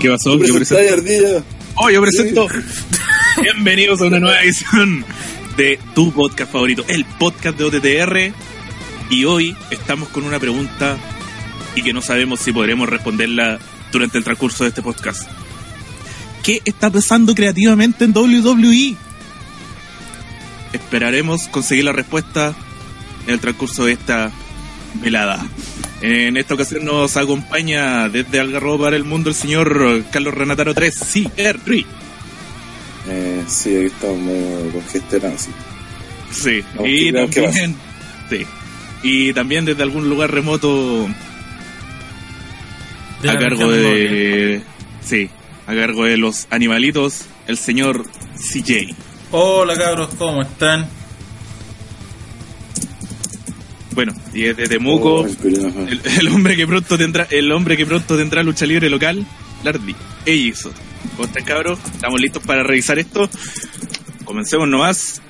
¿Qué pasó? Yo presento... Oh, yo presento. Bienvenidos a una nueva edición de tu podcast favorito, el podcast de OTTR. Y hoy estamos con una pregunta y que no sabemos si podremos responderla durante el transcurso de este podcast. ¿Qué está pasando creativamente en WWE? Esperaremos conseguir la respuesta en el transcurso de esta velada. En esta ocasión nos acompaña desde Algarrobo para el mundo el señor Carlos Renataro 3, sí, Henry. Eh, sí, ahí estamos medio congestionados. Sí, y también, sí. y también desde algún lugar remoto a cargo de, sí, a cargo de los animalitos, el señor CJ. Hola cabros, ¿cómo están? Bueno, y desde Temuco, el, hombre que pronto tendrá, el hombre que pronto tendrá lucha libre local, Lardy, Ejiso. ¿Cómo están cabros? Estamos listos para revisar esto. Comencemos nomás.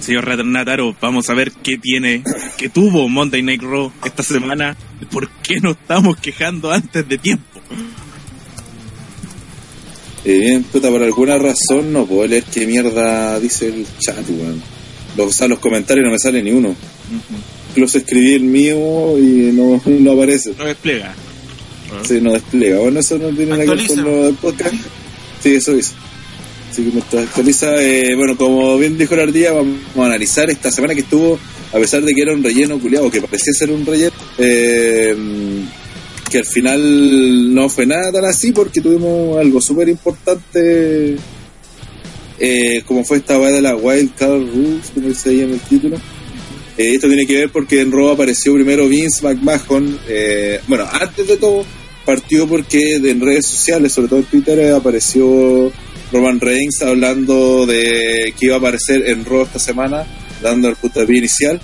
Señor Nataro, vamos a ver qué tiene, qué tuvo Monday Night Raw esta semana. ¿Por qué nos estamos quejando antes de tiempo? Eh, puta, por alguna razón no puedo leer qué mierda dice el chat, weón. Los, los comentarios no me sale ni uno incluso escribí el mío y no, no aparece. No despliega. Sí, no despliega. Bueno, eso no tiene nada que ver con lo del podcast. Sí, eso es. Así que me actualiza. Eh, bueno, como bien dijo el día, vamos a analizar esta semana que estuvo, a pesar de que era un relleno culiado, que parecía ser un relleno, eh, que al final no fue nada tan así porque tuvimos algo súper importante. Eh, como fue esta weá de la Wild Card Rules, como dice ahí en el título. Eh, esto tiene que ver porque en Raw apareció primero Vince McMahon. Eh, bueno, antes de todo, partió porque en redes sociales, sobre todo en Twitter, eh, apareció Roman Reigns hablando de que iba a aparecer en Raw esta semana, dando el puntapié inicial.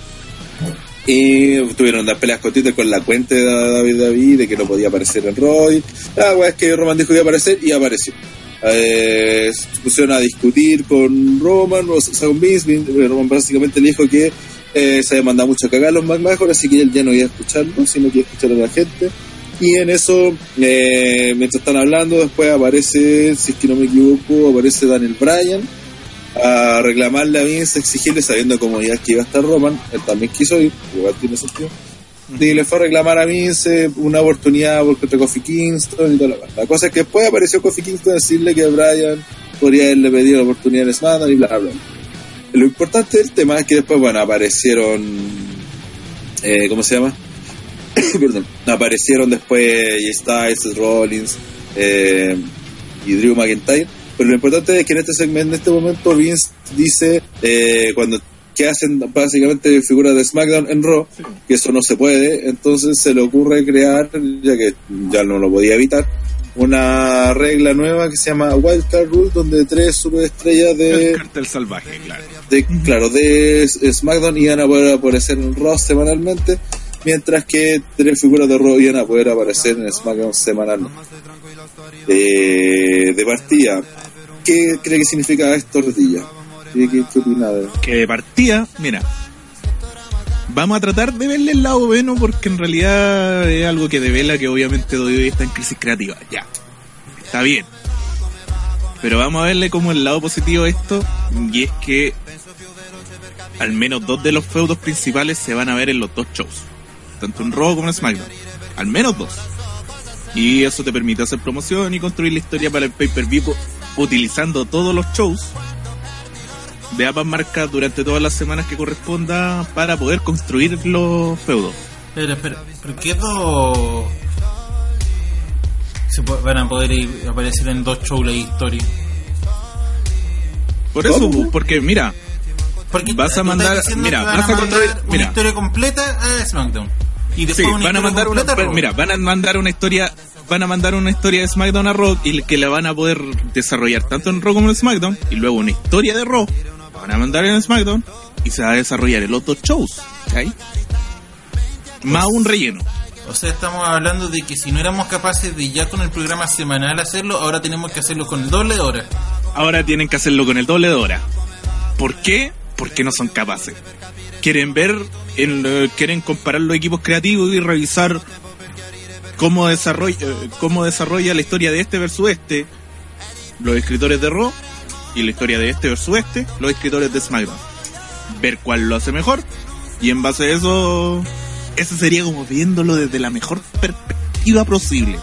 Y tuvieron las peleas con Twitter con la cuenta de David David de que no podía aparecer en Raw. La ah, es que Roman dijo que iba a aparecer y apareció. se pusieron a discutir con Roman, o sea, con Vince. Roman básicamente le dijo que eh, se había mandado mucho a cagar los McMahon, así que él ya no iba a escucharlo, sino que iba a escuchar a la gente. Y en eso, eh, mientras están hablando, después aparece, si es que no me equivoco, aparece Daniel Bryan a reclamarle a Vince, exigirle, sabiendo como ya que iba a estar Roman, él también quiso ir, igual tiene sentido. Y le fue a reclamar a Vince una oportunidad por contra Kofi Kingston y toda la La cosa es que después apareció Kofi Kingston a decirle que Bryan podría haberle pedido la oportunidad en SmackDown y bla, bla, bla. Lo importante del tema es que después, bueno, aparecieron. Eh, ¿Cómo se llama? Perdón. Aparecieron después Styles, Rollins eh, y Drew McIntyre. Pero lo importante es que en este segmento, en este momento, Vince dice eh, cuando que hacen básicamente figuras de SmackDown en Raw, que eso no se puede, entonces se le ocurre crear, ya que ya no lo podía evitar, una regla nueva que se llama Wildcard Rule, donde tres superestrellas de. El cartel salvaje, claro. De, claro, de SmackDown iban a poder aparecer en Raw semanalmente, mientras que tres figuras de Raw iban a poder aparecer en SmackDown semanalmente. Eh, de partida, ¿qué cree que significa esto, Rodilla? ¿Qué, qué, qué opina de Que de partida, mira, vamos a tratar de verle el lado bueno porque en realidad es algo que devela que obviamente WWE está en crisis creativa. Ya, está bien. Pero vamos a verle como el lado positivo a esto y es que al menos dos de los feudos principales se van a ver en los dos shows. Tanto en Raw como en SmackDown. Al menos dos. Y eso te permite hacer promoción y construir la historia para el pay-per-view utilizando todos los shows de ambas marcas durante todas las semanas que corresponda para poder construir los feudos. Espera, espera, ¿por qué dos se van a poder aparecer en dos shows la historia? Por eso, porque mira, porque vas a mandar, mira, vas a construir una historia completa a SmackDown. Y después sí, van a mandar una, mira, van a mandar una historia van a mandar una historia de SmackDown a Raw y que la van a poder desarrollar tanto en Raw como en SmackDown y luego una historia de Raw van a mandar en SmackDown y se va a desarrollar en los dos shows. ¿cachai? Más un relleno. O sea, estamos hablando de que si no éramos capaces de ya con el programa semanal hacerlo, ahora tenemos que hacerlo con el doble de hora. Ahora tienen que hacerlo con el doble de hora. ¿Por qué? Porque no son capaces. Quieren ver, en, eh, quieren comparar los equipos creativos y revisar cómo desarrolla, eh, cómo desarrolla la historia de este versus este los escritores de Raw y la historia de este versus este los escritores de SmackDown. Ver cuál lo hace mejor y en base a eso, eso sería como viéndolo desde la mejor perspectiva posible.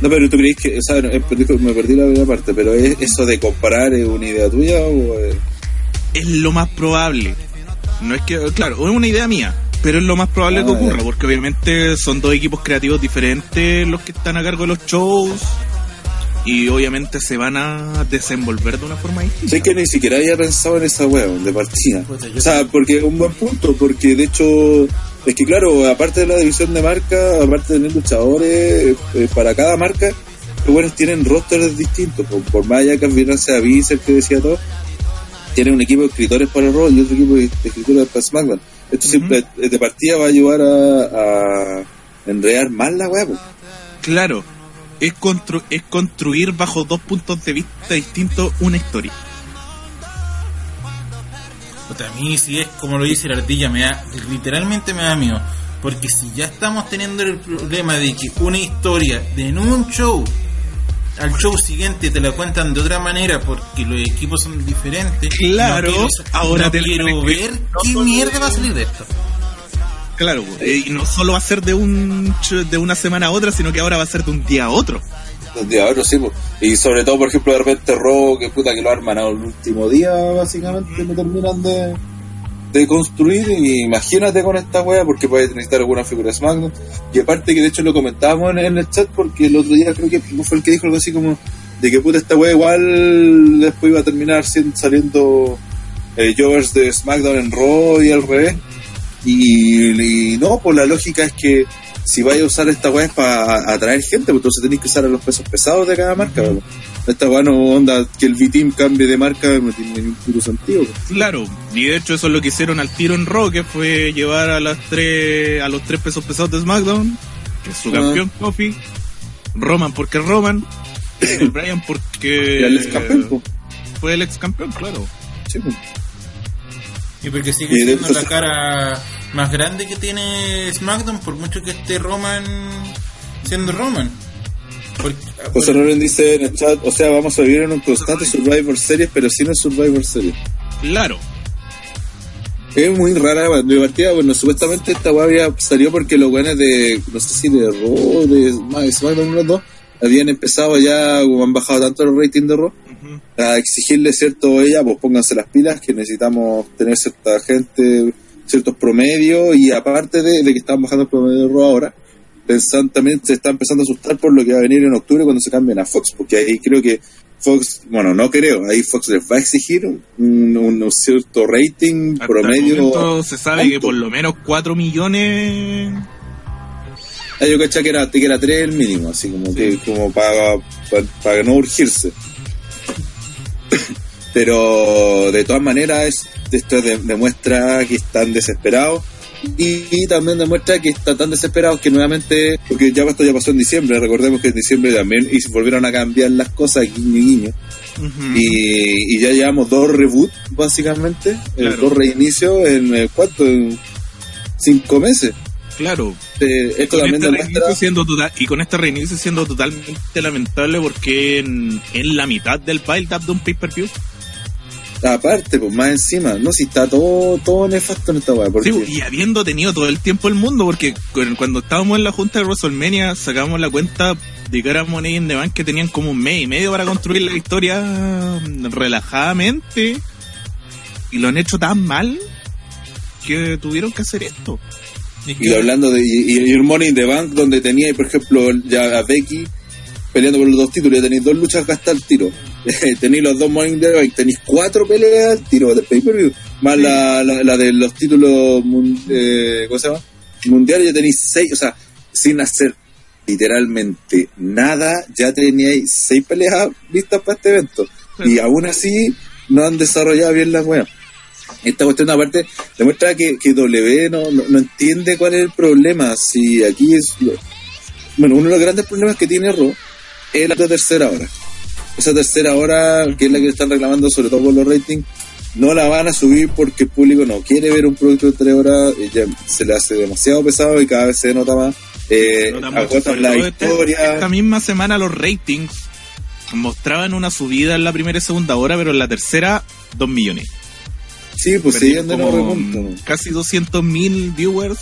No, pero tú crees que, o sea, me perdí la primera parte, pero ¿es eso de comparar es una idea tuya o es... es lo más probable? No es que, claro, es una idea mía, pero es lo más probable que ah, ocurra, porque obviamente son dos equipos creativos diferentes los que están a cargo de los shows y obviamente se van a desenvolver de una forma distinta. Sé que ni siquiera había pensado en esa wea de partida. O sea, porque es un buen punto, porque de hecho, es que claro, aparte de la división de marca, aparte de tener luchadores, eh, para cada marca, los buenos tienen rosters distintos, por, más allá que al final sea el que decía todo, tienen un equipo de escritores para el rol y otro equipo de escritores para SmackDown. Esto siempre de partida va a ayudar a, a enredar más la web. Claro, es, es construir bajo dos puntos de vista distintos una historia. a mí si es como lo dice la ardilla, me da, literalmente me da miedo. Porque si ya estamos teniendo el problema de que una historia de en un show al show siguiente te la cuentan de otra manera porque los equipos son diferentes. Claro, ahora te quiero ver qué mierda va a salir de esto. Claro, eh, y no solo va a ser de un de una semana a otra, sino que ahora va a ser de un día a otro. De un día a otro, sí. Y sobre todo, por ejemplo, de repente Robo, que puta que lo arman el último día, básicamente, no terminan de, de construir. Y imagínate con esta wea, porque puedes necesitar alguna figura de SmackDown. Y aparte que de hecho lo comentábamos en, el chat, porque el otro día creo que fue el que dijo algo así como de que puta esta wea igual después iba a terminar saliendo eh, Jovers de SmackDown en Raw y al revés. Y, no, pues la lógica es que si vais a usar esta weá es para atraer gente, pues entonces tenéis que usar a los pesos pesados de cada marca. Pues. Esta weá no onda que el V-Team cambie de marca, no tiene ningún sentido. Pues. Claro, y de hecho eso es lo que hicieron al tiro en Raw, que fue llevar a las tres, a los tres pesos pesados de SmackDown, que es su ah. campeón Kofi, Roman porque Roman, y Brian porque... el ex campeón, pues. Fue el ex campeón, claro. Sí, pues. Y porque sigue siendo la cara más grande que tiene SmackDown, por mucho que esté Roman siendo Roman. José Roland dice en el chat, o sea, vamos a vivir en un constante Survivor Series, pero sin el Survivor Series. Claro. Es muy rara de partida, bueno, supuestamente esta web salió porque los buenos de, no sé si de Raw, de SmackDown, los dos, habían empezado ya, como han bajado tanto los ratings de Raw, a exigirle cierto, ella, pues pónganse las pilas, que necesitamos tener cierta gente, ciertos promedios, y aparte de, que están bajando el promedio de Raw ahora, pensan, también se está empezando a asustar por lo que va a venir en octubre cuando se cambien a Fox, porque ahí creo que Fox, bueno, no creo, ahí Fox les va a exigir un, cierto rating promedio. se sabe que por lo menos 4 millones Ah, yo caché que era, que era 3 el mínimo, así como que como para, para, no urgirse. Pero de todas maneras, esto demuestra que están desesperados y, también demuestra que están tan desesperados que nuevamente, porque ya esto ya pasó en diciembre, recordemos que en diciembre también y se volvieron a cambiar las cosas, guiño guiño. y, ya llevamos dos reboots, básicamente, dos reinicios en, eh, ¿cuánto? En cinco meses. Claro. Eh, esto también este siendo total, y con este reinicio siendo totalmente lamentable porque en, la mitad del build up de un pay-per-view. Aparte, pues más encima, no, si está todo, todo nefasto en esta weá. Sí, y habiendo tenido todo el tiempo el mundo, porque cuando estábamos en la junta de WrestleMania sacamos la cuenta de que era Money in the Bank que tenían como un mes y medio para construir la historia relajadamente y lo han hecho tan mal que tuvieron que hacer esto. Y, hablando de y, un Money in the Bank donde tenía, por ejemplo, ya a Becky peleando por los dos títulos, ya tenéis dos luchas gastar al tiro. tenéis los dos Money in the Bank, tenéis cuatro peleas al tiro de pay-per-view, más la, la, de los títulos eh, ¿cómo se llama? mundiales, ya tenéis seis, o sea, sin hacer literalmente nada, ya teníais seis peleas listas para este evento. Y aún así no han desarrollado bien las weas. esta cuestión aparte demuestra que, que W no, no, entiende cuál es el problema. Si aquí es... bueno, uno de los grandes problemas que tiene Ro es la tercera hora. Esa tercera hora, que es la que están reclamando sobre todo por los ratings, no la van a subir porque el público no quiere ver un producto de tres horas, ya se le hace demasiado pesado y cada vez se nota más. Eh, la este- historia. esta misma semana los ratings mostraban una subida en la primera y segunda hora, pero en la tercera, dos millones. Sí, pues sí, como Casi 200 mil viewers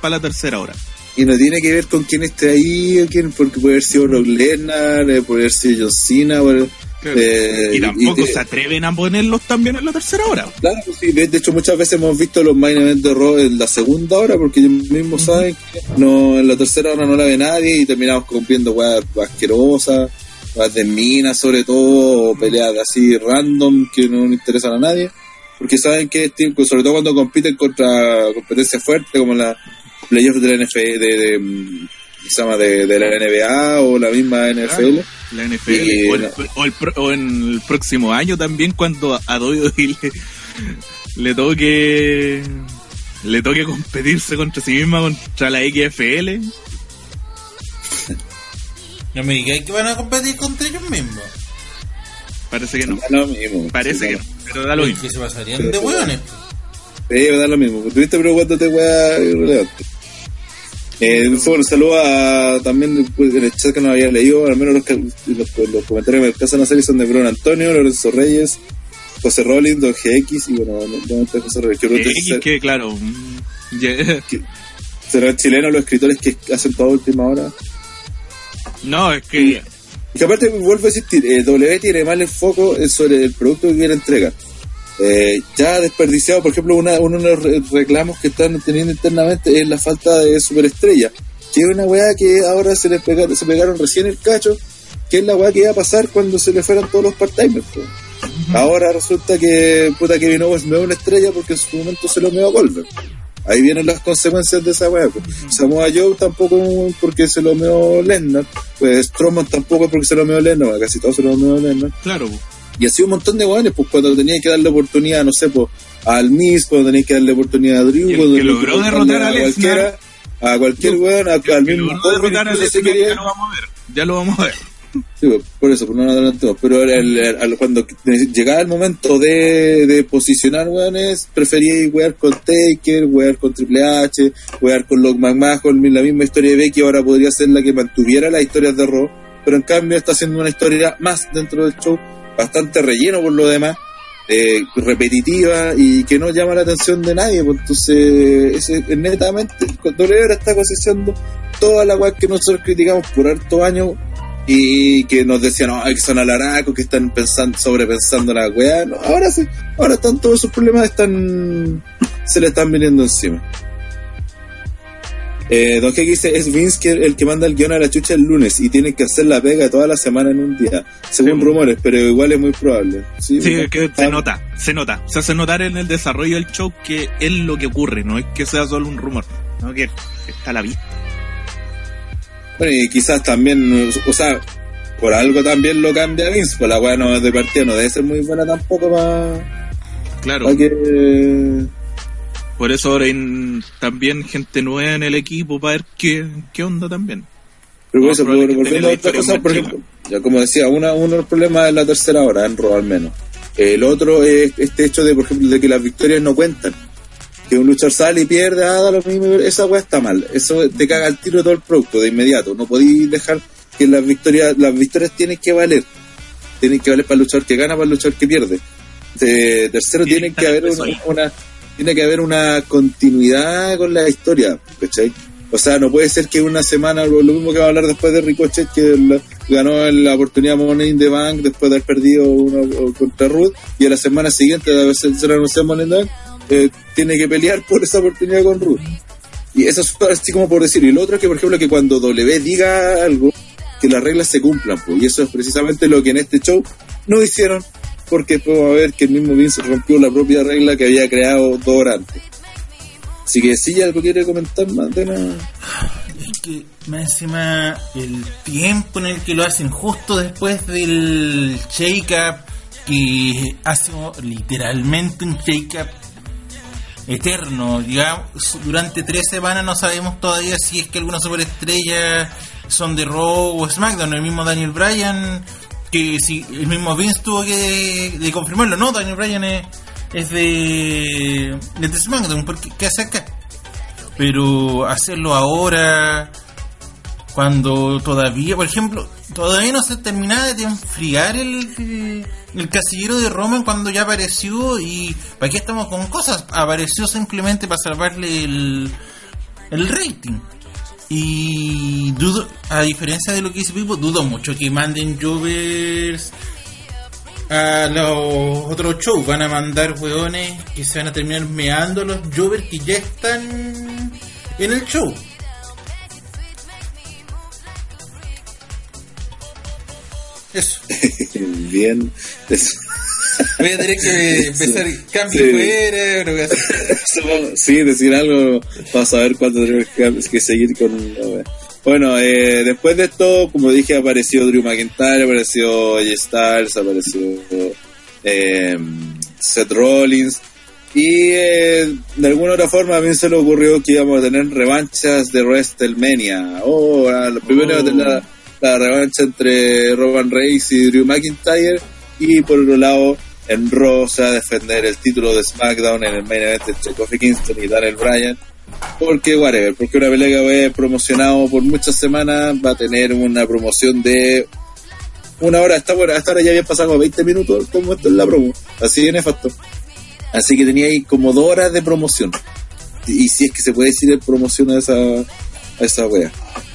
para la tercera hora. Y no tiene que ver con quién esté ahí, o quién, porque puede haber sido Rock Lesnar, eh, puede haber sido John Cena, eh, y tampoco se atreven a ponerlos también en la tercera hora. Claro, pues sí, de hecho muchas veces hemos visto los main events de Raw en la segunda hora, porque ellos mismos saben que no, en la tercera hora no la ve nadie y terminamos viendo weas asquerosas, weas de minas sobre todo, o peleas así random que no interesan a nadie porque saben que sobre todo cuando compiten contra competencia fuerte como la playoffs de la NFL de, de, mm, se llama de, la NBA o la misma NFL la NFL o, el, o, en el próximo año también cuando a Doyle le, le toque le toque competirse contra sí misma contra la XFL no me digáis que van a competir contra ellos mismos Parece que no. lo mismo. Parece que no, pero da lo mismo. Que se pasarían de hueones. Sí, da lo mismo. Estuviste preguntándote hueá irrelevante. Eh, bueno, saludo a también pues, en el chat que no había leído, al menos los, los, los comentarios que me alcanzan a son de Bruno Antonio, Lorenzo Reyes, José Rollins, Don GX y bueno, no José Reyes. GX que claro, ¿serán chilenos los escritores que hacen toda última hora? No, es que y que aparte, vuelvo a insistir, eh, W tiene mal el foco sobre el producto que quiere entregar. Eh, ya desperdiciado, por ejemplo, una, uno de los reclamos que están teniendo internamente es la falta de superestrella. Que es una weá que ahora se les pegaron, se pegaron recién el cacho, que es la weá que iba a pasar cuando se le fueran todos los part-timers. Ahora resulta que puta Kevin Owens no es una estrella porque en su momento se lo meó a Goldberg. Ahí vienen las consecuencias de esa weá. Pues. Samoa Joe tampoco porque se lo meó Lennar. Pues Strowman tampoco porque se lo meó Lennar. Casi todo se lo meó Lennar. Claro. Y así un montón de weones, pues cuando tenías que darle oportunidad, no sé, pues al Miz, cuando tenías que darle oportunidad a Drew, cuando que logró derrotar a, a cualquiera, a cualquier weón, al mismo derrotar Lesnar, ya lo vamos a ver. Ya lo vamos a ver. Sí, pues, por eso, por no adelantemos. Pero el, cuando llegaba el momento de, de posicionar weones, prefería wear con Taker, wear con Triple H, wear con Log McMahon, la misma historia de Becky ahora podría ser la que mantuviera las historias de Raw, pero en cambio está haciendo una historia más dentro del show, bastante relleno por lo demás, eh, repetitiva y que no llama la atención de nadie, pues entonces es, netamente, W está cosechando toda la weá que nosotros criticamos por harto años y que nos decían, no, que son alaracos, que están pensando, sobrepensando la weá. ahora sí, ahora están todos esos problemas, están se le están viniendo encima. Eh, Don que dice, es Vince que el que manda el guion a la chucha el lunes y tiene que hacer la pega toda la semana en un día, según rumores, pero igual es muy probable. Sí, que se nota, se nota, se hace notar en el desarrollo del show que es lo que ocurre, no es que sea solo un rumor, no que está a la vista. Bueno, y quizás también, o sea, por algo también lo cambia Vince, pues la weá no es de partida, no debe ser muy buena tampoco para. Claro. Por eso ahora hay también gente nueva en el equipo para ver qué, qué onda también. Pero por eso, volviendo a otra cosa, por ejemplo, ya como decía, una, uno de los problemas es la tercera hora, en Raw al menos. El otro es este hecho de, por ejemplo, de que las victorias no cuentan que un luchador sale y pierde, ah, lo mismo, esa weá está mal. Eso te caga el tiro de todo el producto de inmediato. No podéis dejar que las victorias, las victorias tienen que valer. Tienen que valer para el luchador que gana, para el luchador que pierde. tercero, tiene que haber una, tiene que haber una continuidad con la historia, ¿cachai? O sea, no puede ser que una semana, lo, mismo que va a hablar después de Ricochet, que ganó la oportunidad Money in the Bank después de haber perdido uno contra Ruth, y a la semana siguiente de haberse anunciado Money in the Bank, eh, tiene que pelear por esa oportunidad con Ruth. Y eso es así como por decir. Y lo otro es que, por ejemplo, que cuando W diga algo, que las reglas se cumplan. Pues. Y eso es precisamente lo que en este show no hicieron, porque podemos ver que el mismo Vince rompió la propia regla que había creado dos antes. Así que si algo quiere comentar más. Es que más encima el tiempo en el que lo hacen justo después del shake-up, que hace literalmente un shake-up eterno. Digamos, durante tres semanas no sabemos todavía si es que algunas superestrellas son de Raw o SmackDown. El mismo Daniel Bryan, que si el mismo Vince tuvo que de, confirmarlo, no, Daniel Bryan es, de, de SmackDown, porque ¿qué hace acá? Pero hacerlo ahora, cuando todavía, por ejemplo, todavía no se terminaba de enfriar el, el casillero de Roman cuando ya apareció y ¿para qué estamos con cosas? Apareció simplemente para salvarle el, el rating. Y dudo, a diferencia de lo que dice Pipo, dudo mucho que manden Jovers a los otros shows. Van a mandar weones que se van a terminar meando los Jovers que ya están en el show. Eso. Bien. Voy a tener que empezar cambio sí. fuera. sí, decir algo para saber cuánto tenemos que seguir con. Bueno, eh, después de esto, como dije, apareció Drew McIntyre, apareció AJ Styles, apareció eh, Seth Rollins. Y eh, de alguna otra forma a mí se le ocurrió que íbamos a tener revanchas de WrestleMania. Oh, lo primero oh. la, la revancha entre Roman Reigns y Drew McIntyre. Y por otro lado, en Raw se va a defender el título de SmackDown en el main event entre Kofi Kingston y Daniel Bryan. Porque, whatever, porque una pelea que fue promocionado por muchas semanas va a tener una promoción de una hora. Hasta, bueno, hasta ahora ya habían pasado 20 minutos como esto es la promo. Así de nefasto. Así que tenía ahí como dos horas de promoción. Y, si es que se puede decir de promoción a esa, a esa wea.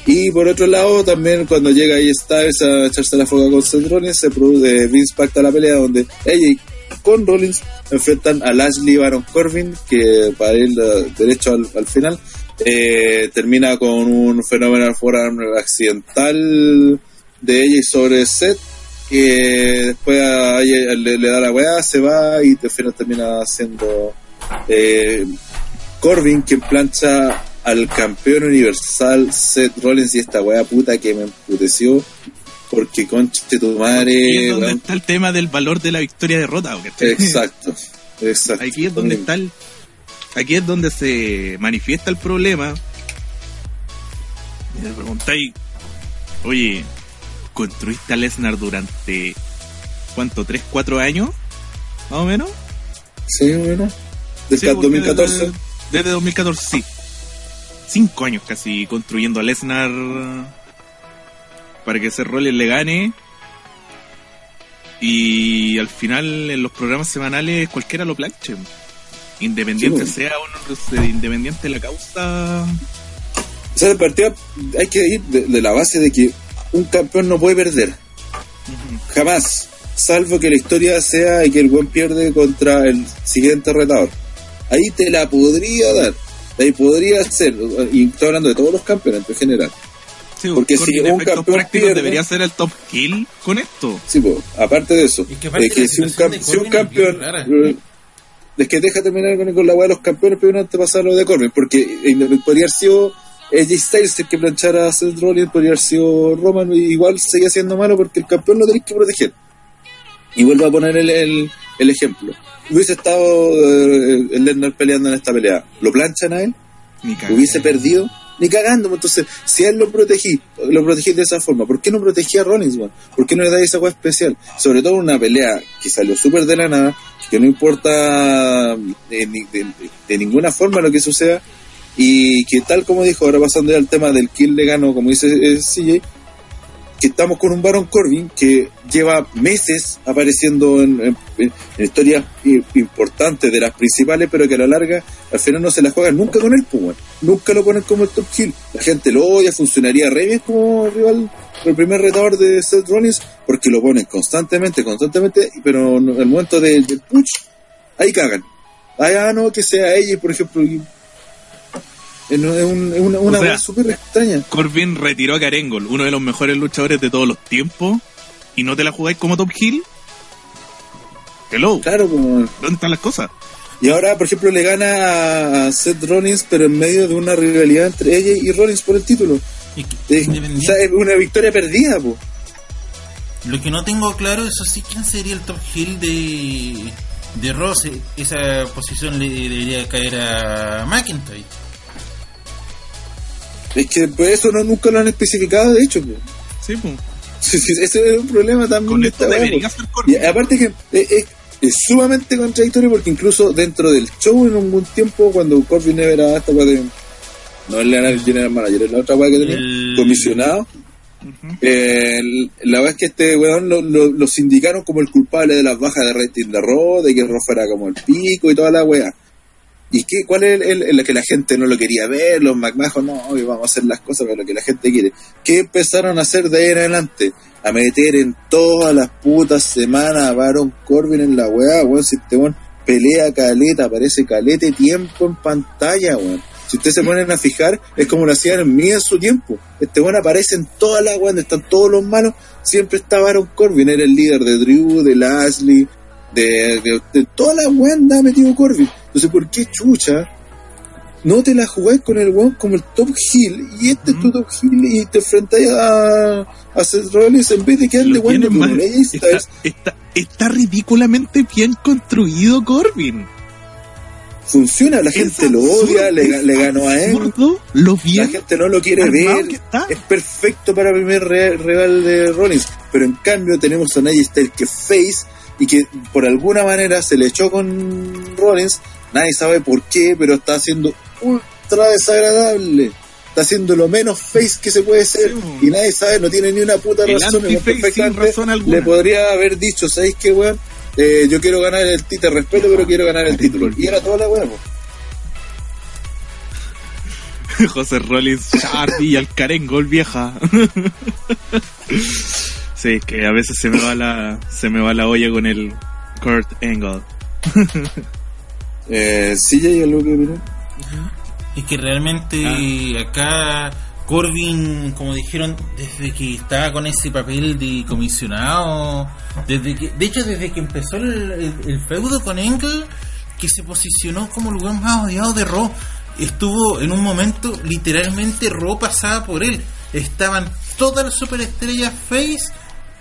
Y por otro lado, también cuando llega ahí Styles a echarse la foga con Seth se produce Vince Pacta la pelea donde ella con Rollins enfrentan a Lashley Baron Corbin, que para ir derecho al, al final, eh, termina con un fenómeno forearm accidental de ella y sobre Seth, que después a ella le, le, da la weá, se va y al final termina siendo eh, Corbin quien plancha al campeón universal Seth Rollins y esta weá puta que me emputeció porque conche tu madre. Es donde está el tema del valor de la victoria derrota. Exacto, exacto. Aquí es donde está el, aquí es donde se manifiesta el problema. Y me preguntáis, oye, ¿construiste a Lesnar durante cuánto? ¿3, 4 años? ¿Más o menos? Sí, menos. Desde sí, 2014. Desde, desde 2014, sí cinco años casi construyendo a Lesnar para que ese rol le gane. Y al final en los programas semanales cualquiera lo planche. Independiente sí, sea o no, independiente la causa. O sea, de partida hay que ir de, de, la base de que un campeón no puede perder. Uh -huh. Jamás. Salvo que la historia sea y que el buen pierde contra el siguiente retador. Ahí te la podría dar ahí podría ser, y estoy hablando de todos los campeones en general. Sí, porque si un campeón pierde, debería ser el top kill con esto. Sí, pues, aparte de eso, de que si un, si un campeón es que deja terminar con, con la weá de los campeones, pero no te pasa lo de Corbin, porque eh, podría haber sido AJ Styles el que planchara a Seth Rollins, podría haber sido Roman, igual seguía siendo malo porque el campeón lo tenéis que proteger. Y vuelvo a poner el, el, el ejemplo hubiese estado eh, el Lesnar peleando en esta pelea, ¿lo planchan a él? Ni ¿Hubiese perdido? Ni cagando, pues, entonces, si a él lo protegí, lo protegí de esa forma, ¿por qué no protegí a Rollins, man? ¿Por qué no le da esa cosa especial? Sobre todo una pelea que salió súper de la nada, que no importa de, de, de, ninguna forma lo que suceda, y que tal como dijo, ahora pasando ya al tema del kill le gano, como dice eh, CJ, que estamos con un Baron Corbin que lleva meses apareciendo en, historias importantes de las principales, pero que a la larga al final no se la juegan nunca con él, pues, nunca lo ponen como el top kill. La gente lo odia, funcionaría re bien como rival, el primer retador de Seth Rollins, porque lo ponen constantemente, constantemente, pero en el momento del, del push, ahí cagan. Ah, no, que sea ella, por ejemplo, es, un, es una, una o sea, súper extraña. Corbin retiró a Karengol, uno de los mejores luchadores de todos los tiempos, y no te la jugáis como top heel. Hello. Claro, como... ¿Dónde están las cosas? Y ahora, por ejemplo, le gana a Seth Rollins, pero en medio de una rivalidad entre ella y Rollins por el título. ¿Y que, es, o sea, es una victoria perdida, po. Lo que no tengo claro es así, ¿quién sería el top heel de, de Ross, esa posición le debería caer a McIntyre. Es que por eso no, nunca lo han especificado, de hecho. Sí, pues. ese es un problema también. y aparte que es, es, sumamente contradictorio porque incluso dentro del show en algún tiempo, cuando Corbin era esta de... No es el general manager, es la otra weá que tenía, comisionado. eh, la verdad es que este weón lo, lo, sindicaron como el culpable de las bajas de rating de Raw, de que Raw fuera como el pico y toda la weá. ¿Y qué, cuál es el, que la gente no lo quería ver? Los McMahon, no, hoy vamos a hacer las cosas para lo que la gente quiere. ¿Qué empezaron a hacer de ahí en adelante? A meter en todas las putas semanas a Baron Corbin en la weá, weón. Si este weón pelea caleta, aparece calete tiempo en pantalla, weón. Si ustedes se ponen a fijar, es como lo hacían en mí en su tiempo. Este weón aparece en todas las weas, están todos los malos. Siempre está Baron Corbin, era el líder de Drew, de Lashley, de, de, toda la weá andaba metido Corbin. Entonces, ¿por qué chucha? No te la jugáis con el weón como el top heel y este es tu top heel y te enfrentáis a, a Seth Rollins en vez de que ande weón con está, está, está ridículamente bien construido Corbin funciona, la gente lo odia, le, ganó a él. Lo la gente no lo quiere ver. Es perfecto para el primer rival de Rollins. Pero en cambio tenemos a Styles que face y que por alguna manera se le echó con Rollins, nadie sabe por qué, pero está haciendo ultra desagradable. Está haciendo lo menos face que se puede ser y nadie sabe, no tiene ni una puta razón. le podría haber dicho, ¿sabéis qué, weón? Eh, yo quiero ganar el título, respeto, pero quiero ganar el título. Y era toda la weón. José Rollins, Charlie y Alcarengo, vieja. Sí, que a veces se me va la, se me va la olla con el Kurt Angle. Eh, sí, ya algo que Es que realmente ah. acá Corbin, como dijeron, desde que estaba con ese papel de comisionado, desde que, de hecho desde que empezó el, feudo con Angle, que se posicionó como el lugar más odiado de Raw, estuvo en un momento literalmente Raw pasada por él. Estaban todas las superestrellas face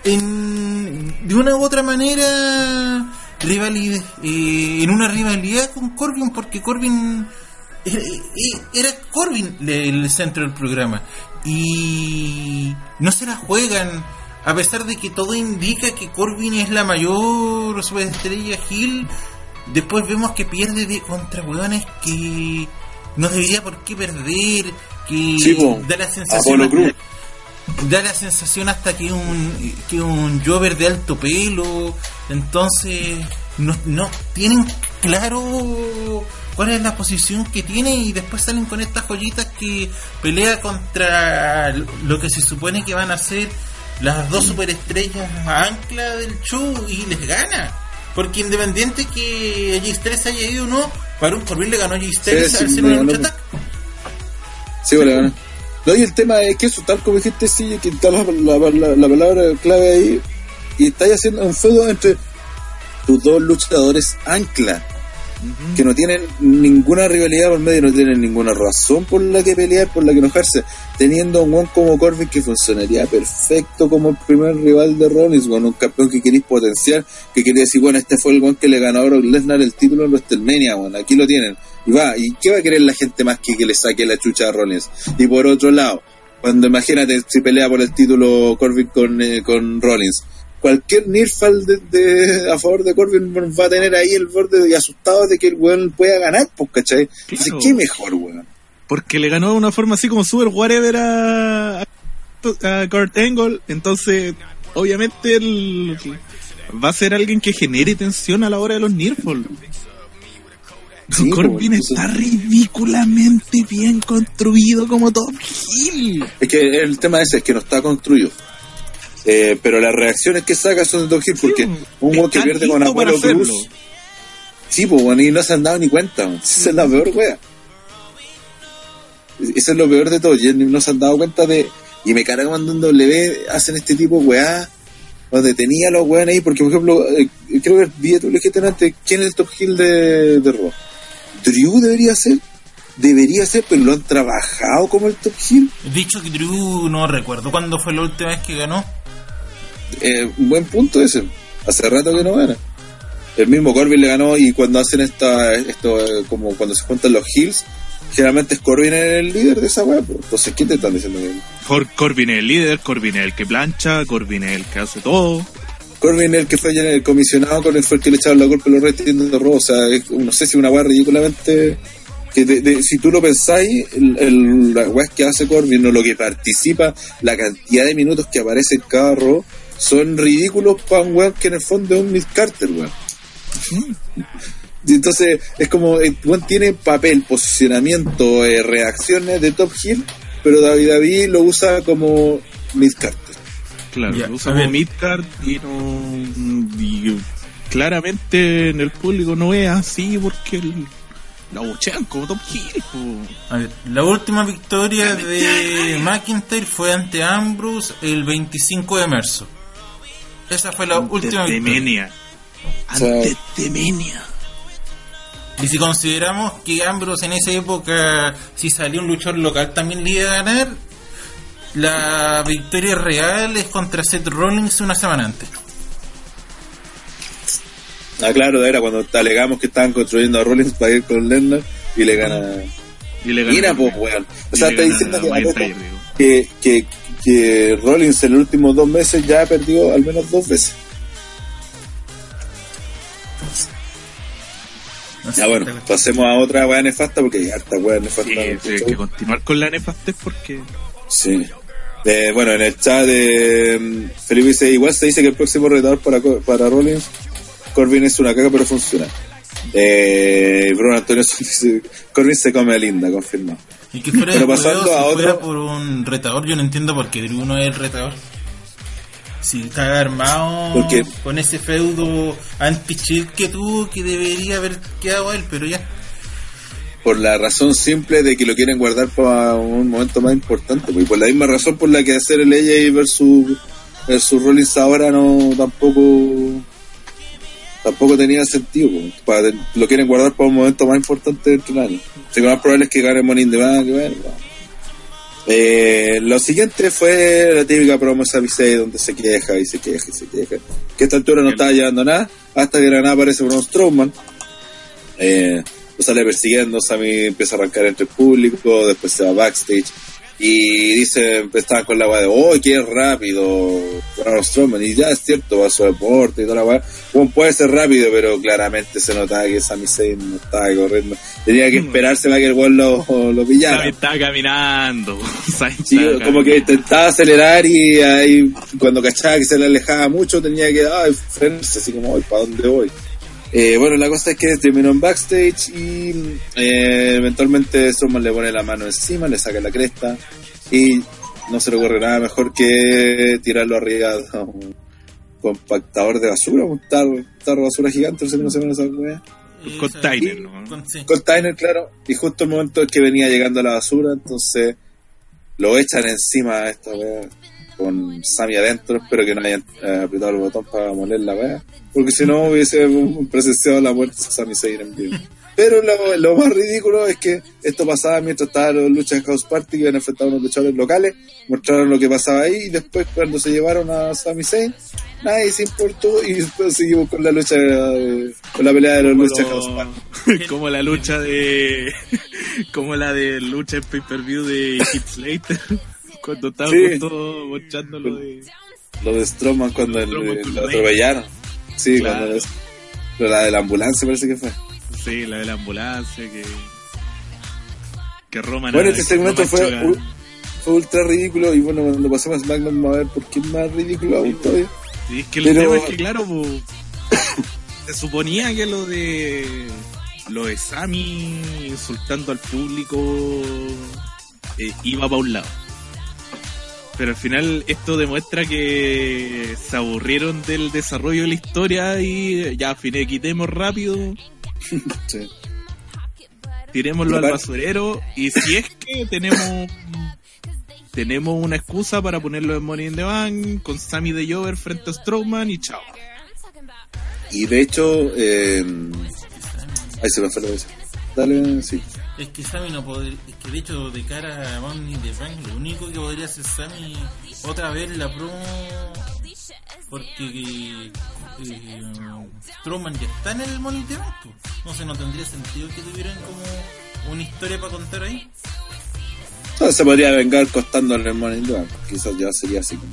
en, de una u otra manera rivalidad, eh, en una rivalidad con Corbin porque Corbin era, era Corbin el centro del programa. Y no se la juegan a pesar de que todo indica que Corbin es la mayor superestrella Hill después vemos que pierde de contra hueones que no debería por qué perder que da la sensación da la sensación hasta que un que un Jover de alto pelo entonces no, no tienen claro cuál es la posición que tiene y después salen con estas joyitas que pelea contra lo que se supone que van a ser las dos superestrellas ancla del show y les gana. Porque independiente que allí 3 haya ido o no para un Corbin le ganó a J3 sí, sí, una lucha sí, no, y el tema es que eso, tal como dijiste, sí, que está la, la, palabra clave ahí, y estáis haciendo un feudo entre tus dos luchadores ancla, que no tienen ninguna rivalidad por medio, no tienen ninguna razón por la que pelear, por la que enojarse, teniendo un one como Corbin que funcionaría perfecto como el primer rival de Rollins, con un campeón que queréis potenciar, que quería decir, bueno, este fue el one que le ganó a Brock Lesnar el título en WrestleMania, bueno, aquí lo tienen y va, ¿y qué va a querer la gente más que que le saque la chucha a Rollins? Y por otro lado, cuando imagínate si pelea por el título Corbin con, eh, con Rollins, cualquier Nirfal de, a favor de Corbin va a tener ahí el borde y asustado de que el weón pueda ganar, pues, ¿cachai? Entonces, ¿qué mejor, weón? Porque le ganó de una forma así como super whatever a, a Kurt Angle, entonces, obviamente, el, va a ser alguien que genere tensión a la hora de los Nirfal. Corbin está ridículamente bien construido como Top Hill. Es que el tema ese es que no está construido. Eh, pero las reacciones que saca son de Top Hill porque un weón que pierde con Apolo Cruz. Sí, pues bueno, y no se han dado ni cuenta. Esa es la peor wea. Eso es lo peor de todo. Y no se han dado cuenta de. Y me carga cuando en W hacen este tipo de weá. Donde tenía los weones ahí. Porque, por ejemplo, eh, creo que vi tú le dijiste antes. ¿Quién es el top hill de, de Raw? Drew debería ser. Debería ser, pero lo han trabajado como el top heel. Dicho que Drew, no recuerdo cuándo fue la última vez que ganó. Eh, un buen punto ese. Hace rato que no gana. el mismo Corbin le ganó y cuando hacen esta, esto, eh, como cuando se juntan los Hills, generalmente es Corbin el líder de esa web. Entonces, ¿qué te están diciendo? Corbin es el líder, Corbin es el que plancha, Corbin es el que hace todo. Corbin es el que fue el comisionado, Corbin fue el que le echaron la culpa a los restos de robo. O sea, no sé si una weá ridículamente. Que si tú lo pensáis, el, la weá que hace Corbin o lo que participa, la cantidad de minutos que aparece en cada robo, son ridículos para un weón que en el fondo es un Miss Carter, weón. Y entonces es como, el weón tiene papel, posicionamiento, eh, reacciones de Top Hill, pero David David lo usa como Miss Carter. Claro, lo usa como Midcard y no. claramente en el público no es así porque el, la bochean como Top Hill. A ver, la última victoria de McIntyre fue ante Ambrose el 25 de marzo. Esa fue la última victoria. Antes de Menia. Y si consideramos que Ambrose en esa época, si salió un luchador local, también le iba a ganar, la victoria real es contra Seth Rollins una semana antes. Ah, claro, era cuando alegamos que estaban construyendo a Rollins para ir con Lennon y le gana. Y le gana. Mira, pues, weón. O sea, está diciendo que, que, que Rollins en los últimos dos meses ya ha perdido al menos dos veces. ya bueno, pasemos a otra weá nefasta porque hay harta weá nefasta. Sí, hay que continuar con la nefastez porque. Sí. bueno, en el chat de mm, Felipe dice, igual se dice que el próximo retador para, para Rollins, Corbin es una caga pero funciona. Eh, Bruno Antonio dice, Corbin se come a Linda, confirmado. Y que fuera, Pero pasando a otro... por un retador, yo no entiendo por qué Drew no es el retador. Si está armado con ese feudo anti-chill que tuvo, que debería haber quedado él, pero ya. Por la razón simple de que lo quieren guardar para un momento más importante, pues, y por la misma razón por la que hacer el AJ versus, versus Rollins ahora no tampoco tampoco tenía sentido. Para, lo quieren guardar para un momento más importante del año. Así que lo más probable es que gane Money in the Bank. Eh, lo siguiente fue la típica promo Sami donde se queja y se queja y se queja. Que a esta altura no estaba llevando nada, hasta que de la nada aparece Braun Strowman. Eh, lo sale persiguiendo, Sammy empieza a arrancar entre el público, después se va backstage y dice, estaban con la weá de, oh, qué rápido, Braun Strowman, y ya es cierto, va a su deporte y toda la weá. Bueno, puede ser rápido, pero claramente se notaba que Sami Zayn no estaba corriendo. Tenía que mm. esperarse para que el weón lo, lo pillara. Sami estaba caminando. como que intentaba acelerar y ahí, cuando cachaba que se le alejaba mucho, tenía que, ay, frenarse, así como, ¿para dónde voy? Eh, bueno, la cosa es que terminó en backstage y eh, eventualmente Strowman le pone la mano encima, le saca la cresta y no se le ocurre nada mejor que tirarlo arriba a un compactador de basura, un tarro, de basura gigante, no sé cómo se llama esa wea. Container, ¿no? Container, claro. Y justo el momento en que venía llegando a la basura, entonces lo echan encima a esta wea con Sammy adentro. Espero que no hayan eh, apretado el botón para moler la wea. Porque si no hubiese presenciado la muerte de Sami Zayn en vivo. Pero lo, más ridículo es que esto pasaba mientras estaban los luchas en House Party que habían enfrentado a unos luchadores locales, mostraron lo que pasaba ahí y después cuando se llevaron a Sami Zayn, nadie se importó y después seguimos con la lucha, con la pelea de los luchas en House Party. como la lucha de, como la de lucha en pay-per-view de Heath Slater, cuando estaba sí. mostrando lo de... Lo de Strowman cuando lo atropellaron. Sí, cuando la de la ambulancia parece que fue. Sí, la de la ambulancia que. Que Roma Bueno, este segmento fue, fue ultra ridículo y bueno, cuando pasemos a SmackDown vamos a ver por qué es más ridículo aún todavía. Sí, es que el tema es que, claro, se suponía que lo de. Lo de Sammy insultando al público eh, iba para un lado. Pero al final esto demuestra que se aburrieron del desarrollo de la historia y ya, quitemos rápido. sí. Tirémoslo al basurero y si es que tenemos tenemos una excusa para ponerlo en Money in the Bank con Sammy de Jover frente a Strowman y chao. Y de hecho, eh... ahí se me fue la vez. Dale, sí. Es que Sammy no podría. Es que de hecho, de cara a Money the Bank, lo único que podría hacer Sammy otra vez la promo porque eh, Strowman ya está en el Money No sé, no tendría sentido que tuvieran como una historia para contar ahí. No, se podría vengar costándole el Money Quizás ya sería así como.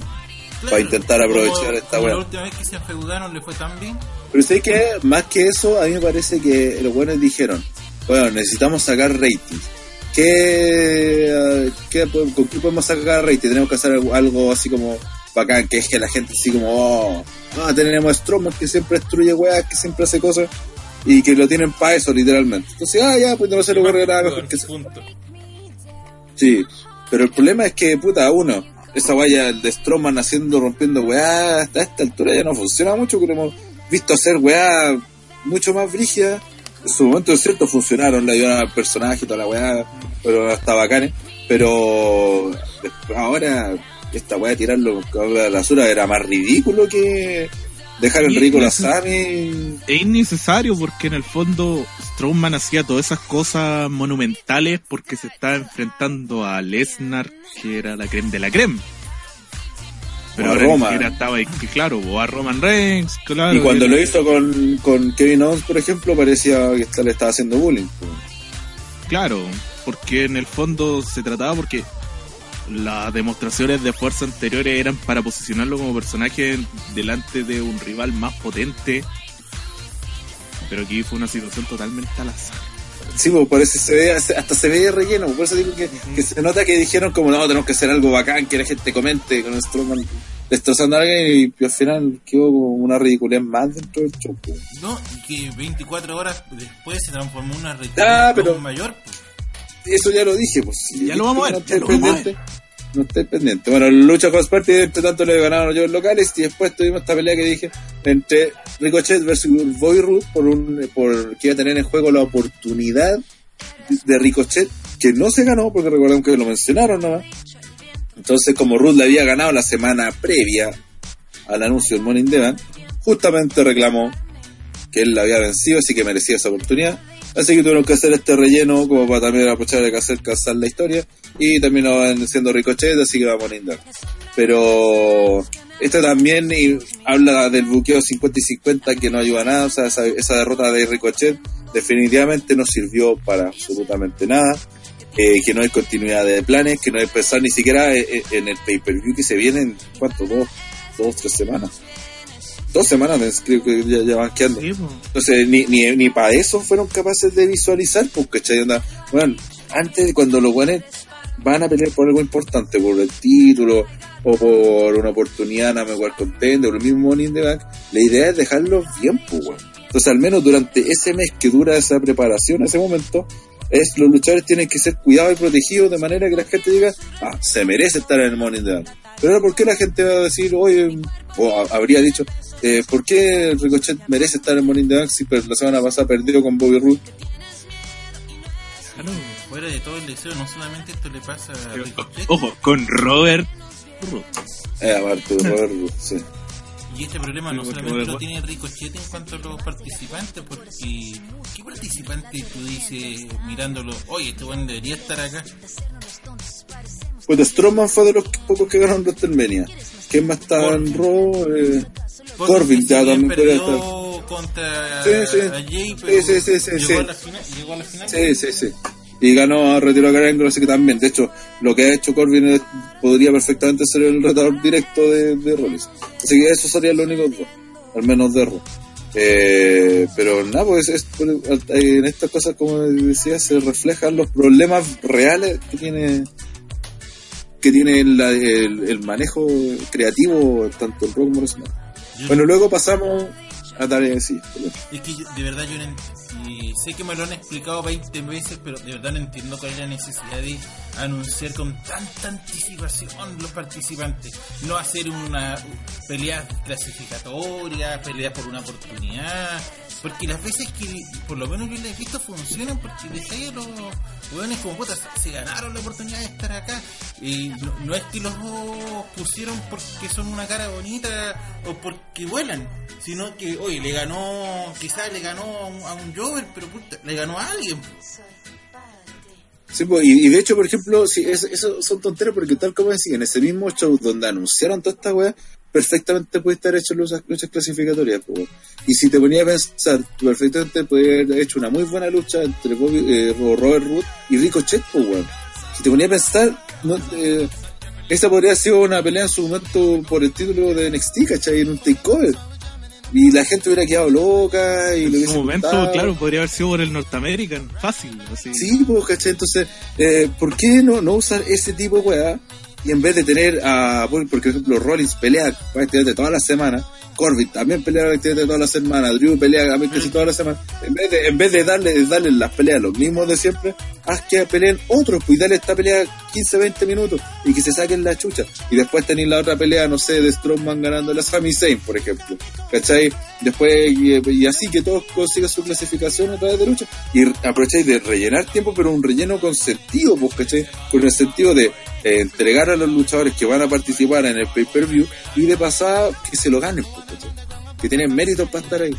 para intentar aprovechar esta weá. La última vez que se enfeudaron le fue tan bien. Pero sé que, más que eso, a mí me parece que los buenos dijeron: Bueno, necesitamos sacar ratings. ¿Qué, qué, ¿Con qué podemos sacar rating? Tenemos que hacer algo así como bacán, que es que la gente así como, oh, ah, tenemos Strowman que siempre destruye weas, que siempre hace cosas y que lo tienen para eso, literalmente. Entonces, ah, ya, pues no se lo voy a regalar mejor que Sí, pero el problema es que, puta, uno, esa wea de Strowman haciendo, rompiendo weá, hasta esta altura ya no funciona mucho, que hemos visto hacer weá mucho más brígida. En su momento, es cierto, funcionaron, le ayudaron al personaje y toda la weá, pero hasta bacanes. Pero ahora esta weá de tirarlo a la basura era más ridículo que dejar en ridículo a Sammy. Es innecesario porque en el fondo Strowman hacía todas esas cosas monumentales porque se estaba enfrentando a Lesnar, que era la creme de la creme. Pero ahora Roma. estaba claro, o a Roman Reigns, claro. Y cuando lo hizo con, con Kevin Owens, por ejemplo, parecía que le estaba haciendo bullying. Claro, porque en el fondo se trataba porque las demostraciones de fuerza anteriores eran para posicionarlo como personaje delante de un rival más potente. Pero aquí fue una situación totalmente al azar. Sí, pues por eso se ve, hasta se ve relleno, por eso digo que, se nota que dijeron como no, tenemos que hacer algo bacán, que la gente comente con Strowman destrozando a alguien y, al final quedó como una ridiculez más dentro del show. Pues. No, y que 24 horas después se transformó en una ridiculez ah, pero, mayor. Pues eso ya lo dije, pues. Ya lo vamos a ver. No esté pendiente. Bueno, lucha con Sparty, entre tanto le ganaron los locales y después tuvimos esta pelea que dije entre Ricochet versus Boy Root por un por que iba a tener en juego la oportunidad de Ricochet que no se ganó porque recuerden que lo mencionaron nomás. Entonces, como Ruth le había ganado la semana previa al anuncio del Money in the Bank, justamente reclamó que él la había vencido, así que merecía esa oportunidad. Así que tuvieron que hacer este relleno como para también aprovechar de hacer casar la historia. Y también van siendo Ricochet, así que vamos a lindar. Pero esto también habla del buqueo 50 y 50 que no ayuda a nada. O sea, esa, derrota de Ricochet definitivamente no sirvió para absolutamente nada. Eh, que no hay continuidad de planes, que no hay pensar ni siquiera en, en el pay-per-view que se viene en, ¿cuánto? Dos, dos, tres semanas dos semanas creo que ya, van quedando. Entonces, ni, ni, ni para eso fueron capaces de visualizar, porque bueno, antes cuando los buenos van a pelear por algo importante, por el título o por una oportunidad a mejor contender o el mismo Money in the Bank, la idea es dejarlos bien, pues, Entonces, al menos durante ese mes que dura esa preparación, ese momento, es los luchadores tienen que ser cuidados y protegidos de manera que la gente diga, ah, se merece estar en el the Bank. Pero ahora, ¿por qué la gente va a decir, oye, o habría dicho, eh, ¿por qué Ricochet merece estar en Money in the Bank si la semana pasada perdió con Bobby Roode? Claro, fuera de todo el deseo, no solamente esto le pasa a Ricochet. Ojo, con Robert Roode. Eh, aparte de Robert Roode, sí. Y este problema no solamente lo tiene Ricochet en cuanto a los participantes, porque ¿qué participante tú dices mirándolo, oye, este buen debería estar acá? Pues Strowman fue de los pocos que ganaron WrestleMania. ¿Quién más estaba en Raw? Eh, Corbin ya también puede estar. contra sí, sí. Jay, pero sí, sí, sí, llegó, A la final, llegó a la final. Sí, sí, sí. Y ganó a retiro a Karen así que también. De hecho, lo que ha hecho Corbin podría perfectamente ser el retador directo de, de Rollins. Así que eso sería lo único, al menos de Raw. Eh, pero nada, pues es, en estas cosas, como decía, se reflejan los problemas reales que tiene que tiene el, el, manejo creativo tanto el rock como el Bueno, luego pasamos a dar sí. Es que de verdad yo no sé que me lo han explicado 20 veces, pero de verdad no entiendo cuál es la necesidad de anunciar con tanta anticipación los participantes. No hacer una pelea clasificatoria, pelea por una oportunidad. Porque las veces que, por lo menos yo les he visto, funcionan porque de los hueones como putas se ganaron la oportunidad de estar acá. Y no, es que los pusieron porque son una cara bonita o porque vuelan, sino que, oye, le ganó, quizás le ganó a un, Jover, pero puta, le ganó a alguien. Sí, pues, y, de hecho, por ejemplo, sí, eso, son tonteras porque tal como decía, en ese mismo show donde anunciaron toda esta weá, perfectamente puede estar hecho luchas, luchas clasificatorias. Pues, y si te ponía a pensar, perfectamente puede haber hecho una muy buena lucha entre eh, Robert Root y Ricochet, pues, weón. Si te ponía a pensar, no, eh, esta podría haber sido una pelea en su momento por el título de NXT, ¿cachai? En un takeover y la gente hubiera quedado loca y en su momento, claro, podría haber sido por el Norteamerican, fácil. Así. Sí, pues, ¿cachai? Entonces, eh, ¿por qué no, no usar ese tipo de weá? Y en vez de tener a, por ejemplo, Rollins pelea prácticamente todas las semanas, Corbin también pelea prácticamente todas las semanas, Drew pelea casi todas las semanas, en vez de, en vez de darle, darle las peleas los mismos de siempre, haz que peleen otros, pues dale esta pelea 15, 20 minutos y que se saquen la chucha. Y después tenéis la otra pelea, no sé, de Strongman ganando la Sami Zayn, por ejemplo. ¿Cachai? Después, y, así que todos consigan su clasificación a través de lucha. Y aprovecháis de rellenar tiempo, pero un relleno con sentido, pues, ¿cachai? Con el sentido de eh, entregar a los luchadores que van a participar en el pay-per-view y de pasada que se lo ganen, pues, ¿cachai? Que tienen méritos para estar ahí.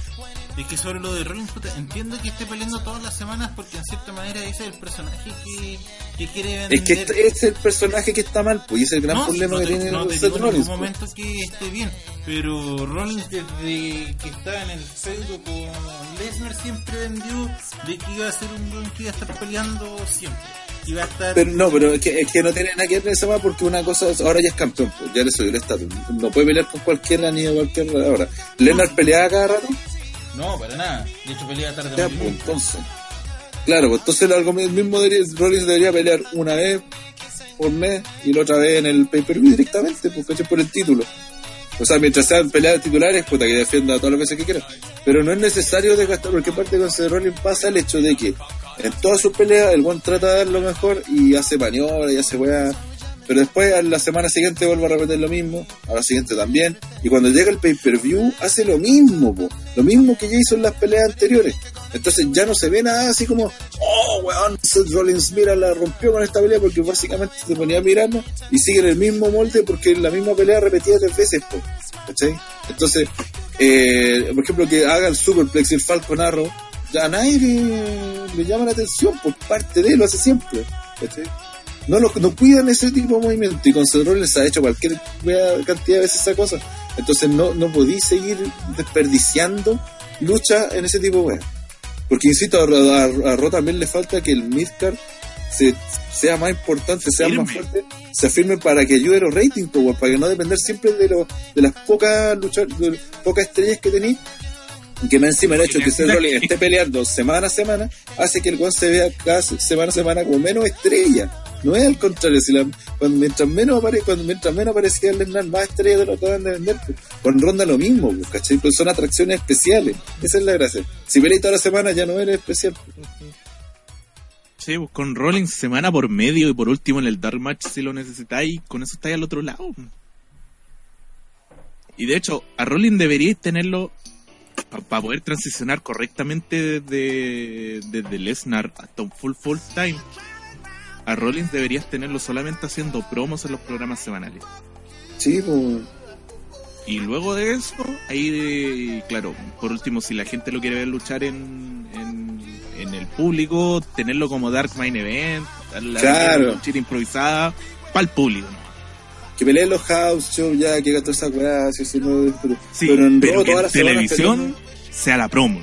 Es que sobre lo de Rollins, entiendo que esté peleando todas las semanas porque en cierta manera ese es el personaje que, que quiere vender. Es que este es el personaje que está mal, pues, y es el gran problema que tiene no Seth Rollins. En un momento que esté bien, pero Rollins desde que estaba en el feudo con Lesnar siempre vendió de que iba a ser un buen que iba a estar peleando siempre. Iba a estar... Pero no, pero es que, es que no tiene nada que ver esa más porque una cosa, ahora ya es campeón, pues, ya le subió el estatus. No puede pelear con cualquiera ni a cualquier hora. Lesnar peleaba cada rato no, para nada. De hecho, pelea tarde ya, pues, entonces. Claro, pues entonces algo mismo debería, Rollins debería pelear una vez por mes y la otra vez en el pay-per-view directamente, porque es por el título. O sea, mientras sean peleas titulares, puta, que defienda todas las veces que quiera. Pero no es necesario desgastar, porque parte con Seth Rollins pasa el hecho de que en todas sus peleas el one trata de dar lo mejor y hace maniobra y hace weá pero después a la semana siguiente vuelve a repetir lo mismo, a la siguiente también, y cuando llega el pay-per-view hace lo mismo, lo mismo que ya hizo en las peleas anteriores. Entonces ya no se ve nada así como, oh, weón, Seth Rollins, mira, la rompió con esta pelea porque básicamente se ponía mirando y sigue en el mismo molde porque en la misma pelea repetida tres veces, po. Entonces, eh, por ejemplo, que haga el Superplex y el Falcon Arrow, ya a nadie le, llama la atención por parte de él, lo hace siempre, ¿cachai? No, lo, no cuidan ese tipo de movimiento y con les ha hecho cualquier cantidad de veces esa cosa. Entonces no, no podéis seguir desperdiciando lucha en ese tipo de weas. Porque insisto, a, a, también le falta que el midcard se, sea más importante, sea más fuerte, se afirme para que ayude a los ratings, para que no depender siempre de, lo, de las pocas luchas, pocas estrellas que tenéis que me encima el hecho de que Seth Rollins esté peleando semana a semana hace que el guan se vea cada semana a semana como menos estrella. No es al contrario, si la, mientras menos apare, mientras menos aparecía Lesnar, más estrellas de lo que van a vender. Pues. Con Ronda lo mismo, pues, ¿cachai? Pues son atracciones especiales. Esa es la gracia. Si peleas toda la semana ya no eres especial. Sí, pues con Rollins semana por medio y por último en el Dark Match si lo necesitáis, con eso estáis al otro lado. Y de hecho, a Rollins deberíais tenerlo para poder transicionar correctamente desde, desde Lesnar hasta un full full time a Rollins deberías tenerlo solamente haciendo promos en los programas semanales. Sí, pues. Y luego de eso, ahí, claro, por último, si la gente lo quiere ver luchar en, en, el público, tenerlo como Dark Main Event, la claro. improvisada, para el público, ¿no? Que peleen los house shows ya, que toda esa weá, sí, pero, en pero que en televisión sea la promo.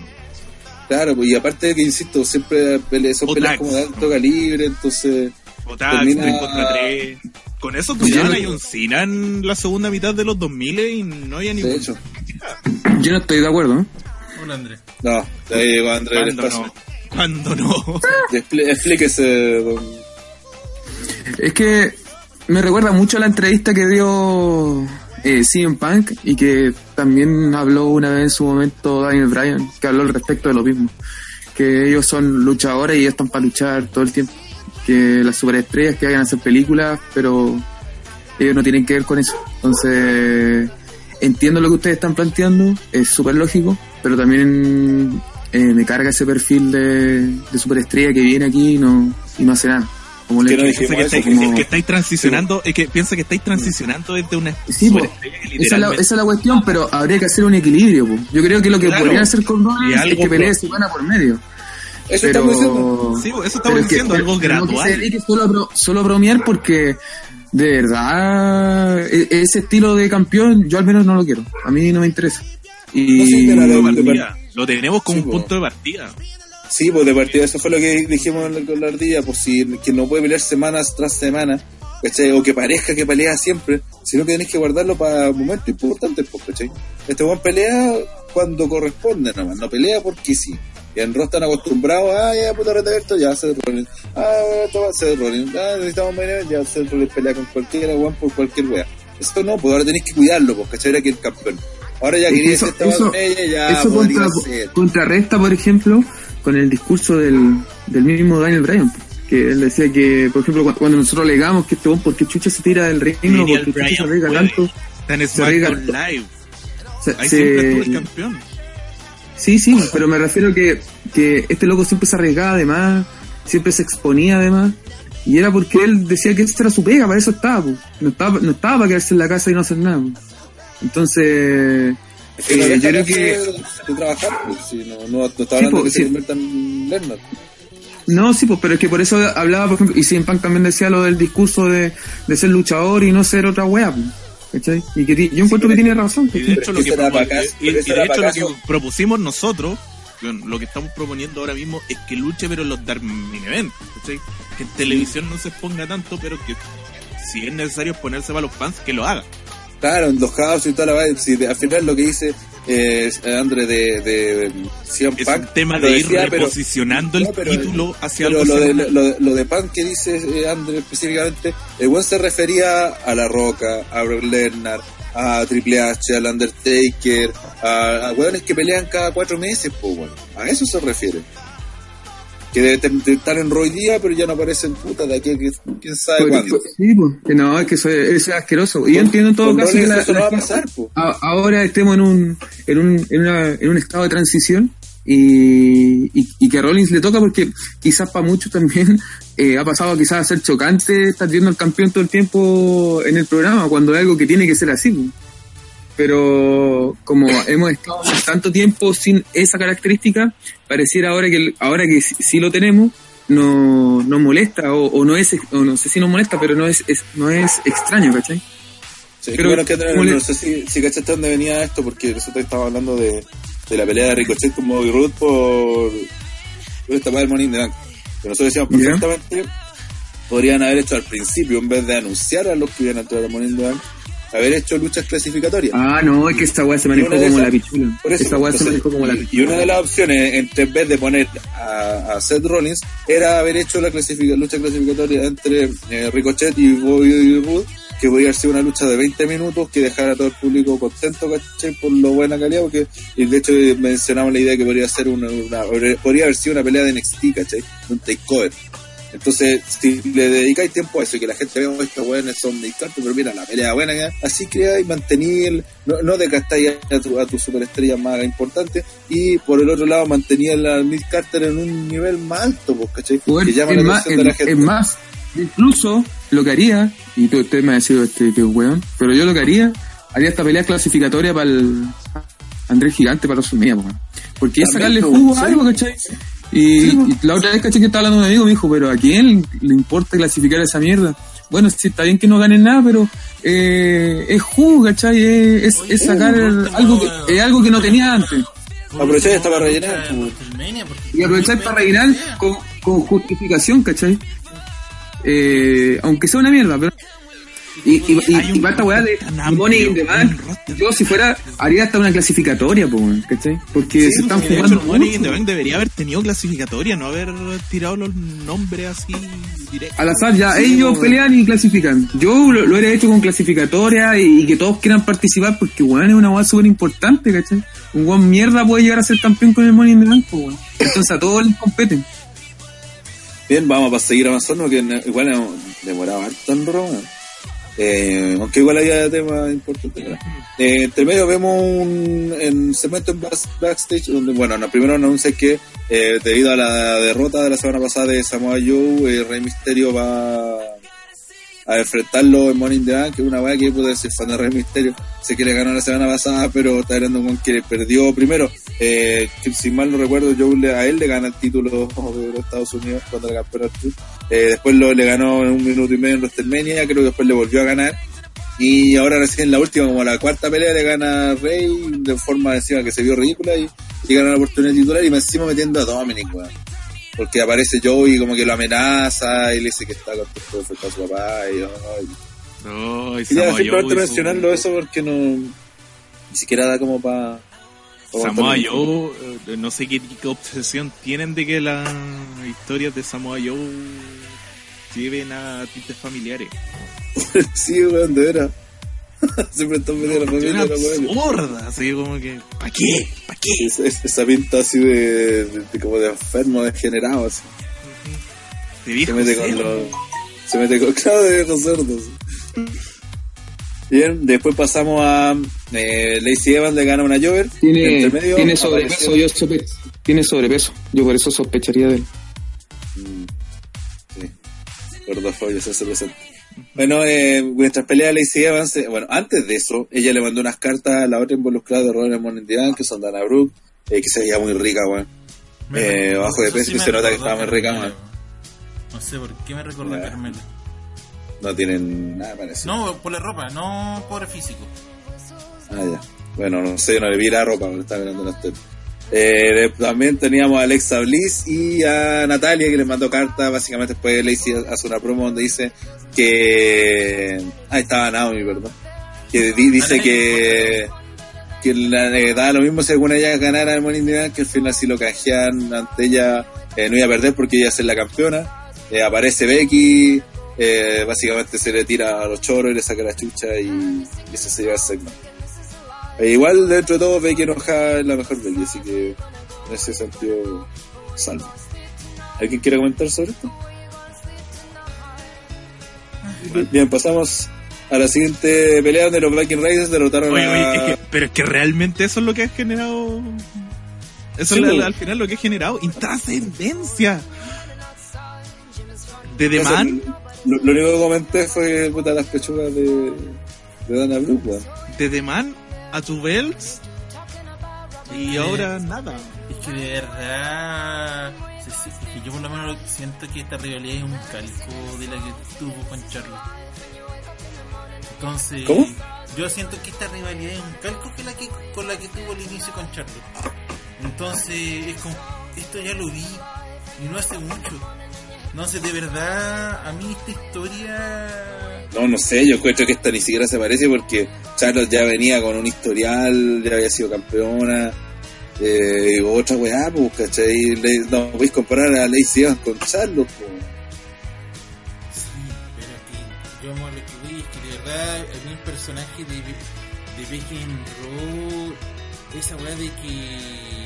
Claro, pues, y aparte que, insisto, siempre son peleas como de alto calibre, entonces... termina... contra tres. Con eso pusieron a John Cena en la segunda mitad de los 2000 y no había ni... De hecho. Yo no estoy de acuerdo, ¿eh? Hola, Andrés. No, ahí llegó Andrés del espacio. No? ¿Cuándo no? Explíquese, Es que me recuerda mucho a la entrevista que dio eh, CM Punk y que también habló una vez en su momento Daniel Bryan, que habló al respecto de lo mismo, que ellos son luchadores y están para luchar todo el tiempo, que las superestrellas que hagan hacer películas, pero ellos no tienen que ver con eso. Entonces, entiendo lo que ustedes están planteando, es súper lógico, pero también eh, me carga ese perfil de, de superestrella que viene aquí y no, y no hace nada. Como le que, que, estáis transicionando, es que piensa que estáis transicionando desde una sí, esa, es la, esa, es la, cuestión, pero habría que hacer un equilibrio. Yo creo que lo que podría hacer con Rollins es que pelee semana por medio. Eso estamos diciendo. Sí, eso estamos diciendo, algo gradual. No que solo, solo bromear porque de verdad e, ese estilo de campeón yo al menos no lo quiero. A mí no me interesa. Y lo tenemos como un punto de partida. Sí, pues de partida, eso fue lo que dijimos con la ardilla, pues si que no puede pelear semanas tras semana, ¿cachai? O que parezca que pelea siempre, sino que tenés que guardarlo para momentos importantes, pues, ¿cachai? Este buen pelea cuando corresponde nomás, no pelea porque sí. Y en Raw están acostumbrados, ah, ya, puto retabierto, ya, hace Rollins. Ah, esto va a ser Rollins. Ah, necesitamos venir, ya, hacer Rollins pelea con cualquiera, weón, por cualquier wea. Esto no, pues ahora tenés que cuidarlo, pues, ¿cachai? Era que el campeón. Ahora ya quería ser eso, ella, ya eso contra, contrarresta, por ejemplo, con el discurso del, del mismo Daniel Bryan, que él decía que, por ejemplo, cuando nosotros alegamos que este hombre, porque Chucha se tira del reino, porque Chucha se arriesga tanto, se arriesga live. Ahí siempre estuvo el campeón. Sí, sí, pero me refiero que, que este loco siempre se arriesgaba además, siempre se exponía además, y era porque él decía que esta era su pega, para eso estaba, no estaba, no estaba para quedarse en la casa y no hacer nada. Entonces, eh, yo creo que. De trabajar, pues, si no, no, no está hablando pues, que se en Lerner. No, sí, pues, pero es que por eso hablaba, por ejemplo, y Cien Punk también decía lo del discurso de, de ser luchador y no ser otra wea, pues, ¿cachai? Y que yo encuentro que tiene razón. Y de hecho, lo que, y, de hecho lo que propusimos nosotros, lo que estamos proponiendo ahora mismo es que luche, pero en los Dark Mini Event, ¿cachai? Que en televisión no se exponga tanto, pero que si es necesario exponerse para los fans, que lo haga. Claro, en los caos y toda la si al final lo que dice eh, André de, de Punk, es un tema de ir reposicionando el título hacia lo de, lo, de Punk que dice eh, André específicamente, el buen se refería a La Roca, a Brock Lesnar, a Triple H, al Undertaker, a, a que pelean cada cuatro meses, pues bueno, a eso se refiere que debe estar en Roy día, pero ya no aparece en puta de aquí quién sabe pues, cuándo. Pues, sí, pues, que no, es que eso es, asqueroso. Y yo entiendo en todo caso que la, va a pasar, ahora estemos en un, en, un, en, una, en un estado de transición y, y, que a Rollins le toca porque quizás para muchos también eh, ha pasado quizás a ser chocante estar viendo al campeón todo el tiempo en el programa cuando es algo que tiene que ser así. Pero como hemos estado tanto tiempo sin esa característica, pareciera ahora que ahora que sí lo tenemos, no nos molesta o, no es o no sé si nos molesta, pero no es, no es extraño, ¿cachai? Sí, pero bueno, que no, sé si, si cachaste dónde venía esto, porque nosotros estábamos hablando de, de la pelea de Ricochet con Bobby Roode por, por esta del Morning de Bank. Pero nosotros decíamos perfectamente, podrían haber hecho al principio, en vez de anunciar a los que iban a entrar al Bank, haber hecho luchas clasificatorias. Ah, no, es que esta weá se manejó como la pichula. esta weá se manejó como la pichula. Y una de las opciones, en vez de poner a, Seth Rollins, era haber hecho la lucha clasificatoria entre eh, Ricochet y Bobby Roode, que podría haber sido una lucha de 20 minutos que dejara a todo el público contento, ¿cachai? Por lo buena calidad, porque y de hecho mencionamos la idea de que podría ser una, podría haber sido una pelea de NXT, ¿cachai? Un takeover. Entonces, si le dedicáis tiempo a eso y que la gente vea, oh, estos weones son de pero mira, la pelea buena, así que y mantener, no, no desgastáis a tu, a tu superestrella más importante, y por el otro lado mantenía a Miss Carter en un nivel más alto, pues, ¿cachai? que llama la más, de la gente. Es más, incluso lo que haría, y tú, usted me ha dicho este que weón, pero yo lo que haría, haría esta pelea clasificatoria para el Andrés Gigante para los pues, porque es sacarle jugo a algo, ¿cachai? Y, la otra vez caché que estaba hablando un amigo, me dijo, pero ¿a quién le importa clasificar esa mierda? Bueno, sí, está bien que no ganen nada, pero eh, es jugo, ¿cachai? Es, es, sacar algo que, es algo que no tenía antes. Aprovechar hasta para rellenar. Y aprovechar para rellenar con, con justificación, ¿cachai? Eh, aunque sea una mierda, pero y, y, y, y esta weá de Money in the Bank, yo si fuera, haría hasta una clasificatoria, po, ¿cachai? Porque se están jugando. Hecho, Money in the Bank debería haber tenido clasificatoria, no haber tirado los nombres así directos. Al azar, ya, ellos pelean y clasifican. Yo lo, lo hecho con clasificatoria y, que todos quieran participar porque, weón, es una weá súper importante, ¿cachai? Un weón mierda puede llegar a ser campeón con el Money in the Bank, po, weón. Entonces a todos les competen. Bien, vamos a seguir avanzando, que igual hemos demorado harto en Roma. Eh, aunque igual había temas importantes. Eh, entre medio vemos un en segmento en backstage donde, bueno, no, primero anuncia que eh, debido a la derrota de la semana pasada de Samoa Joe, eh, Rey Misterio va a enfrentarlo en Morning the Bank, que es una weá que puede ser fan de Rey Misterio. Sé que le ganó la semana pasada, pero está hablando con que perdió primero. Eh, si mal no recuerdo, Joe a él le gana el título de Estados Unidos cuando le campeón eh, Después lo, le ganó en un minuto y medio en WrestleMania, creo que después le volvió a ganar. Y ahora recién la última, como la cuarta pelea, le gana Rey de forma encima que se vio ridícula y, y gana la oportunidad titular y me encima metiendo a Dominic, weón porque aparece Joey como que lo amenaza y le dice que está contento de a su papá y, no, y ya simplemente mencionando eso porque no ni siquiera da como para Samoa Joe, eh, no sé qué, obsesión tienen de que las historias de Samoa Joe lleven a tintes familiares. sí, weón, de veras. Siempre están metiendo la familia. absurda, así como que, ¿para qué? ¿Para qué? esa pinta así de, de, como de enfermo, degenerado, así. De se mete con los. Se mete con. Claro, de viejos cerdos. Bien, después pasamos a eh, Lacey Evans le gana una Jover. Tiene, tiene sobrepeso, yo tiene sobrepeso. Yo por eso sospecharía de él. Mm, sí, gordofobia se hace presente. Bueno, eh, mientras pelea Lacey Evans, eh, bueno, antes de eso, ella le mandó unas cartas a la otra involucrada de Ronald Monendian, que son Dana Brooke, eh, que se veía muy rica, weón. Eh, bajo de peso y se nota que estaba muy rica, weón. No sé por qué me recuerda a Carmela. No tienen nada parecido. No, por la ropa, no por el físico. Ah, ya. Bueno, no sé, no le vi la ropa, me estaba mirando las tetas. Eh, también teníamos a Alexa Bliss y a Natalia que les mandó carta. Básicamente, después Lacey hace una promo donde dice que. Ah, estaba Naomi, perdón. Que dice que. Que le da lo mismo según ella ganara el Money que al final si lo canjean ante ella eh, no iba a perder porque ella es la campeona. Eh, aparece Becky, básicamente se le tira a los choros y le saca la chucha y, y se lleva el segmento. Eh, igual dentro de todo Becky enoja es la mejor Becky, así que en ese sentido salvo. ¿Alguien quiere comentar sobre esto? Bien, pasamos a la siguiente pelea donde los Viking Raiders derrotaron a... pero es que realmente eso es lo que ha generado... Eso es al, final lo que ha generado intrascendencia. De The Man... Lo, único que comenté fue puta, las pechugas de, de Dana Brooke, De The Man a tu belts y ahora nada. Es que de verdad, es que yo por lo menos siento que esta rivalidad es un calco de la que tuvo con Charlotte. Entonces, ¿Cómo? yo siento que esta rivalidad es un calco que la que, con la que tuvo el inicio con Charlotte. Entonces, es como, esto ya lo vi y no hace mucho. No sé, de verdad, a mí esta historia... No, no sé, yo creo que esta ni siquiera se parece porque Charlotte ya venía con un historial, ya había sido campeona, eh, otra weá, pues, ¿cachai? no podéis comparar a Lacey Evans con Charlotte, pues. Sí, pero que yo lo que voy es que de verdad, a mí el personaje de, de Becky Road, esa weá de que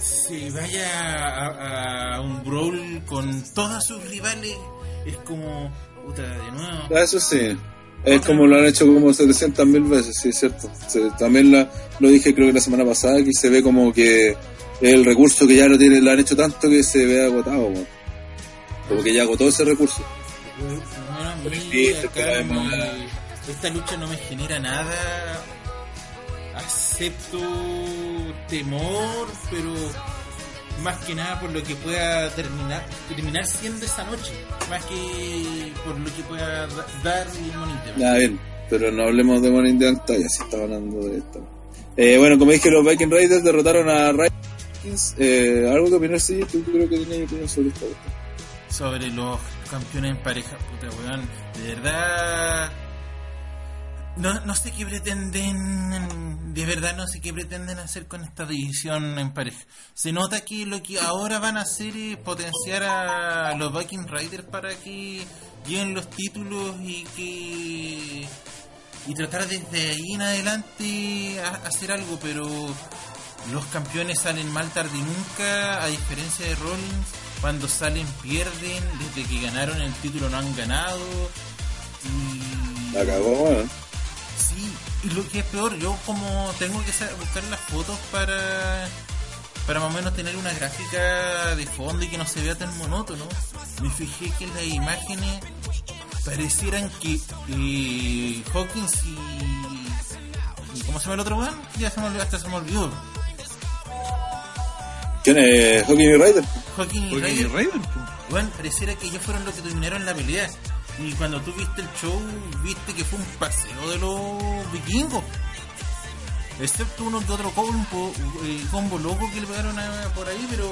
se vaya a, un brawl con todos sus rivales es como puta de nuevo. Ah, eso sí. Es como lo han hecho como 700 mil veces, sí, es cierto. también lo dije creo que la semana pasada, que se ve como que el recurso que ya lo tiene, lo han hecho tanto que se ve agotado. Como que ya agotó ese recurso. esta lucha no me genera nada acepto temor, pero más que nada por lo que pueda terminar terminar siendo esa noche, más que por lo que pueda dar el monito. Ya, bien, pero no hablemos de Money de ya si estaba hablando de esto. Eh, bueno, como dije, los Viking Raiders derrotaron a Vikings. Eh, ¿Algo que opinar? Sí, tú creo que tenías opinión sobre esto. Sobre los campeones en pareja, puta weón. De verdad no, no sé qué pretenden, de verdad no sé qué pretenden hacer con esta división en pareja. Se nota que lo que ahora van a hacer es potenciar a los Viking Riders para que lleven los títulos y que y tratar desde ahí en adelante a hacer algo, pero los campeones salen mal tarde y nunca, a diferencia de Rollins, cuando salen pierden, desde que ganaron el título no han ganado. Y... La cagó, Sí, y lo que es peor, yo como tengo que buscar las fotos para para más o menos tener una gráfica de fondo y que no se vea tan monótono, me fijé que las imágenes parecieran que eh, Hawkins y, ¿Cómo se llama el otro weón? Ya se me olvidó, hasta se me olvidó. ¿Quién es? Hawkins y Ryder. Hawkins y Ryder. Bueno, pareciera que ellos fueron los que terminaron la pelea. Y cuando tú viste el show, viste que fue un paseo de los vikingos. Excepto uno de otro combo, eh, combo loco que le pegaron por ahí, pero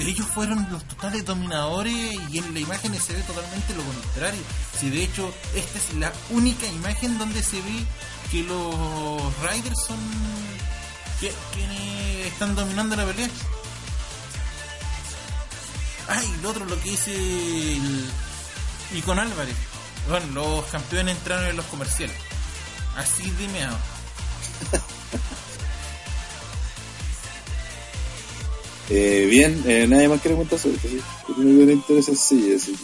ellos fueron los totales dominadores y en la imagen se ve totalmente lo contrario. Si de hecho esta es la única imagen donde se ve que los Riders son quienes están dominando la pelea. Ay, lo otro lo que dice y con Álvarez. Bueno, los campeones entraron en los comerciales. Así de meado. eh, bien, eh, nadie más quiere contar sobre esto. ¿sí? Me interesa sí, sí.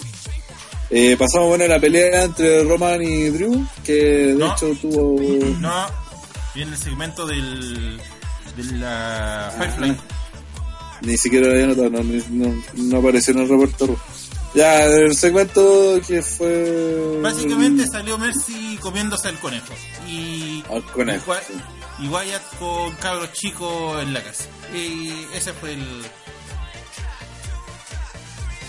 Eh, pasamos bueno a la pelea entre Roman y Drew, que de hecho tuvo. No, viene el segmento del. de la Firefly. Ni siquiera lo había notado, no, no, no apareció en el reporte. Ya, el segmento que fue. Básicamente salió Mercy comiéndose el conejo. Y. Al conejo. Y, Wyatt con cabros chicos en la casa. Y ese fue el.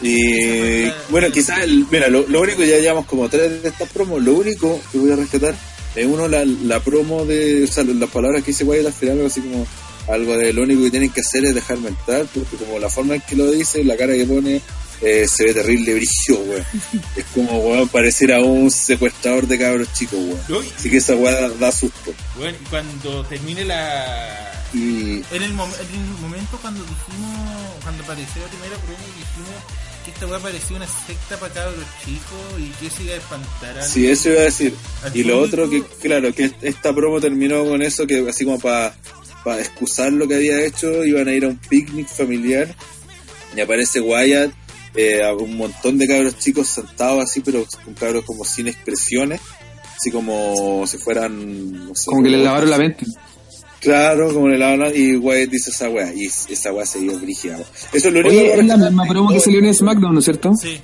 Y bueno, quizás, mira, lo, único, ya llevamos como tres de estas promos, lo único que voy a rescatar es uno, la, la promo de, o sea, las palabras que dice Wyatt al final, así como algo de lo único que tienen que hacer es dejar mental, porque como la forma en que lo dice, la cara que pone, eh, se ve terrible brillo, weón. es como, weón, parecer a un secuestrador de cabros chicos, weón. Así que esa weón da, susto. Bueno, cuando termine la... Y... En, el momento cuando dijimos, cuando apareció la primera prueba, dijimos que esta weá parecía una secta para cabros chicos y que se iba a espantar a Sí, eso iba a decir. Y lo otro que, claro, que esta promo terminó con eso, que así como para para excusar lo que había hecho, iban a ir a un picnic familiar y aparece Wyatt, eh, a un montón de cabros chicos sentados así, pero con cabros como sin expresiones, así como si fueran... como que le lavaron la mente. Claro, como le lavaron y Wyatt dice esa weá, y esa weá se dio brígida. Eso es lo único es la misma promo que salió en SmackDown, ¿no es cierto? Sí.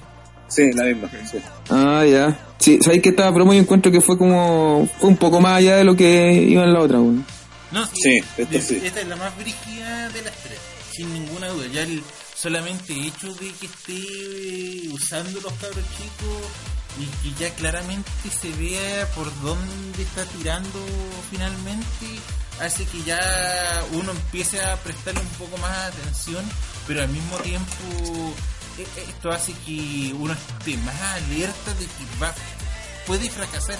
Sí, la misma. Sí. Ah, ya. Sí, sabéis que esta promo yo encuentro que fue como. fue un poco más allá de lo que iba en la otra, weón. No, sí, esta, es la más brígida de las tres, sin ninguna duda. Ya el solamente hecho de que esté usando los cabros chicos y que ya claramente se vea por dónde está tirando finalmente, hace que ya uno empiece a prestarle un poco más atención, pero al mismo tiempo e, e, esto hace que uno esté más alerta de que va puede fracasar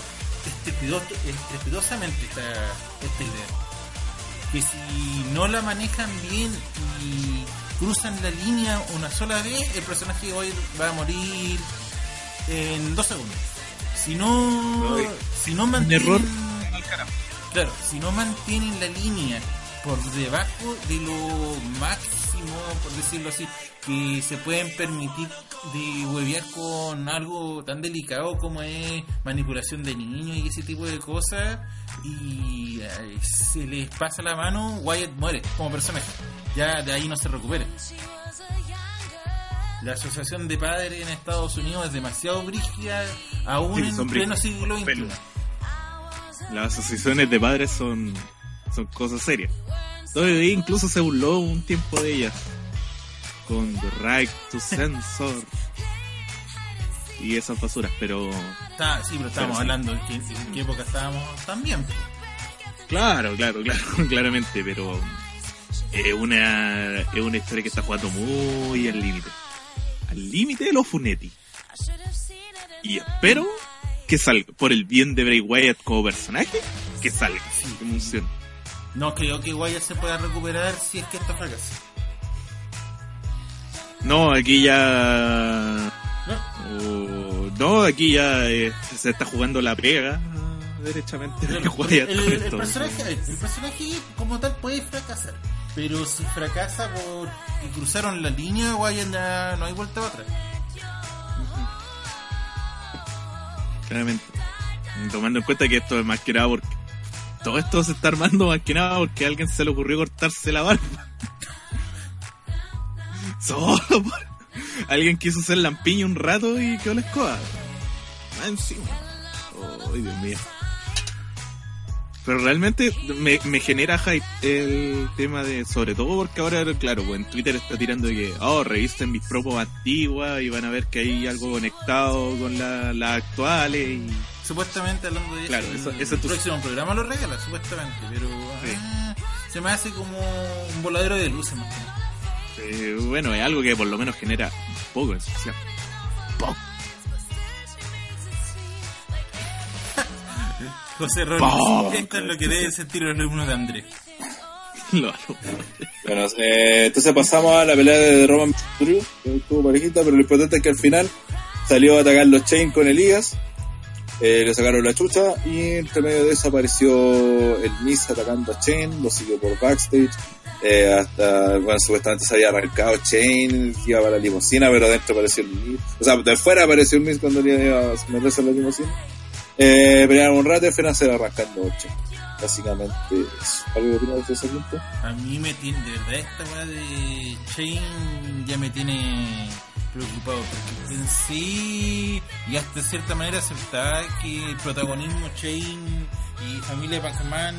estrepidosamente esta, esta idea. Que si no la manejan bien y cruzan la línea una sola vez, el personaje hoy va a morir en dos segundos. Si no, si no mantienen, error. Claro, si no mantienen la línea por debajo de lo máximo, por decirlo así, que se pueden permitir de huevear con algo tan delicado como es manipulación de niños y ese tipo de cosas y eh, se les pasa la mano, Wyatt muere como personaje. Ya de ahí no se recupera. La asociación de padres en Estados Unidos es demasiado brígida, aún en pleno siglo XXI. Las asociaciones de padres son, son cosas serias. Todavía incluso se burló un tiempo de ellas con The Right to Censor y esas basuras, pero. Está, sí, pero estábamos hablando en qué, época estábamos también. Claro, claro, claro, claramente, pero es una, es una historia que está jugando muy al límite. Al límite de los Funetti. Y espero que salga, por el bien de Bray Wyatt como personaje, que salga, sí, No creo que Wyatt se pueda recuperar si es que esto fracasa. No, aquí ya no, aquí ya eh, se está jugando la pega derechamente. El, el, personaje, el personaje como tal puede fracasar, pero si fracasa porque cruzaron la línea, guay, no hay vuelta a otra. Claramente. Tomando en cuenta que esto es más que nada porque todo esto se está armando más que nada porque a alguien se le ocurrió cortarse la barba. pasó? Alguien quiso hacer lampiño un rato y quedó la escoba. Ah, encima. Oh, Dios mío. Pero realmente me, me, genera hype el tema de, sobre todo porque ahora, claro, pues en Twitter está tirando de que, oh, revisten mis propos antiguas y van a ver que hay algo conectado con las la actuales y... Supuestamente hablando de claro, eso, eso, el próximo programa lo regala, supuestamente, pero ah, se me hace como un voladero de luces más bueno, es algo que por lo menos genera un poco de Poco. José Rollins. Esto es lo que debe sentir el alumno de Andrés. bueno, eh, entonces pasamos a la pelea de Roman Drew, que estuvo parejita, pero lo importante es que al final salió a atacar los Chain con Elías, eh, le sacaron la chucha y entre medio de eso apareció el Miz atacando a Chain, lo siguió por backstage, eh, hasta, bueno, supuestamente se había arrancado Chain, iba para la limusina, pero adentro apareció el Miz, o sea, de fuera apareció el Miz cuando iba a meterse en la limusina. Eh, pelearon un rato y al final se arrancando 8. Básicamente eso. ¿Algo que de ese punto? A mí me tiene, de verdad, esta weá de Chain ya me tiene preocupado porque en sí y hasta cierta manera aceptar que el protagonismo Chain y familia Pac-Man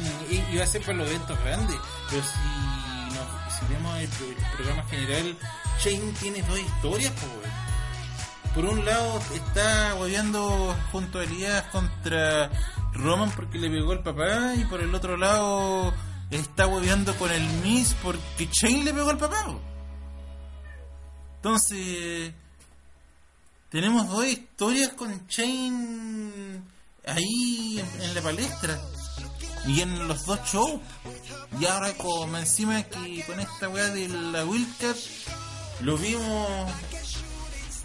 iba a ser para los eventos grandes pero si, no, si vemos el, programa general Chain tiene dos historias por un lado está hueveando junto a Elías contra Roman porque le pegó el papá y por el otro lado está hueveando con el Miss porque Chain le pegó al papá. Entonces tenemos dos historias con Chain ahí en, la palestra y en los dos shows. Y ahora como encima que con esta weá de la Wildcat lo vimos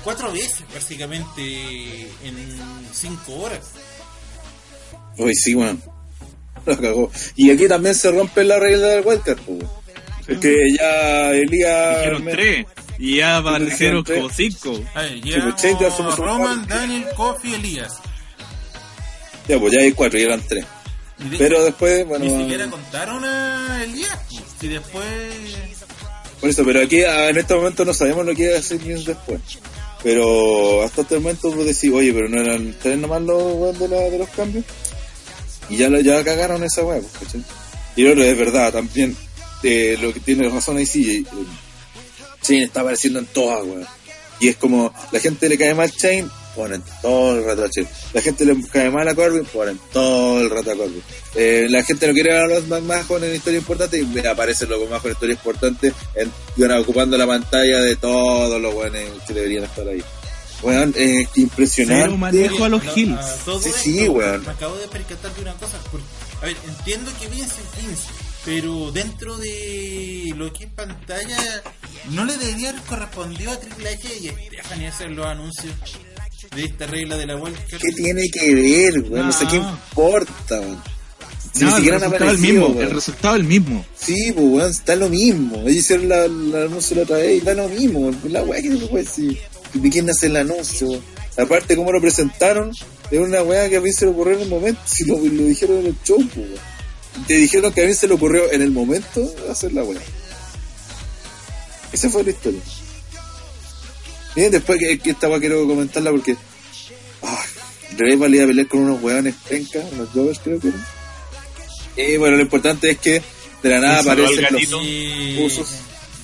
cuatro veces básicamente en cinco horas. Uy, sí, bueno. Lo cagó. Y aquí también se rompe la regla del Wildcard, pues. Porque ya Elías. Dijeron tres. Y ya aparecieron como cinco. Ay, ya pues, Roman, Daniel, Kofi, Elías. Ya, pues ya hay cuatro, y eran tres. Pero después, bueno. Ni siquiera contaron a Elías. Pues, si después. Por eso, pero aquí en este momento no sabemos lo que va a hacer después. Pero hasta este momento vos decís, oye, pero no eran tres nomás los de, de los cambios. Y ya, ya cagaron esa weá, pues, Y lo es verdad, también, eh, lo que tiene razón ahí sí, eh, Chain está apareciendo en todas, weón. Y es como, la gente le cae mal Chain, ponen todo el rato a Chain. La gente le cae mal a Corbin, ponen todo el rato a Corbin. Eh, la gente no quiere ver a los más con en historia importante y aparecen los más con historia importante en, ocupando la pantalla de todos los buenos que deberían estar ahí. Weón, eh, impresionante. Pero manejo a los hills. Sí, sí, weón. Me acabo de percatar de una cosa. a ver, entiendo que Vince Vince, pero dentro de lo que es pantalla, no le debería haber correspondido a Triple H y dejan de hacer los anuncios de esta regla de la vuelta. ¿Qué tiene que ver, weón? No, sé qué importa, weón no, el resultado el mismo, el resultado el mismo. Sí, pues weón, está lo mismo. Ellos hicieron la, la anuncio la otra vez y está lo mismo. La weá que no puede decir. ¿De quién hace el anuncio? Aparte, cómo lo presentaron, es una weá que a mí se le ocurrió en el momento. Si lo, lo dijeron en el show, pues, Te dijeron que a mí se le ocurrió en el momento hacer la weá. Esa fue la historia. Bien, después que, que esta weá quiero comentarla porque. Ah, Rey valía a pelear con unos weones pencas, unos jovers creo que eran y bueno, lo importante es que de la nada aparecen los usos.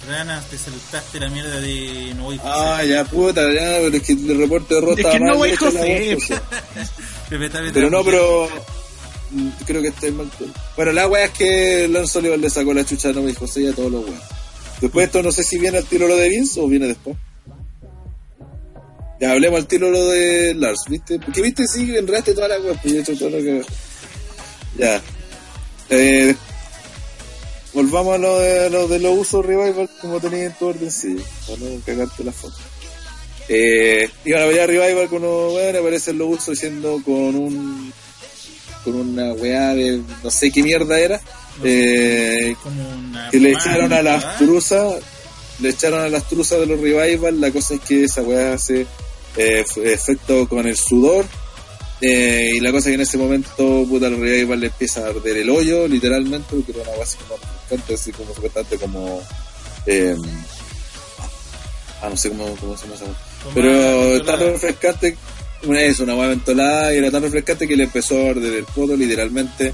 Rana, te saltaste la mierda de no voy Ah, ya puta, ya, pero es que el reporte de rota es que no voy José. pero no, pero creo que está mal. Bueno, la wea es que Lance Oliver le sacó la chucha a Noé José y a todos los weas. Después esto no sé si viene al tiro lo de Vince o viene después. Ya hablemos al tiro lo de Lars, ¿viste? Porque viste, sí, enredaste toda la wea, pues he hecho todo lo que. Ya. Eh, volvamos a lo de, lo de los usos revival como tenía en tu orden, sí, para no cagarte la foto. Eh, iban a pelear revival con unos weones, aparecen los usos diciendo con un con una weá de no sé qué mierda era. Eh, que le echaron a las truzas, le echaron a las truzas de los revival, la cosa es que esa weá hace eh, efecto con el sudor eh, y la cosa es que en ese momento, puta, el igual le empieza a arder el hoyo, literalmente, porque era una base como así como supuestamente como. Eh, Ah, no sé cómo, cómo se llama Pero está refrescante, es una hueá ventolada y era tan refrescante que le empezó a arder el poto literalmente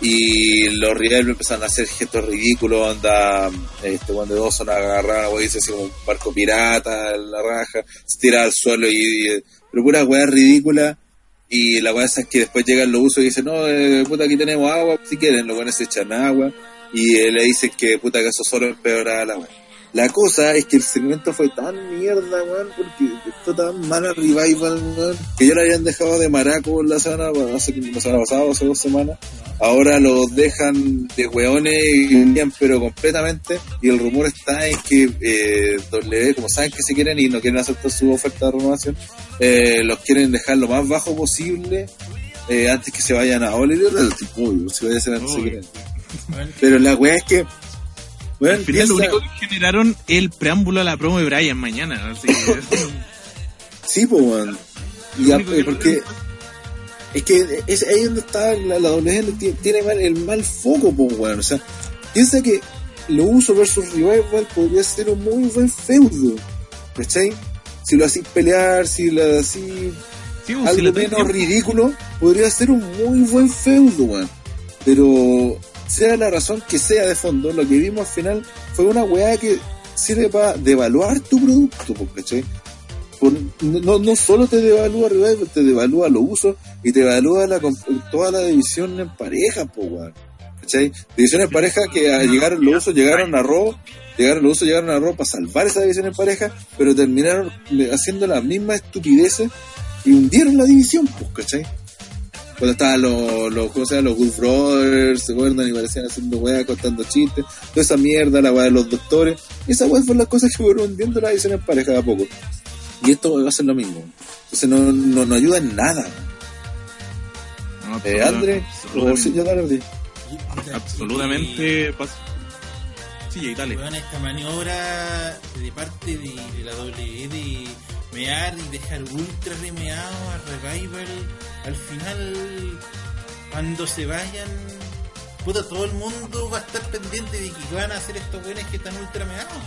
y los rivales empezaron a hacer gestos ridículos, anda, este, cuando dos son agarrados, güey, dice así como un barco pirata, la raja, se tira al suelo y, pero pura weá ridícula y la weá es que después llegan los usos y dicen, no, eh, puta, aquí tenemos agua, si quieren, los buenos se echan agua y le dicen que puta que eso solo empeora la weá. La cosa es que el segmento fue tan mierda, weón, porque esto tan mala revival, weón, que ya lo habían dejado de maraco la semana, hace, la semana pasada, hace dos semanas. Ahora los dejan de weones y pero completamente. Y el rumor está en que eh, W, como saben que se quieren y no quieren aceptar su oferta de renovación, eh, los quieren dejar lo más bajo posible eh, antes que se vayan a Oliver. Tipo, si vaya a ser antes Pero la weá es que bueno, Al final lo único que generaron el preámbulo a la promo de Brian mañana. Así sí, pues. Y porque es que es ahí donde está la, la tiene mal, el mal foco, pues, weón. O sea, piensa que lo uso versus Revival podría ser un muy buen feudo. ¿Cachai? Si lo hacís pelear, si lo hacís sí, algo menos ridículo, podría ser un muy buen feudo, weón. Pero sea la razón que sea de fondo, lo que vimos al final fue una weá que sirve para devaluar tu producto, ¿cachai? no, no solo te devalúa Revival, te devalúa los usos y te devalúa la, toda la división en pareja, po. ¿Cachai? División en pareja que llegaron los usos, llegaron a Raw, llegaron los usos, llegaron a Raw para salvar esa división en pareja, pero terminaron haciendo la misma estupideces y hundieron la división, pues, ¿cachai? Cuando estaban los, los, ¿cómo se llama? Los Good Brothers, ¿se acuerdan? Y parecían haciendo weá, contando chistes, toda esa mierda, la weá de los doctores. Y esa weá fueron las cosas que fueron hundiendo la edición en pareja de a poco. Y esto va a ser lo mismo. Entonces no, no, no ayuda en nada. No, eh, André, o si yo dale, Absolutamente. Sí, dale. Bueno, esta maniobra de parte de, de la WWE de mear y dejar ultra remeado a Revival al final cuando se vayan puta todo el mundo va a estar pendiente de que van a hacer estos buenos que están ultra meados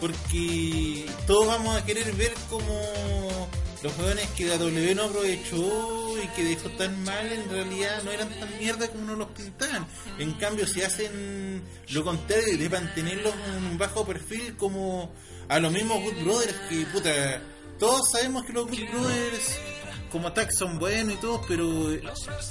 porque todos vamos a querer ver como los jóvenes que la W no aprovechó y que dejó tan mal en realidad no eran tan mierda como nos los pintaban. En cambio, si hacen lo contrario de mantenerlos en un bajo perfil como a los mismos Good Brothers que puta todos sabemos que los Good Brothers como tag son buenos y todos, pero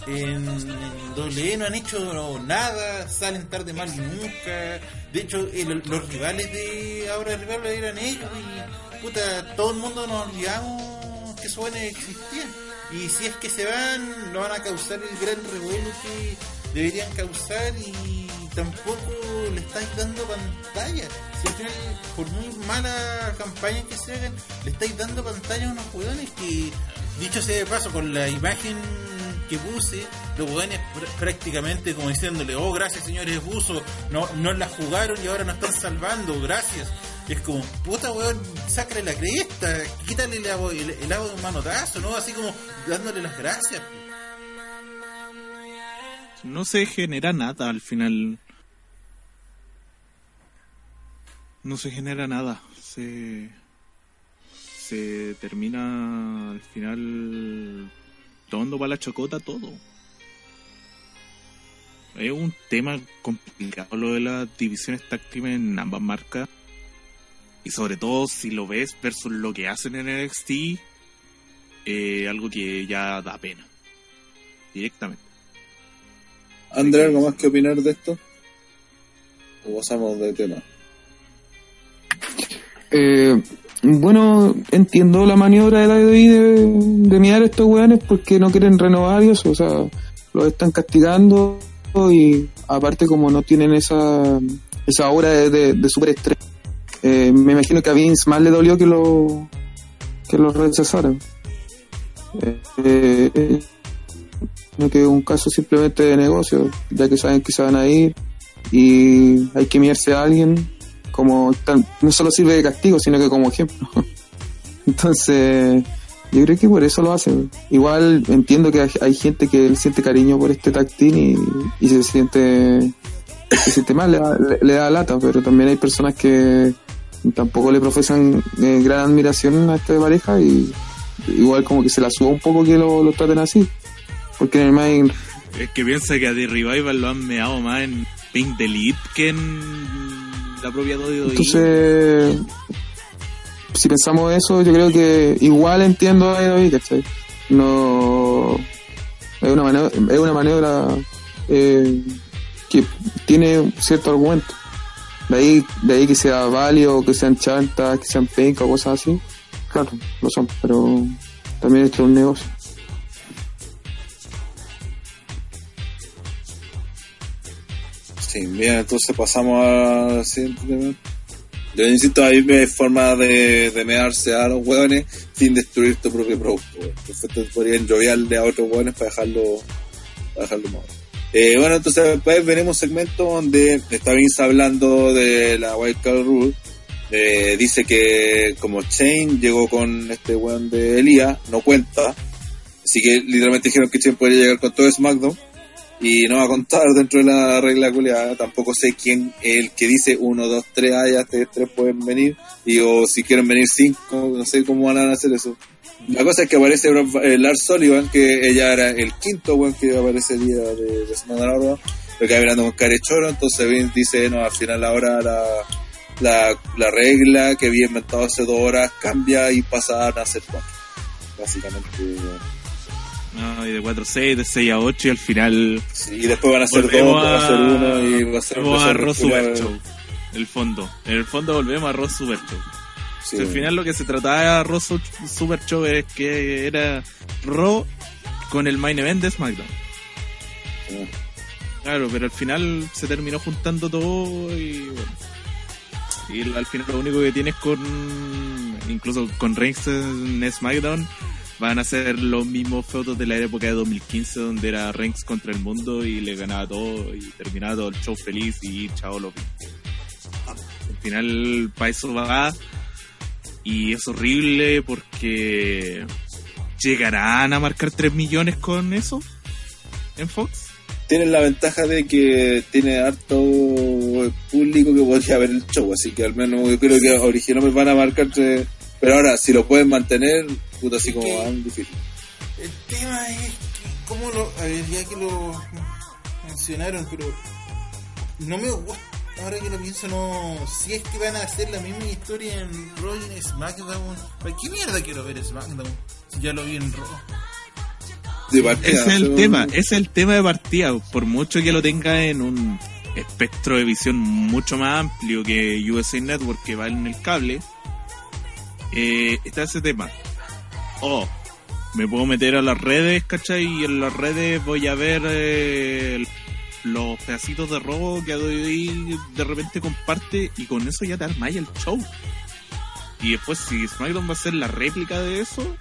en doble no han hecho nada, salen tarde mal y nunca. De hecho, los rivales de ahora rivales eran ellos y puta, todo el mundo nos olvidamos que esos existían. Y si es que se van, no van a causar el gran revuelo que deberían causar y tampoco le estáis dando pantalla. Si al por muy mala campaña que se hagan, le estáis dando pantalla a unos jugadores que, dicho sea de paso, con la imagen que puse, los jugadores prácticamente como diciéndole, oh, gracias señores Buzo, no, no la jugaron y ahora nos están salvando, gracias. Es como, puta weón, sácale la cresta, quítale el, el agua de un manotazo, ¿no? Así como dándole las gracias. No se genera nada al final. No se genera nada. Se, se termina al final tomando para la chocota todo. Es un tema complicado lo de las divisiones táctiles en ambas marcas. Y sobre todo si lo ves versus lo que hacen en NXT, eh, algo que ya da pena. Directamente. André, ¿algo más que opinar de esto? ¿O pasamos de tema? Eh, bueno, entiendo la maniobra de la de, de mirar a estos weones porque no quieren renovar eso, o sea, los están castigando y aparte como no tienen esa, esa obra de, de, superestrella, eh, me imagino que a Vince más le dolió que lo que lo rechazaran. Eh, eh, no que un caso simplemente de negocio, ya que saben que se van a ir y hay que mirarse a alguien como no solo sirve de castigo, sino que como ejemplo. Entonces, yo creo que por eso lo hacen. Igual entiendo que hay, gente que siente cariño por este tactín y, se siente se siente mal, le da, lata, pero también hay personas que, tampoco le profesan eh, gran admiración a esta pareja y igual como que se la suba un poco que lo, traten así. Porque en el main... Es que piensa que a The Revival lo han meado más en Pink Delete que en la propia WWE. Entonces, si pensamos eso, yo creo que igual entiendo a WWE, ¿cachai? No... Es una maniobra, es una maniobra eh, que tiene cierto argumento. De ahí, de ahí que sea válido, que sean chantas, que sean penca o cosas así. Claro, lo son, pero también esto es un negocio. Sí, bien, entonces pasamos al siguiente. Yo insisto, ahí hay forma de, de mearse a los hueones sin destruir tu propio producto. Perfecto, podrían lloviarle a otros hueones para dejarlo, para dejarlo mal. Eh, bueno, entonces después venimos un segmento donde está Vince hablando de la White Card Rule. Eh, dice que como Chain llegó con este weón de Elia, no cuenta. Así que literalmente dijeron que Chain podría llegar con todo SmackDown. Y no va a contar dentro de la regla culiada. Tampoco sé quién el que dice uno, dos, tres, ah, ya ustedes tres pueden venir. Y o si quieren venir cinco, no sé cómo van a hacer eso. La cosa es que aparece eh, Lars Sullivan, que ella era el quinto weón que aparecería de, de Semana Lo que hablando con Choro, entonces Vince dice, no, al final ahora la, la, la regla que había inventado hace dos horas cambia y pasa a ser cuatro. Básicamente. No, y de 4 a 6, de 6 a 8 y al final... Sí, y después van a ser dos, van a ser uno y va a ser... Volvemos a Ross Super Show, el fondo. En el fondo volvemos a Ross Super Show al final lo que se trataba de Raw Super Show es que era Raw con el main event de SmackDown. Claro, pero al final se terminó juntando todo y bueno. Y al final lo único que tienes con. Incluso con Reigns en SmackDown van a ser los mismos fotos de la época de 2015 donde era Reigns contra el mundo y le ganaba todo y terminaba todo el show feliz y chao lo Al final para eso va y es horrible porque llegarán a marcar 3 millones con eso en Fox. Tienen la ventaja de que tiene harto público que podría ver el show, así que al menos yo creo que originalmente van a marcar 3. Pero ahora, si lo pueden mantener, puta, así como van difícil. El tema es que, ¿cómo lo.? A ver, ya que lo mencionaron, pero no me gusta ahora que lo pienso, no. Si es que van a hacer la misma historia en Raw y en SmackDown, ¿para qué mierda quiero ver SmackDown? Si ya lo vi en Raw. ese es el tema, ese es el tema de partida. Por mucho que lo tenga en un espectro de visión mucho más amplio que USA Network que va en el cable, eh, está ese tema. Oh, me puedo meter a las redes, ¿cachai? Y en las redes voy a ver eh, los pedacitos de robo que de repente comparte y con eso ya te armáis el show. Y después si SmackDown va a ser la réplica de eso,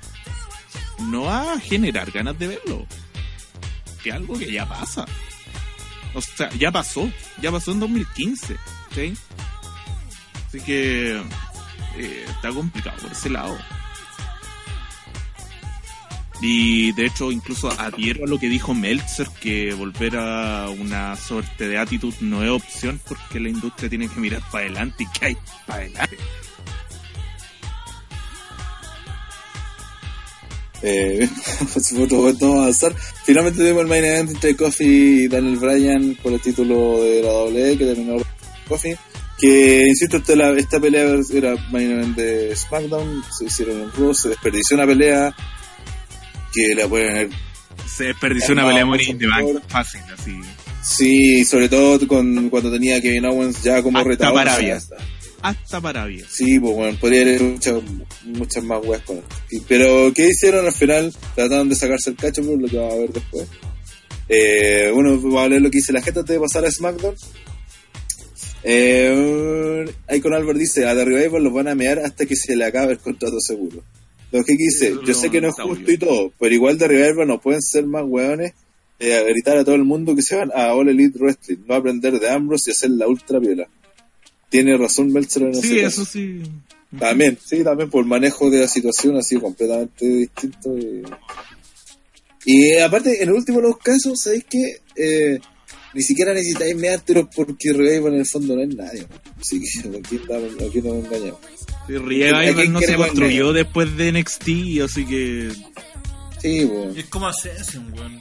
no va a generar ganas de verlo. Que algo que ya pasa. O sea, ya pasó. Ya pasó en 2015. Así que eh, está complicado por ese lado. Y de hecho, incluso adhiero a lo que dijo Meltzer, que volver a una suerte de actitud no es opción porque la industria tiene que mirar para adelante y que hay para adelante. Eh, vamos a avanzar. Finalmente tuvimos el main event entre Kofi y Daniel Bryan por el título de la WWE que terminó Kofi. Que, insisto, esta, esta pelea era de SmackDown, se hicieron en Raw, se desperdició una pelea que la pueden Se desperdició una pelea muy fácil, así. Sí, sobre todo con, cuando tenía Kevin Owens ya como retador. Hasta para Hasta para Sí, pues bueno, podría haber muchas, muchas más weas con esto. Pero, ¿qué hicieron al final? Trataron de sacarse el cacho, por lo que vamos a ver después. Eh, bueno, vamos a leer lo que dice la gente antes de pasar a SmackDown. Eh, ahí con Albert dice, a Revival los van a mear hasta que se le acabe el contrato seguro. Lo que quise, yo sé que no es justo y todo, pero igual de Revival no pueden ser más weones eh, a gritar a todo el mundo que se van a All Elite Wrestling, no aprender de Ambrose y hacer la ultra viola. Tiene razón Meltzer en Sí, eso sí. También, sí, también por el manejo de la situación así completamente distinto. Y, aparte, en el último de los casos, ¿sabéis qué? Eh, ni siquiera necesitáis meártelos porque Revival en el fondo no es nadie. Así que aquí, aquí nos engañamos. Sí, no se construyó después de NXT, así que. Sí, bueno. Es como Ascension, weón.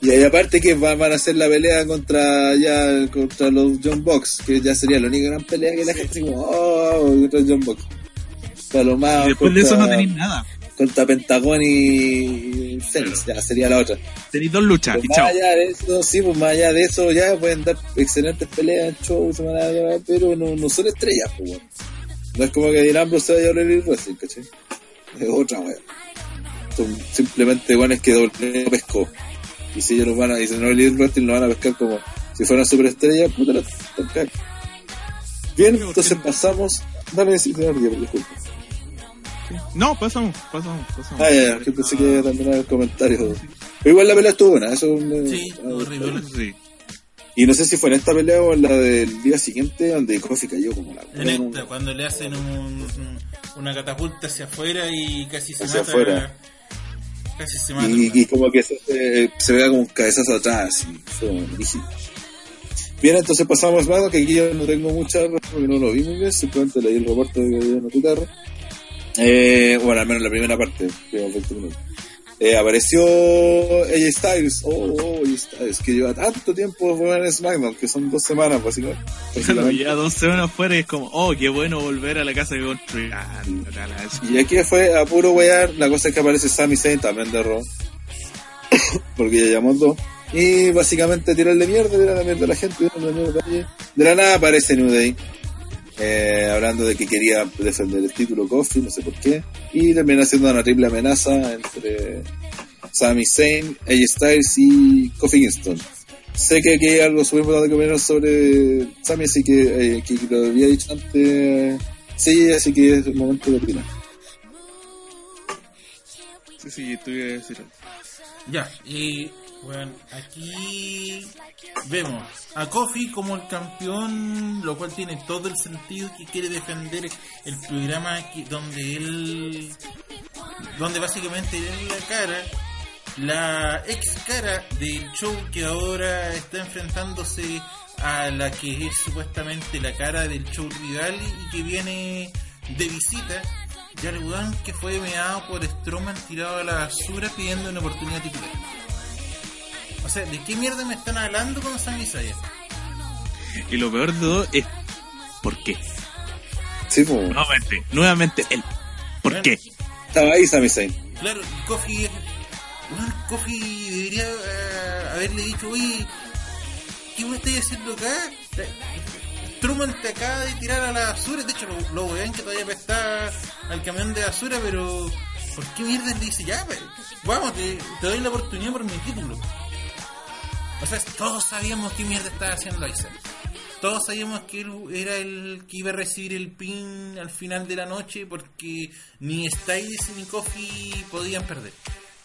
Y ahí aparte que van, a hacer la pelea contra ya contra los John Box, que ya sería la única gran pelea que la gente como, oh, contra John Box. y después de eso no tenéis nada contra Pentagón y Fénix, ya sería la otra. Tenéis dos luchas, pues más allá de eso, sí, pues más allá de eso ya pueden dar excelentes peleas, shows, pero no, no son estrellas, pues, No es como que Dirán se vaya a el Wrestling, ¿cachai? Es otra weón. Son simplemente weones que doble pescó. Y si ellos los van a, y si no el Wrestling lo van a pescar como si fuera una superestrella, puta la Bien, entonces pasamos. Dame decir, disculpa. No, pasamos, pasamos, pasamos. Ah, ya, que pensé que iba a terminar el comentario. Pero igual la pelea estuvo buena, eso Sí, horrible. Sí. Y no sé si fue en esta pelea o en la del día siguiente donde Kofi cayó como la En esta, cuando le hacen un, una catapulta hacia afuera y casi se hacia mata. Afuera. Casi se mata. Y, y como que se, se, vea como un cabezazo atrás y fue rígido. Bien, entonces pasamos más, que aquí yo no tengo mucha porque no lo vi muy bien, simplemente leí el reporte de en Twitter. Eh, bueno, al menos la primera parte, Eh, apareció AJ Styles, oh, oh, AJ Styles, que lleva tanto tiempo en SmackDown, que son dos semanas básicamente. Claro, ya dos semanas fuera y es como, oh, qué bueno volver a la casa de construir. y aquí fue a puro wear, la cosa es que aparece Sami Zayn también de Raw, porque ya llamó dos. Y básicamente tirarle mierda, tirarle mierda a la gente, tirarle mierda a De la nada aparece New Day eh, hablando de que quería defender el título Kofi, no sé por qué, y termina haciendo una triple amenaza entre Sami Zayn, AJ Styles y Kofi Kingston. Sé que aquí hay algo súper importante que menos sobre Sami, así que, eh, que, lo había dicho antes. Sí, así que es el momento de opinar. Sí, sí, tú ibas a decir Ya, y bueno, aquí vemos a Kofi como el campeón, lo cual tiene todo el sentido que quiere defender el programa donde él, donde básicamente él la cara, la ex cara del show que ahora está enfrentándose a la que es supuestamente la cara del show rival y que viene de visita. Y al que fue meado por Strowman tirado a la basura pidiendo una oportunidad titular. O sea, ¿de qué mierda me están hablando con Sami Zayn? Y lo peor de todo es ¿por qué? Sí, pues. Nuevamente, nuevamente el ¿por qué? Estaba ahí Sami Zayn. Claro, Kofi bueno, Kofi debería uh, haberle dicho, oye, ¿qué me estáis haciendo acá? Truman te acaba de tirar a la basura, de hecho lo, lo ven que todavía está al camión de basura, pero ¿por qué mierda le dice ya? Vamos, te, te doy la oportunidad por mi título. O sea, todos sabíamos qué mierda estaba haciendo Aizen. Todos sabíamos que él era el que iba a recibir el pin al final de la noche porque ni Styles ni Kofi podían perder.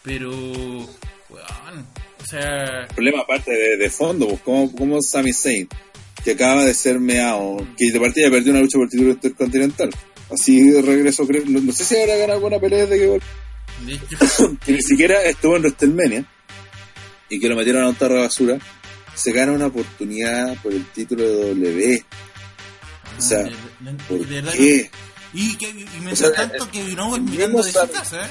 Pero, bueno, o sea... problema aparte de, fondo, pues, como, como Sami Zayn, que acaba de ser meado, que de partida perdió una lucha por el título intercontinental. Así de regreso, creo, no, sé si habrá ganado alguna pelea de que... que ni siquiera estuvo en WrestleMania y que lo metieron a un tarro de basura, se gana una oportunidad por el título de W. o sea, ¿por qué? Y, que, y mientras tanto, que vino mirando de su casa,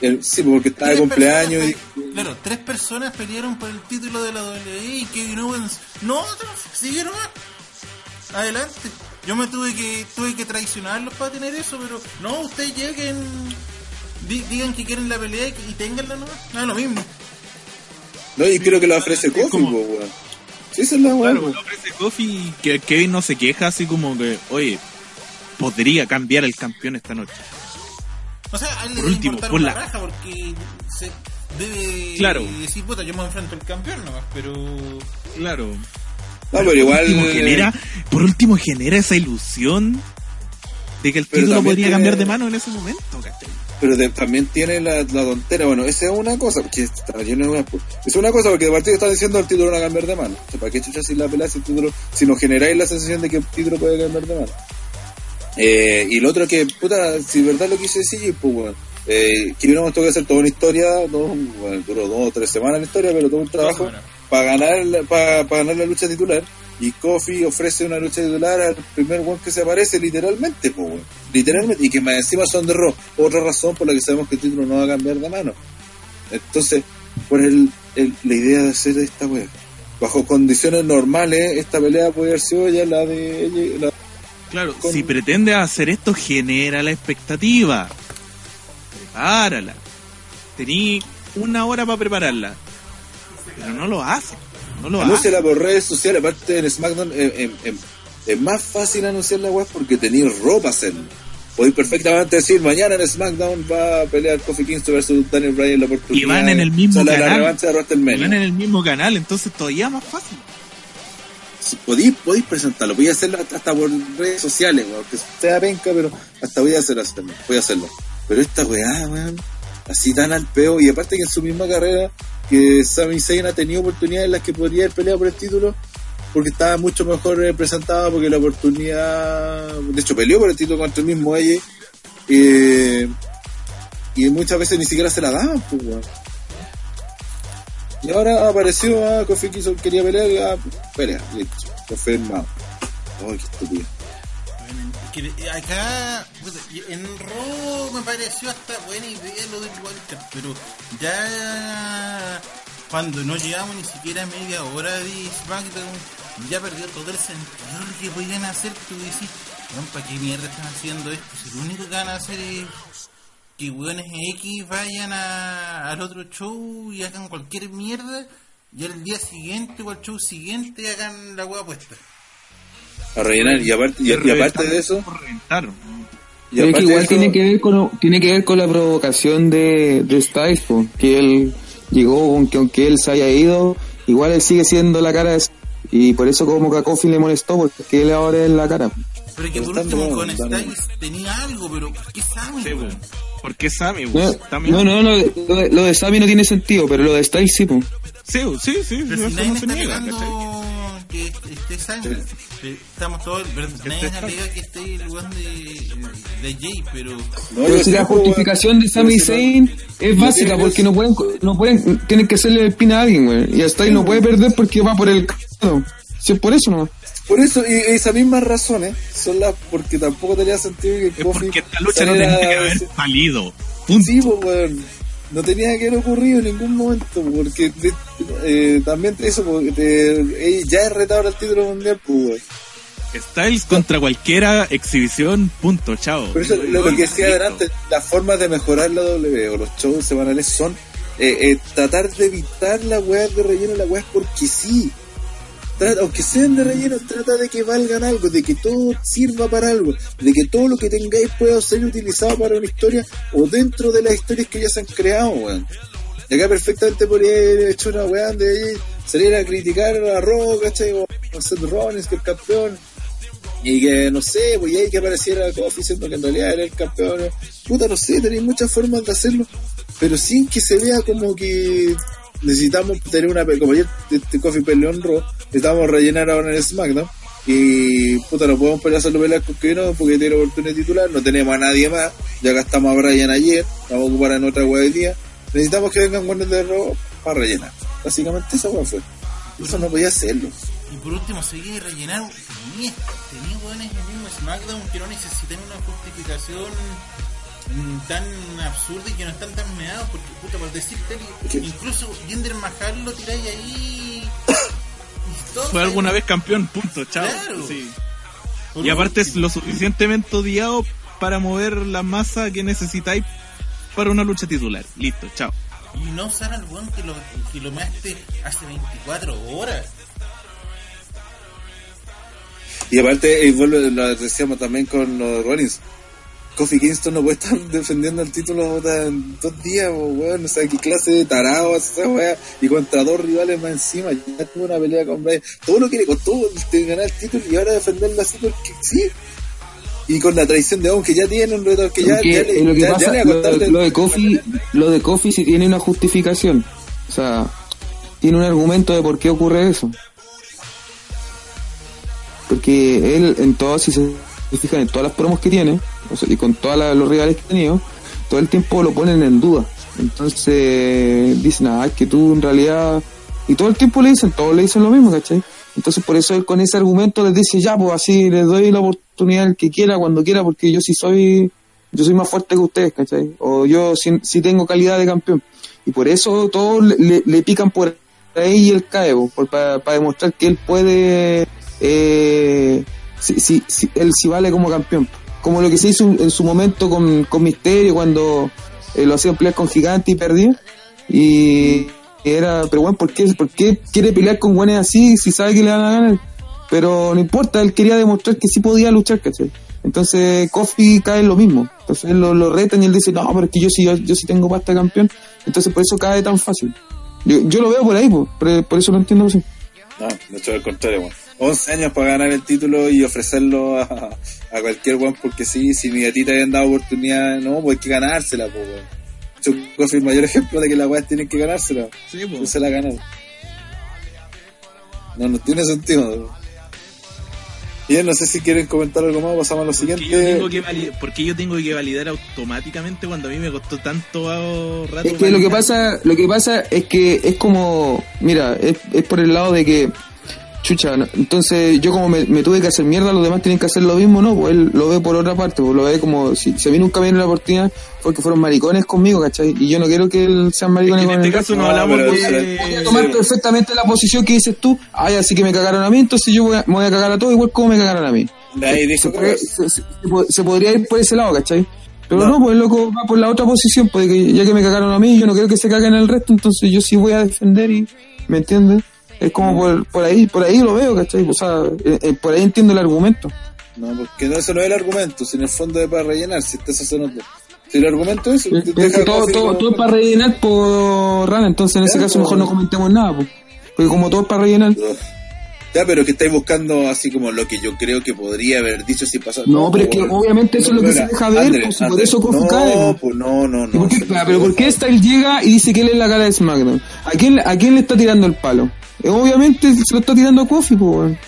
¿eh? sí, porque estaba de cumpleaños y... Claro, tres personas pelearon por el título de la WWE y Kevin Owens... No, siguieron más. Adelante. Yo me tuve que tuve que traicionarlos para tener eso, pero no, ustedes lleguen, digan que quieren la pelea y, tenganla nomás. No es lo mismo. No, y creo que lo ofrece Kofi, como... weón. Sí, esa es la weón. Claro, lo ofrece Kofi y que Kevin no se queja así como que, oye, podría cambiar el campeón esta noche. O sea, a él por último, por la raja porque se debe claro. decir, puta, yo me enfrento al campeón nomás, pero... Claro. No, pero, pero igual... Por último, genera, por último genera esa ilusión de que el título podría cambiar de mano en ese momento, ¿cachai? Pero también tiene la, la, tontera. Bueno, esa es una cosa, porque está lleno de Es una cosa porque el partido está diciendo el título no va a cambiar de mano. O sea, ¿para qué chucha si la pelea si el título, si no generáis la sensación de que el título puede cambiar de mano? Eh, y lo otro que, puta, si verdad lo quise decir, pues bueno, eh, que hubiéramos tenido que hacer toda una historia, bueno, duró dos o tres semanas la historia, pero todo un trabajo para ganar, para, ganar la lucha titular. Y Kofi ofrece una lucha titular al primer one que se aparece, literalmente, pues, literalmente, y que más encima son de Raw. Otra razón por la que sabemos que el título no va a cambiar de mano. Entonces, por el, la idea de hacer esta wea. Bajo condiciones normales, esta pelea puede haber sido ya la de. claro, si pretende hacer esto, genera la expectativa. Prepárala. Tení una hora para prepararla. Pero no lo hace. No lo Anúnciala por redes sociales. Aparte en SmackDown eh, es más fácil anunciar la web porque tenéis ropa hacerlo. Podéis perfectamente decir, mañana en SmackDown va a pelear Kofi Kingston versus Daniel Bryan la oportunidad. Y van en el mismo canal. van en el mismo canal, entonces todavía más fácil. podéis, podéis presentarlo, voy a hacerlo hasta por redes sociales, aunque sea penca, pero hasta voy a hacerlo, voy a hacerlo. Pero esta weá, weón, así tan al peo, y aparte que en su misma carrera, que Sami Zayn ha tenido oportunidades en las que podría haber peleado por el título, porque estaba mucho mejor representado, porque la oportunidad, de hecho peleó por el título contra el mismo ella, y muchas veces ni siquiera se la daban, pues, Y ahora apareció, ah, Kofi quiso, quería pelear, y ah, pelea, listo, confirmado. Ay, qué estúpido. Acá, en Raw me pareció hasta buena idea lo del Walter, pero ya cuando no llegamos ni siquiera a media hora de SmackDown, ya perdió todo el sentido que podían hacer. Tú dices, ¿para qué mierda están haciendo esto? Si lo único que van a hacer es que weones X vayan a, al otro show y hagan cualquier mierda, y al día siguiente o al show siguiente hagan la hueá puesta. A rellenar, y aparte, y, aparte de eso. Y que igual tiene que ver con tiene que ver con la provocación de, de Styles, que él llegó, aunque, aunque él se haya ido, igual él sigue siendo la cara de y por eso como que a Kofi le molestó, porque él ahora es la cara. Pero que por último con Styles tenía algo, pero ¿por qué Sammy? Sí, ¿Por qué Sammy? No, no, no, lo, de, Sammy no tiene sentido, pero lo de Styles sí, pues. Sí, sí, sí. Pero si nadie me está negando que esté Sammy. Estamos todos, pero nadie alega que esté el weón de, de Jay, pero... pero si la justificación de Sami Zayn es básica, porque no pueden, no pueden, tienen que hacerle el pin a alguien, güey. Y hasta ahí no puede perder porque va por el... Si es por eso, ¿no? Por eso, y esas mismas razones son las porque tampoco tenía sentido que es Porque esta lucha no tenía que haber salido. Punto. Sí, pues, no tenía que haber ocurrido en ningún momento, porque eh, también eso, porque ya es retador al título mundial, pues, Styles contra cualquiera exhibición, punto, chao. Por eso lo, que decía adelante, las formas de mejorar la W o los shows semanales son eh, eh, tratar de evitar la weá de relleno, la weá porque sí aunque sean de relleno, trata de que valgan algo, de que todo sirva para algo, de que todo lo que tengáis pueda ser utilizado para una historia o dentro de las historias que ya se han creado, weón. Y acá perfectamente podría haber hecho una weá de salir a criticar a Rock, ¿cachai? O a Seth Rollins, que es campeón. Y que, no sé, pues ahí que apareciera Kofi diciendo que en realidad era el campeón. Puta, no sé, tenéis muchas formas de hacerlo, pero sin que se vea como que necesitamos tener una como ayer este Coffee Peleón Raw necesitamos rellenar ahora en SmackDown y puta no podemos pelear solo pelear con que no porque tiene oportunidad titular no tenemos a nadie más ya gastamos a Brian ayer vamos a ocupar en otra web de día. Necesitamos que vengan buenos de Raw para rellenar. Básicamente esa web fue. Eso no podía hacerlo. Y por último seguir rellenar tenía tenía en el mismo SmackDown que no necesitan una justificación tan absurdo y que no están tan meados porque puta por decirte incluso Jinder Mahal lo tiráis ahí fue alguna vez campeón punto chao. Y aparte es lo suficientemente odiado para mover la masa que necesitáis para una lucha titular. Listo chao. Y no usar al buen que lo, que lo measte hace 24 horas. Y aparte, y lo decíamos también con los Rollins, Kofi Kingston no puede estar defendiendo el título en dos días, weón. O sea, qué clase de tarado esa weá. Y contra dos rivales más encima. Ya tuvo una pelea con Brian. Todo lo que le costó ganar el título y ahora defenderlo así porque sí. Y con la traición de Owen que ya tiene un reto que ya, ya, le, lo, que pasa, lo, de Kofi, lo de Kofi sí tiene una justificación. O sea, tiene un argumento de por qué ocurre eso. Porque él en todo, si se fijan en todas las promos que tiene, y con todos los rivales que he tenido, todo el tiempo lo ponen en duda. Entonces dicen, ah, es que tú en realidad Y todo el tiempo le dicen, todos le dicen lo mismo, ¿cachai? Entonces por eso él con ese argumento les dice, ya, pues así les doy la oportunidad al que quiera, cuando quiera, porque yo sí soy, yo soy más fuerte que ustedes, ¿cachai? O yo sí, tengo calidad de campeón. Y por eso todos le, pican por ahí y él cae, para, demostrar que él puede, eh, si, si, él sí vale como campeón. Como lo que se hizo en su momento con, con Misterio cuando eh, lo hacían pelear con Gigante y perdió. Y era, pero bueno, ¿por qué, ¿por qué quiere pelear con guanes así si sabe que le van a ganar? Pero no importa, él quería demostrar que sí podía luchar, ¿cachai? Entonces Kofi cae en lo mismo. Entonces lo, lo retan y él dice, no, pero es que yo sí, yo, sí tengo pasta campeón. Entonces por eso cae tan fácil. Yo, yo lo veo por ahí, por, por eso lo entiendo así. No, de hecho, al contrario, bueno. 11 años para ganar el título y ofrecerlo a, a cualquier one porque sí, si mi gatita habían dado oportunidad, no, pues hay que ganársela, pues, Yo soy el mayor ejemplo de que las weas tienen que ganársela. Sí, pues. se la ganan. No, no tiene sentido. Bien, no sé si quieren comentar algo más, pasamos a lo siguiente. Yo tengo que ¿Por qué yo tengo que validar automáticamente cuando a mí me costó tanto rato? Es que lo que pasa, lo que pasa es que es como, mira, es, es por el lado de que chucha, entonces yo como me, tuve que hacer mierda, los demás tienen que hacer lo mismo, ¿no? Pues él lo ve por otra parte, pues lo ve como, si, se a mí nunca me la oportunidad, porque fueron maricones conmigo, ¿cachai? Y yo no quiero que él sea maricones en este caso no hablamos de... Voy a tomar perfectamente la posición que dices tú, ay, así que me cagaron a mí, entonces yo voy a, me voy a cagar a todos igual como me cagaron a mí. se, podría ir por ese lado, ¿cachai? Pero no. pues el loco va por la otra posición, porque ya que me cagaron a mí, yo no quiero que se caguen el resto, entonces yo sí voy a defender y, ¿me entiendes? Es como por, por ahí por ahí lo veo, ¿cachai? O sea, eh, eh, por ahí entiendo el argumento. No, porque no, eso no es el argumento, si en el fondo es para rellenar, si estás haciendo... Si el argumento es eso, todo, todo, todo, es para rellenar por rana, entonces en ese caso mejor no comentemos nada, pues. Porque como todo es para rellenar... Ya, pero que estáis buscando así como lo que yo creo que podría haber dicho si pasa. No, pero es que obviamente eso es lo que se deja ver, pues, por eso Kofi no, cae. Pues, no, no, no. ¿Por qué, pero ¿por qué llega y dice que él es la cara de SmackDown? ¿A quién, ¿A quién le está tirando el palo? Obviamente se lo está tirando a Kofi, pues.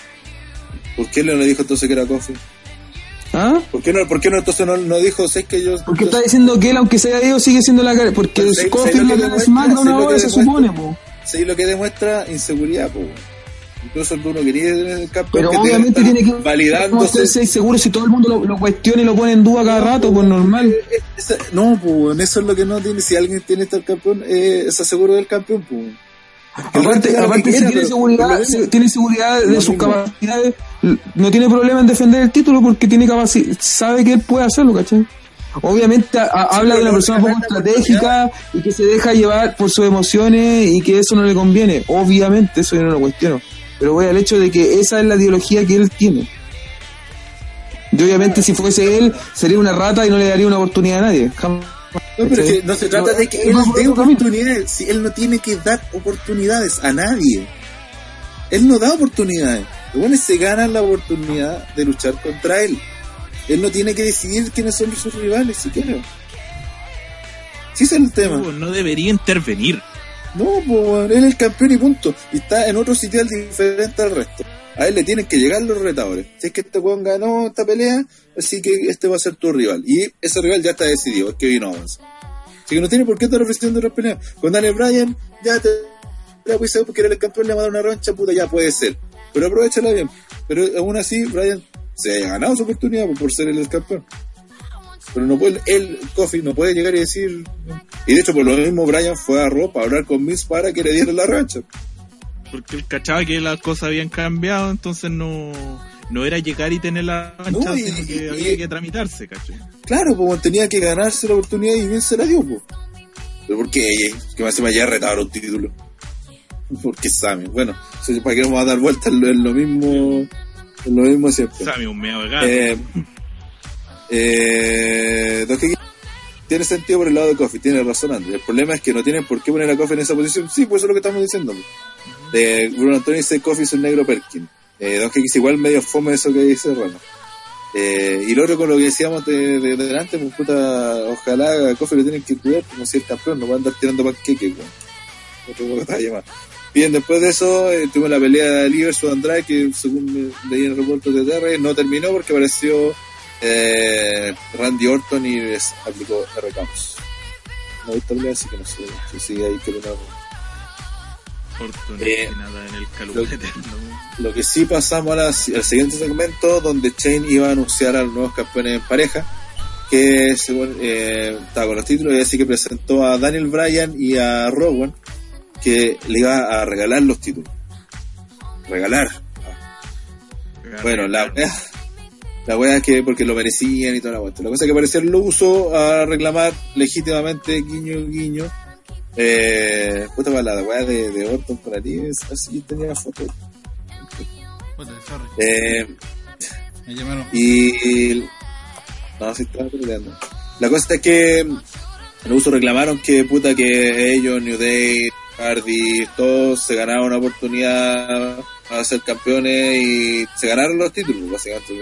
¿Por qué no le dijo entonces que era Kofi? ¿Ah? ¿Por qué no, por qué no entonces no, no dijo, sé que yo... Porque está diciendo que él, aunque sea ido, sigue siendo la cara... Porque Kofi es la cara de SmackDown ahora, se supone, pues. Sí, lo que demuestra inseguridad, pues. Incluso tú no querías el campeón. Pero obviamente tiene que validándose. seguro si todo el mundo lo, cuestiona y lo pone en duda cada rato, pues normal. no, pues eso es lo que no tiene. Si alguien tiene estar campeón, eh, está seguro del campeón, pues. Aparte, aparte si tiene seguridad, tiene seguridad de sus capacidades, no tiene problema en defender el título porque tiene capacidad, sabe que él puede hacerlo, ¿cachai? Obviamente habla de una persona poco estratégica y que se deja llevar por sus emociones y que eso no le conviene. Obviamente, eso yo no lo cuestiono. Pero voy al hecho de que esa es la ideología que él tiene. Y obviamente si fuese él, sería una rata y no le daría una oportunidad a nadie. No, pero que no se trata de que él dé oportunidades, si él no tiene que dar oportunidades a nadie. Él no da oportunidades. Los buenos se ganan la oportunidad de luchar contra él. Él no tiene que decidir quiénes son sus rivales siquiera. Sí, ese es el tema. No, debería intervenir. No, pues él es el campeón y punto. Y está en otro sitio diferente al resto. A él le tienen que llegar los retadores. Si es que este weón ganó esta pelea, así que este va a ser tu rival. Y ese rival ya está decidido, es que vino Owens. Así que no tiene por qué estar ofreciendo otra pelea. Con Daniel Bryan, ya te la saber porque era el campeón, le va a dar una rancha, puta, ya puede ser. Pero aprovechala bien. Pero aún así, Bryan se ha ganado su oportunidad por ser el campeón. Pero no puede, él, Kofi, no puede llegar y decir. Y de hecho, por lo mismo, Bryan fue a Raw para hablar con Miss para que le diera la rancha porque él cachaba que las cosas habían cambiado, entonces no, no era llegar y tener la mancha, sino que había que tramitarse, ¿cachai? Claro, pues tenía que ganarse la oportunidad y bien se la dio, pues. Pero ¿por qué? Que más se me haya retado un título. Porque Sammy, bueno, ¿para qué vamos a dar vueltas en lo, mismo? En lo mismo siempre. Sammy, un medio de eh, eh, tiene sentido por el lado de Kofi, tiene razón Andrés. El problema es que no tienen por qué poner a Kofi en esa posición. Sí, pues eso es lo que estamos diciendo. De Bruno Antonio dice Coffee es un negro Perkin. Eh, Don X igual medio fome eso que dice Rano. Eh, y lo otro con lo que decíamos de, de, delante, pues puta, ojalá Coffee lo tienen que cuidar como si es campeón, no va a andar tirando panqueques, que Bien, después de eso eh, tuvimos la pelea de Liver Andrade, que según leí en el reporte de TR, no terminó porque apareció eh, Randy Orton y les aplicó R. Campos. No he visto pelea, así que no. Sé si sigue ahí que Eh, lo, que sí pasamos al siguiente segmento donde Chain iba a anunciar a los nuevos campeones en pareja que eh, estaba con los títulos y así que presentó a Daniel Bryan y a Rowan que le iba a regalar los títulos. Regalar. Bueno la la wea es que porque lo merecían y toda la vuelta la cosa es que parecía lo uso a reclamar legítimamente guiño guiño eh, puta para la weá de, de Orton por allí, así tenía foto. Eh, Me llamaron. Y. No, si estaba peleando. La cosa es que los usos reclamaron que puta que ellos, New Day, Hardy, todos se ganaron una oportunidad a ser campeones y se ganaron los títulos, básicamente,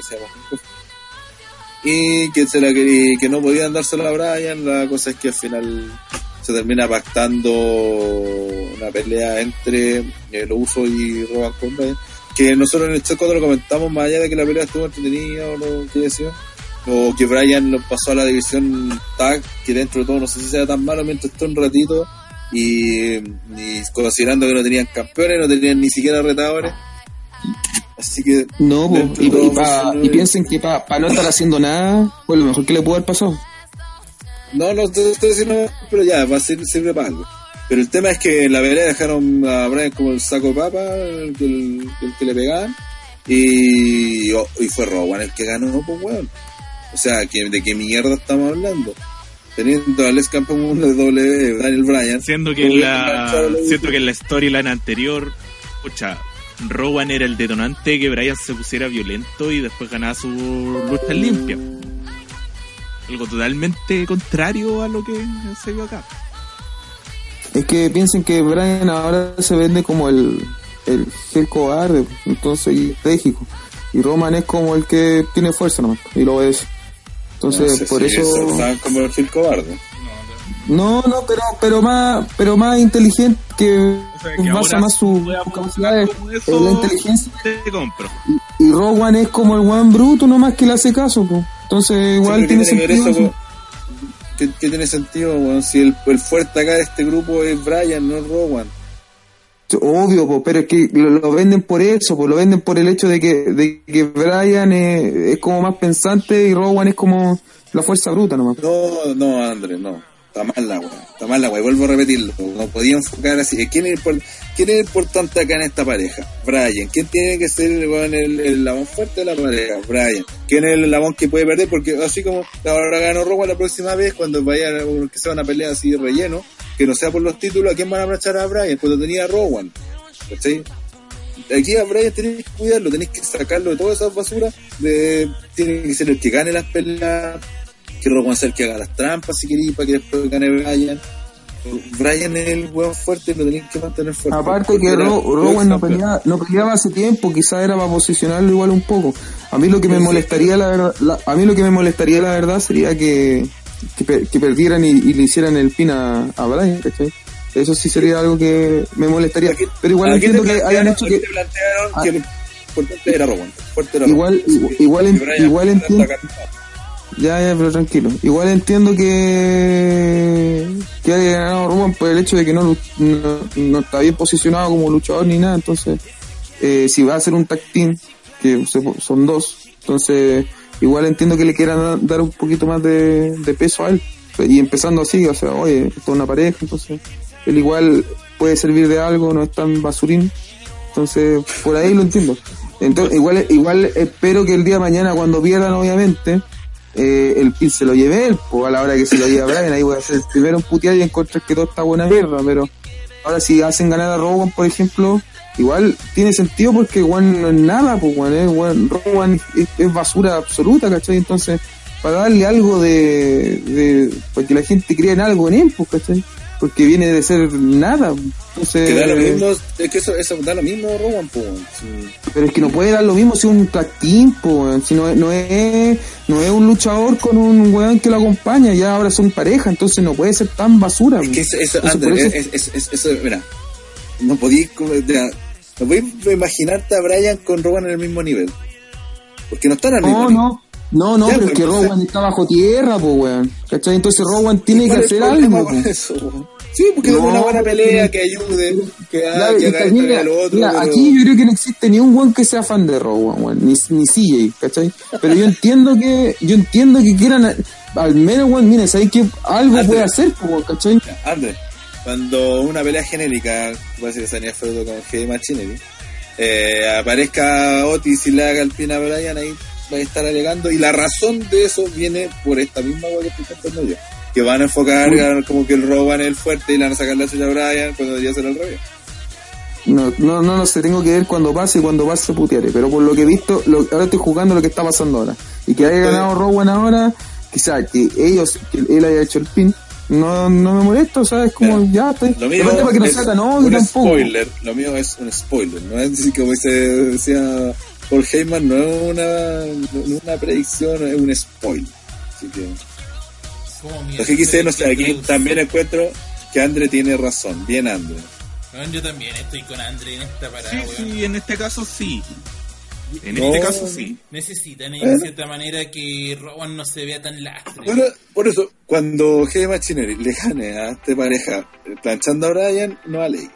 y que se la que no podían dárselo a Brian, la cosa es que al final se termina pactando una pelea entre el uso y Roban Conrad que nosotros en el chat cuando lo comentamos más allá de que la pelea estuvo entretenida o lo que decía o que Brian lo pasó a la división tag que dentro de todo no sé si sea tan malo mientras está un ratito y, considerando que no tenían campeones no tenían ni siquiera retadores así que no y, piensen que para no estar haciendo nada pues lo mejor que le pudo haber pasado no, no estoy, diciendo, pero ya, va a ser sirve para algo. Pero el tema es que en la pelea dejaron a Brian como el saco de papa, el, que le pegaban, y, y fue Rowan el que ganó, pues weón. O sea, ¿de qué mierda estamos hablando? Teniendo al ex campeón de doble Daniel Bryan. Siendo que, en la, siento que en la storyline anterior, escucha, Rowan era el detonante que Bryan se pusiera violento y después ganaba su lucha limpia algo totalmente contrario a lo que se vio acá. Es que piensen que Brian ahora se vende como el, el, el cobarde, entonces y estratégico. Y Roman es como el que tiene fuerza nomás, y lo es. Entonces, por eso. como el Gil cobarde. No, no, pero pero más pero más inteligente que, basa más su, capacidad de, la inteligencia. Te compro. Y, Rowan es como el Juan bruto nomás que le hace caso. Entonces igual tiene, sentido. ¿Qué, tiene sentido, Si el, fuerte acá de este grupo es Brian, no Rowan. Obvio, pero es que lo, venden por eso, pues lo venden por el hecho de que, de que Brian es, como más pensante y Rowan es como la fuerza bruta nomás. No, no, André, no. Está mal la weá, está mal la weá, vuelvo a repetirlo. No podía enfocar así. ¿Quién es, ¿Quién es importante acá en esta pareja? Brian. ¿Quién tiene que ser el, el, el fuerte de la pareja? Brian. ¿Quién es el labón que puede perder? Porque así como ahora ganó Rowan la próxima vez, cuando vaya que sea una pelea así de relleno, que no sea por los títulos, ¿a quién van a marchar a Brian? Cuando tenía a Rowan. ¿Cachai? Aquí a Brian tenéis que cuidarlo, tenéis que sacarlo de todas esas basuras, de, tiene que ser el que gane las peleas que Rowan sea el que haga las trampas si queréis para que después gane Brian. Brian es el hueón fuerte lo tenéis que mantener fuerte. Aparte que Rowan no peleaba, no peleaba hace tiempo, quizás era para posicionarlo igual un poco. A mí lo que me molestaría la verdad, a mí lo que me molestaría la verdad sería que, que, perdieran y, le hicieran el pin a, a Brian, Eso sí sería algo que me molestaría. Pero igual entiendo que hayan hecho que. Ah. que era Rowan. igual, igual, igual entiendo. Ya, ya, pero tranquilo. Igual entiendo que que haya ganado Roman por el hecho de que no, no, está bien posicionado como luchador ni nada. Entonces, eh, si va a ser un tag team, que son dos, entonces igual entiendo que le quieran dar un poquito más de, peso a él. Y empezando así, o sea, oye, esto es una pareja, entonces él igual puede servir de algo, no es tan basurín. Entonces, por ahí lo entiendo. Entonces, igual, igual espero que el día de mañana, cuando pierdan, obviamente, eh, el pin se lo lleve él, pues a la hora que se lo lleve Brian, ahí voy a hacer primero un putear y encontrar que todo está buena mierda, pero ahora si hacen ganar a Rowan, por ejemplo, igual tiene sentido porque Juan no es nada, pues Juan, eh, Rowan es, basura absoluta, ¿cachai? Entonces, para darle algo de, de, para que la gente crea en algo en él, pues, ¿cachai? porque viene de ser nada. Entonces, que da lo mismo, es que eso, eso da lo mismo, Roman, po. Pero es que no puede dar lo mismo si un tactín, po, si no, no, es, no es un luchador con un weón que lo acompaña, ya ahora son pareja, entonces no puede ser tan basura. Es que eso, eso, eso, mira, no podéis, no podéis imaginarte a Brian con Roman en el mismo nivel. Porque no están al mismo no, nivel. No, No, no, pero es que Rowan está bajo tierra, pues, weón. ¿Cachai? Entonces Rowan tiene que hacer algo. Sí, porque es una buena pelea que ayude, que, haga, que haga mira, al otro. Mira, aquí yo creo que no existe ni un weón que sea fan de Rowan, weón, ni, ni CJ, ¿cachai? Pero yo entiendo que, yo entiendo que quieran, al menos, weón, mira, sabes que algo puede hacer, pues, ¿cachai? André, cuando una pelea genérica, ser que Sania feudo con G Machinery, eh, aparezca Otis y le haga el pin a Brian, ahí va a estar alegando, y la razón de eso viene por esta misma weá que estoy contando yo que van a enfocar como que el Rowan es el fuerte y le van a sacar la suya a Brian cuando debería ser al revés. No, no, no, no sé, tengo que ver cuando pase y cuando pase putearé, pero por lo que he visto, lo, ahora estoy jugando lo que está pasando ahora. Y que haya ganado Rowan ahora, quizás que ellos, que él haya hecho el pin, no, no me molesto, ¿sabes? Como ya, estoy. Lo mío para que no sea no, un spoiler, lo mío es un spoiler, no es decir, como se decía Paul Heyman, no es una, no una predicción, es un spoiler. Así que. Lo que quise, no sé, aquí también encuentro que Andre tiene razón. Bien, Andre. yo también estoy con Andre en esta parada, sí, sí, en este caso sí. En este caso sí. Necesitan en cierta manera que Rowan no se vea tan lastre. Bueno, por eso, cuando G Machinery le gane a esta pareja planchando a Brian, no alegre.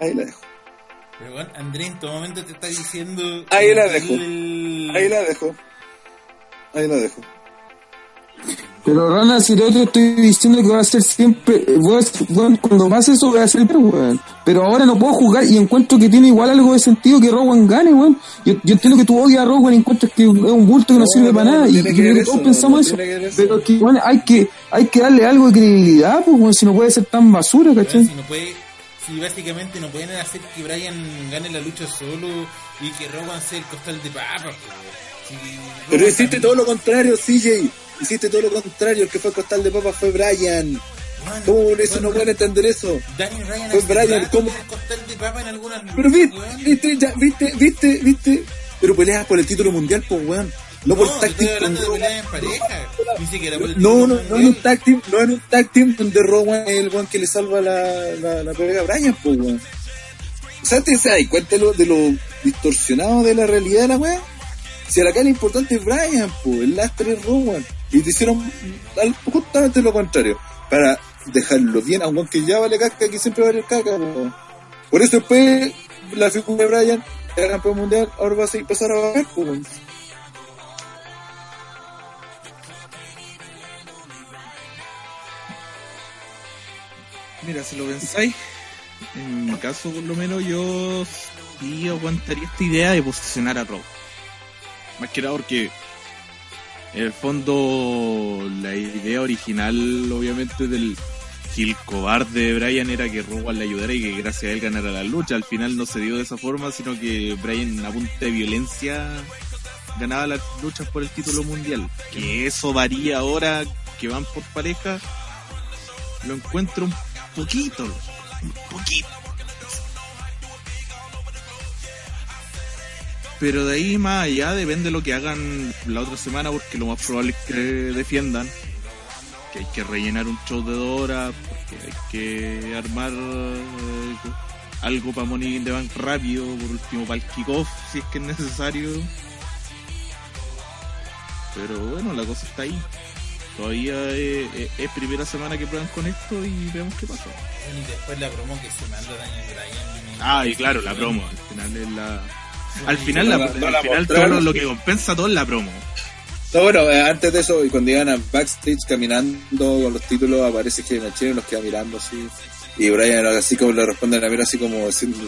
Ahí la dejo. Pero bueno, André en todo momento te está diciendo. Ahí la dejo. Ahí la dejo. Ahí la dejo. Pero Rana, si lo otro estoy diciendo que va a ser siempre, bueno, cuando pase eso voy a ser weón. Pero ahora no puedo jugar y encuentro que tiene igual algo de sentido que Rowan gane, weón. Yo, yo entiendo que tú odias a Rowan y encuentras que es un bulto que no, sirve para nada. Y, creo que todos pensamos eso. Pero que, bueno, hay que, hay que darle algo de credibilidad, pues, si no puede ser tan basura, ¿cachai? Si no puede, si básicamente no pueden hacer que Brian gane la lucha solo y que Rowan sea el costal de papas, pues. Pero hiciste todo lo contrario, CJ. Hiciste todo lo contrario, el que fue a costal de papas fue Brian. ¿Cómo eso no pueden entender eso? Ryan fue Brian, ¿cómo? costal de papa en algunas Pero viste, viste, ya, viste, viste, viste. Pero peleas por el título mundial, pues weón. No, por tag team con en pareja. no, no, no en un tag team, no en un tag team donde Rowan es el weón que le salva la, la, la pelea a Brian, pues weón. O sea, te das cuenta de lo, de lo distorsionado de la realidad de la weón. Si a la cara importante es Brian, pues, el lastre es Rowan. Y te hicieron justamente lo contrario. Para dejarlo bien, aunque ya vale caca, que siempre vale caca. Por eso después la figura de Brian era campeón mundial, ahora va a empezar a bajar. Mira, si lo pensáis, en mi caso por lo menos yo sí aguantaría esta idea de posicionar a Rob. Más que nada porque en el fondo, la idea original, obviamente, del Gil cobarde de Brian era que Rowan le ayudara y que gracias a él ganara la lucha. Al final no se dio de esa forma, sino que Brian a punta de violencia ganaba las luchas por el título mundial. Que eso varía ahora que van por pareja, lo encuentro un poquito, un poquito Pero de ahí más allá depende de lo que hagan la otra semana, porque lo más probable es que defiendan. Que hay que rellenar un show de dos horas, porque hay que armar eh, algo para Money in the Bank rápido, por último para el kickoff, si es que es necesario. Pero bueno, la cosa está ahí. Todavía es, primera semana que prueban con esto y vemos qué pasa. Y después la promo que se manda Daniel Bryan. Ah, y claro, la promo, al final es la al final, la, al final todo lo, que compensa todo es la promo. No, bueno, eh, antes de eso, y cuando llegan a backstage caminando con los títulos, aparece que Machine los queda mirando así. Y Brian así como le responde a la mira así como diciendo,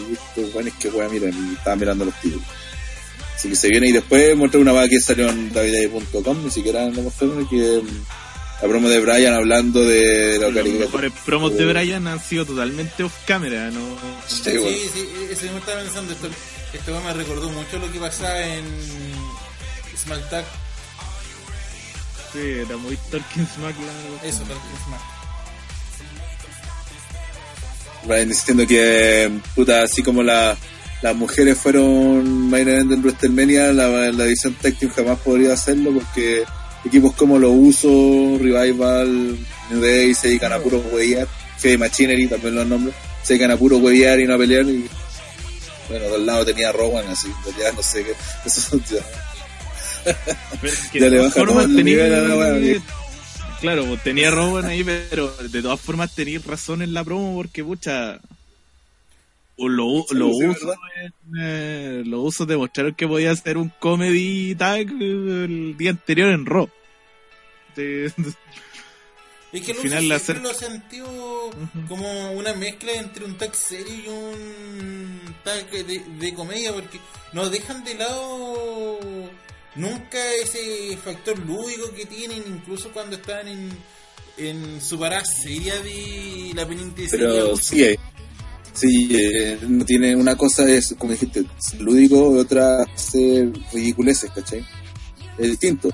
bueno, es que wea, miren, y estaba mirando los títulos. Así que se viene y después muestra una vaga que salió en davidai.com, ni siquiera lo mostraron, que mm, la promo de Brian hablando de la Los mejores promos de Brian han sido totalmente off camera, ¿no? Sí, sí, sí, eso me estaba pensando esto esto me recordó mucho lo que pasaba en Tag. Sí, era muy Talking Smack Eso, Talking Smack. Brian diciendo que, puta, así como la, las mujeres fueron main event en WrestleMania, la, la edición Team jamás podría hacerlo porque equipos como los Uso, Revival, New Day se dedican a puro huevear, Heavy Machinery también los nombres, se dedican a puro huevear y no a pelear y bueno, del lado tenía Rowan, así, ya no sé qué. Eso ya. ya le baja todo el nivel a la Claro, pues tenía Rowan ahí, pero de todas formas tenía razón en la promo porque, pucha, lo, lo, uso eh, lo uso demostrar que podía hacer un comedy tag el día anterior en Raw. Es que al final la lo sentido como una mezcla entre un tag serio y un tag de, de comedia porque nos dejan de lado nunca ese factor lúdico que tienen incluso cuando están en, en su parada seria de la penitenciaria. Pero sí, Sí, eh, no tiene una cosa es, como dijiste, lúdico y otra ser ridiculeces, ¿cachai? Es distinto.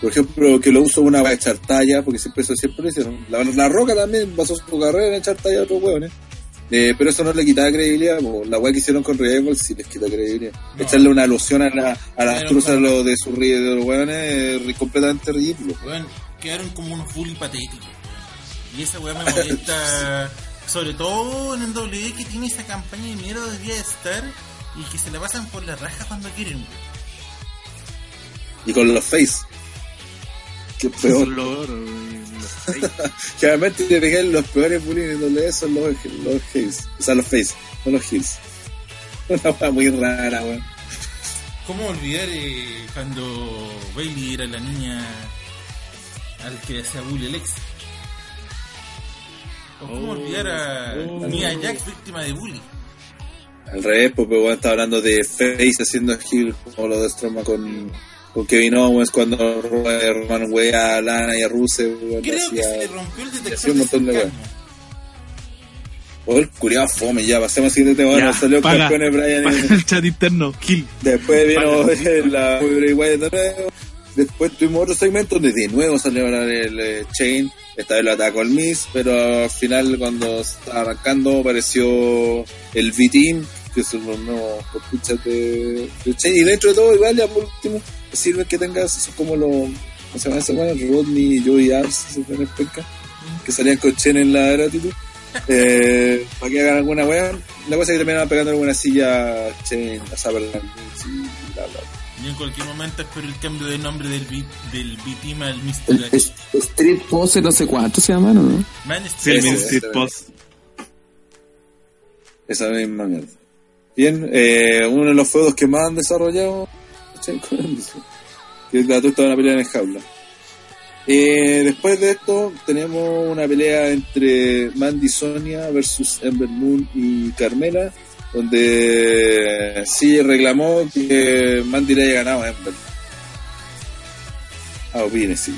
Por ejemplo, que lo uso una va a echar talla, porque siempre eso siempre lo hicieron. La, Roca también basó su carrera en echar talla a otros hueones. Eh, pero eso no le quitaba credibilidad, la weá que hicieron con Revival sí les quita credibilidad. Echarle una alusión a, la, a las cruzas de su de los hueones es completamente ridículo. quedaron como unos bully patéticos. Y esa weá me molesta sobre todo en el W que tiene esa campaña de miedo de estar y que se la pasan por la raja cuando quieren. Y con los face. Que peor. Generalmente te pegan los peores bullying en W son los, los face. O sea, los face, no los heels. Una cosa muy rara, weón. ¿Cómo olvidar eh, cuando Bailey era la niña al que hacía bully Alex? ¿Cómo olvidar a oh. Mia Jax, víctima de bullying? Al revés, pues bueno, está hablando de Face haciendo skill como lo de Stroma con, con Kevin Owens cuando Roman wey a Lana y a Rusev. Creo que se le rompió el detector un montón de weas. Oh, el curiado fome, ya, pasemos al siguiente tema. salió campeones Brian en el chat interno, kill. Después vino la Bray Wyatt de nuevo. Después tuvimos otro segmento donde de nuevo salió el, el Chain esta vez lo atacó el Miss, pero al final cuando estaba arrancando apareció el V-Team, que son los nuevos escuchas de, Y dentro de todo, igual, ya por último, sirve que tengas eso como los. ¿Cómo se llama ese bueno? Rodney y Joey Ars, que salían con Chen en la gratitud. Eh, para que hagan alguna weá. La cosa es que terminaban pegando alguna silla Chen, a saber y bla bla en cualquier momento espero el cambio de nombre del beat, del team al Mr. Street Pose no sé cuánto se llama, ¿no? Man, Street, Street Pose. Esa misma mierda. Bien, eh, uno de los feudos que más han desarrollado que es la tuta de una pelea en jaula. Eh, después de esto tenemos una pelea entre Mandy Sonia versus Ember Moon y Carmela donde sí reclamó que Mandy le haya ganado a Ember. Ah, opine, sí.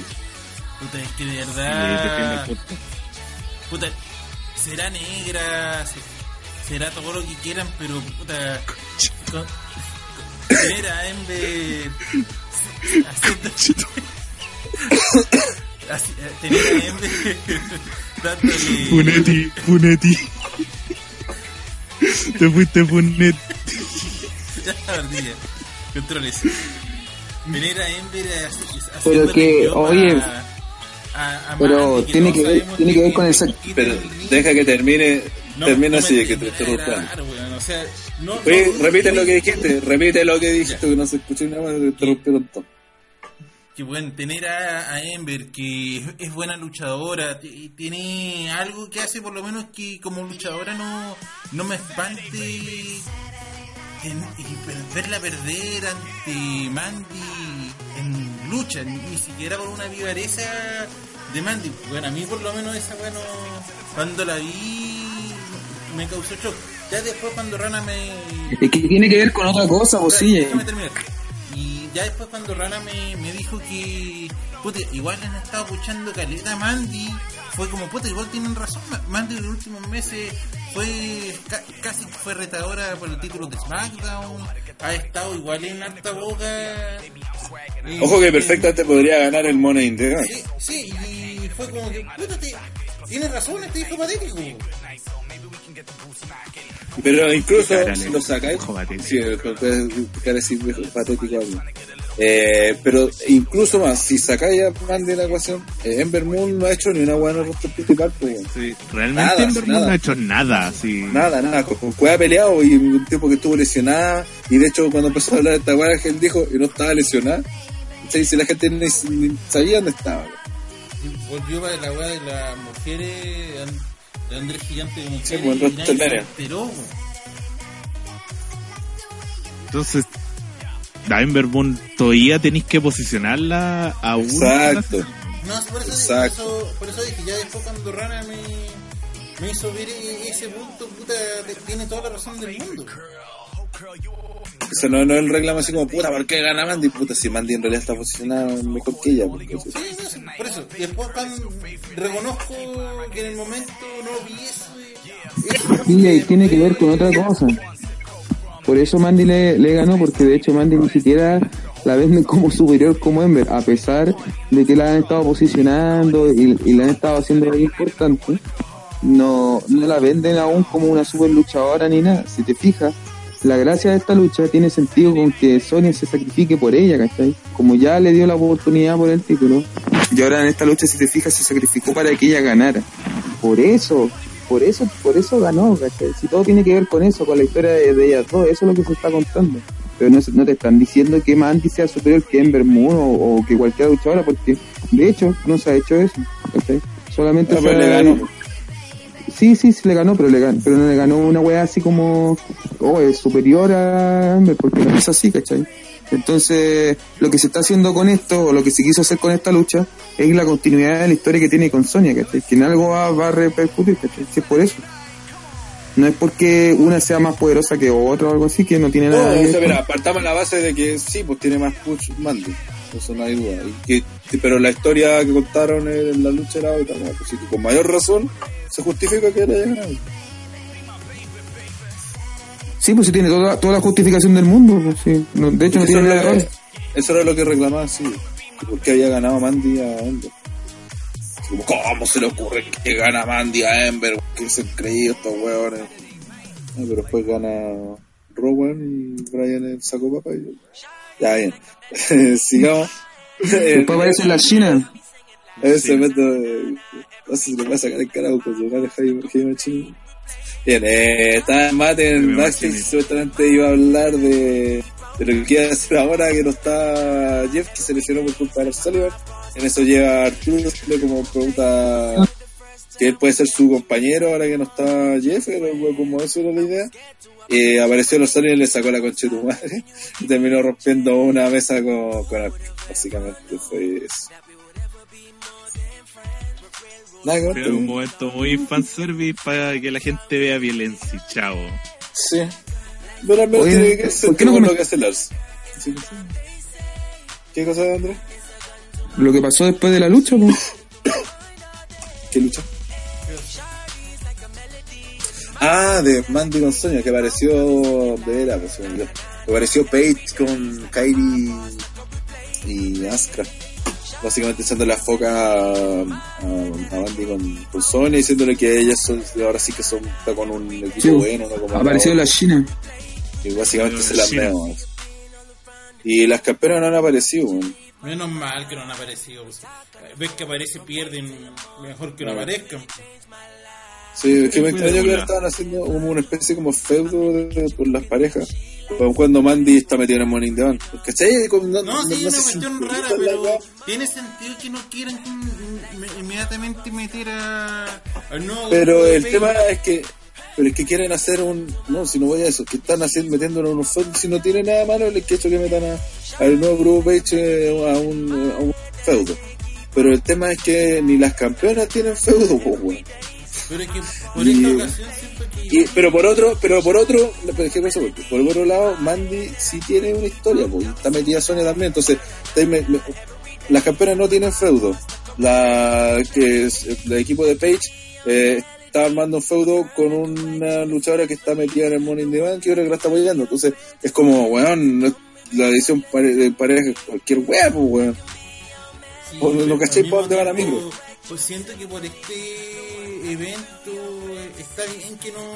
Puta, es que de verdad. Puta, será negra, será todo lo que quieran, pero puta. Tener a Ember. Haciendo. tener a Ember. dándole. Funetti, Funetti. Te fuiste Funet. ardilla. Controles. Venir a Ember a, Pero que, oye. pero tiene que, ver, tiene que ver con esa. Pero deja que termine. termina así de que te interrumpan. O sea, no, Oye, repite lo que dijiste. Repite lo que dijiste, que no se escuchó nada más. Te interrumpieron todo que bueno, tener a, Ember que es buena luchadora, tiene algo que hace por lo menos que como luchadora no, no me espante y verla perder ante Mandy en lucha, ni, siquiera por una vivareza de Mandy. Bueno, a mí por lo menos esa bueno, cuando la vi me causó shock. Ya después cuando Rana me... Es que tiene que ver con otra cosa, vos sí. Ya después cuando Rana me, me dijo que puta, igual han estado escuchando caleta Mandy, fue como puta, igual tienen razón, Mandy en los últimos meses fue casi fue retadora por el título de SmackDown, ha estado igual en alta boca. Ojo que perfectamente podría ganar el Money in the Sí, sí, y fue como que, puta, tiene razón este hijo patético. Pero incluso si lo sacáis, sí, patético eh, pero incluso más, si sacáis a Man de la ecuación, eh, Ember Moon no ha hecho ni una buena roster principal. Pues, sí, realmente nada, Ember Moon no ha hecho nada. Sí. Nada, nada. Con, ha peleado y un tiempo que estuvo lesionada. Y de hecho, cuando empezó a hablar de esta weá, él dijo que no estaba lesionada. Si la gente ni, sabía dónde estaba. volvió para la weá de las mujeres, de Andrés Gigante de mujeres. Sí, pues, pero Entonces, Moon todavía tenéis que posicionarla a una. Exacto. No, por eso, Exacto. Por, eso, dije, ya después cuando Rana me, me hizo ver ese punto, puta, tiene toda la razón del mundo. Eso no, no es el reclamo así como, puta, ¿por qué gana Mandy? Puta, si Mandy en realidad está posicionada mejor que ella. Sí, sí, por eso. Y después cuando reconozco que en el momento no vi eso. Y tiene que ver con otra cosa. Por eso Mandy le, le ganó, porque de hecho Mandy ni siquiera la venden como superior como Ember, a pesar de que la han estado posicionando y, y la han estado haciendo muy importante, no, no la venden aún como una super luchadora ni nada. Si te fijas, la gracia de esta lucha tiene sentido con que Sonia se sacrifique por ella, ¿cachai? Como ya le dio la oportunidad por el título, y ahora en esta lucha, si te fijas, se sacrificó para que ella ganara. Por eso, por eso, por eso ganó, ¿cachai? Si todo tiene que ver con eso, con la historia de, de ellas dos, eso es lo que se está contando. Pero no, no te están diciendo que Mandy sea superior que Ember Moon o, que cualquier luchadora, porque de hecho no se ha hecho eso, ¿cachai? Solamente se le ganó. Sí, sí, sí le ganó, pero le ganó, pero no le ganó una wea así como, oh, es superior a porque no es así, ¿cachai? Entonces, lo que se está haciendo con esto, o lo que se quiso hacer con esta lucha, es la continuidad de la historia que tiene con Sonia, ¿cachai? Que en algo va, a repercutir, ¿cachai? Si es por eso. No es porque una sea más poderosa que otra o algo así, que no tiene nada que ver. Mira, la base de que sí, pues tiene más push Mandy. Eso no hay duda. que, pero la historia que contaron en la lucha era otra. Así que con mayor razón se justifica que haya ganado. Sí, pues sí tiene toda, toda la justificación del mundo. Pues, sí. de hecho, no tiene nada de Eso era lo que reclamaba, sí. Porque había ganado Mandy a Ember. ¿Cómo se le ocurre que gana Mandy a Ember? ¿Qué se han creído estos huevones? pero después gana Rowan y Brian el saco papá. Y... Ya, bien. Sigamos. Después aparece la China. Ese método. No sé si le va a sacar el carajo con su madre Jaime Chino. Bien, eh, estaba en mate en backstage, supuestamente iba a hablar de, de lo que quiere hacer ahora que no está Jeff, que se lesionó por culpa de Sullivan. En eso llega Arturo como pregunta que él puede ser su compañero ahora que no está Jeff, como eso era la idea. Eh, apareció los y le sacó la concha de tu madre y terminó rompiendo una mesa con, con Arturo. Básicamente fue eso. Fue un momento muy fanservice para que la gente vea violencia, chao. Sí. Pero al menos tiene que ser no lo que hace Lars. ¿Qué cosa, Andrés? Lo que pasó después de la lucha, pues. ¿Qué lucha? Ah, de Mandy con Sonia, que apareció. Vera, pues, apareció Paige con Kairi y Asuka básicamente echando la foca a, a, Bandy con, con, Sony, diciéndole que ellas son, ahora sí que son está con un equipo bueno, ¿no? Como apareció la China. Y básicamente se las vemos. Y las campeonas no han aparecido, Menos mal que no han aparecido. Ves que aparece, pierden mejor que no aparezcan. Sí, es que me extrañó que estaban haciendo como una especie como feudo de, por las parejas. Cuando Mandy está metido en el Morning Bank. ¿Cachai? No, no, sí, es una cuestión rara, pero tiene sentido que no quieran inmediatamente meter a, al nuevo Pero el tema es que pero es que quieren hacer un no si no voy a eso que están haciendo metiéndolo en un feudo si no tiene nada malo el que hecho que metan a, al nuevo grupo Page eh, a un, a un feudo pero el tema es que ni las campeonas tienen feudo pues, pero es que por esta ocasión que... pero por otro, pero por otro, por otro lado, Mandy sí tiene una historia, porque está metida Sonia también, entonces las campeonas no tienen feudo. La que es el equipo de Page eh, está armando un feudo con una luchadora que está metida en el Money in the Bank y ahora que la está apoyando. Entonces es como, weón, la edición de pareja cualquier weón, weón. Sí, no caché por dónde van a micro. Pues siento que por este evento está bien que no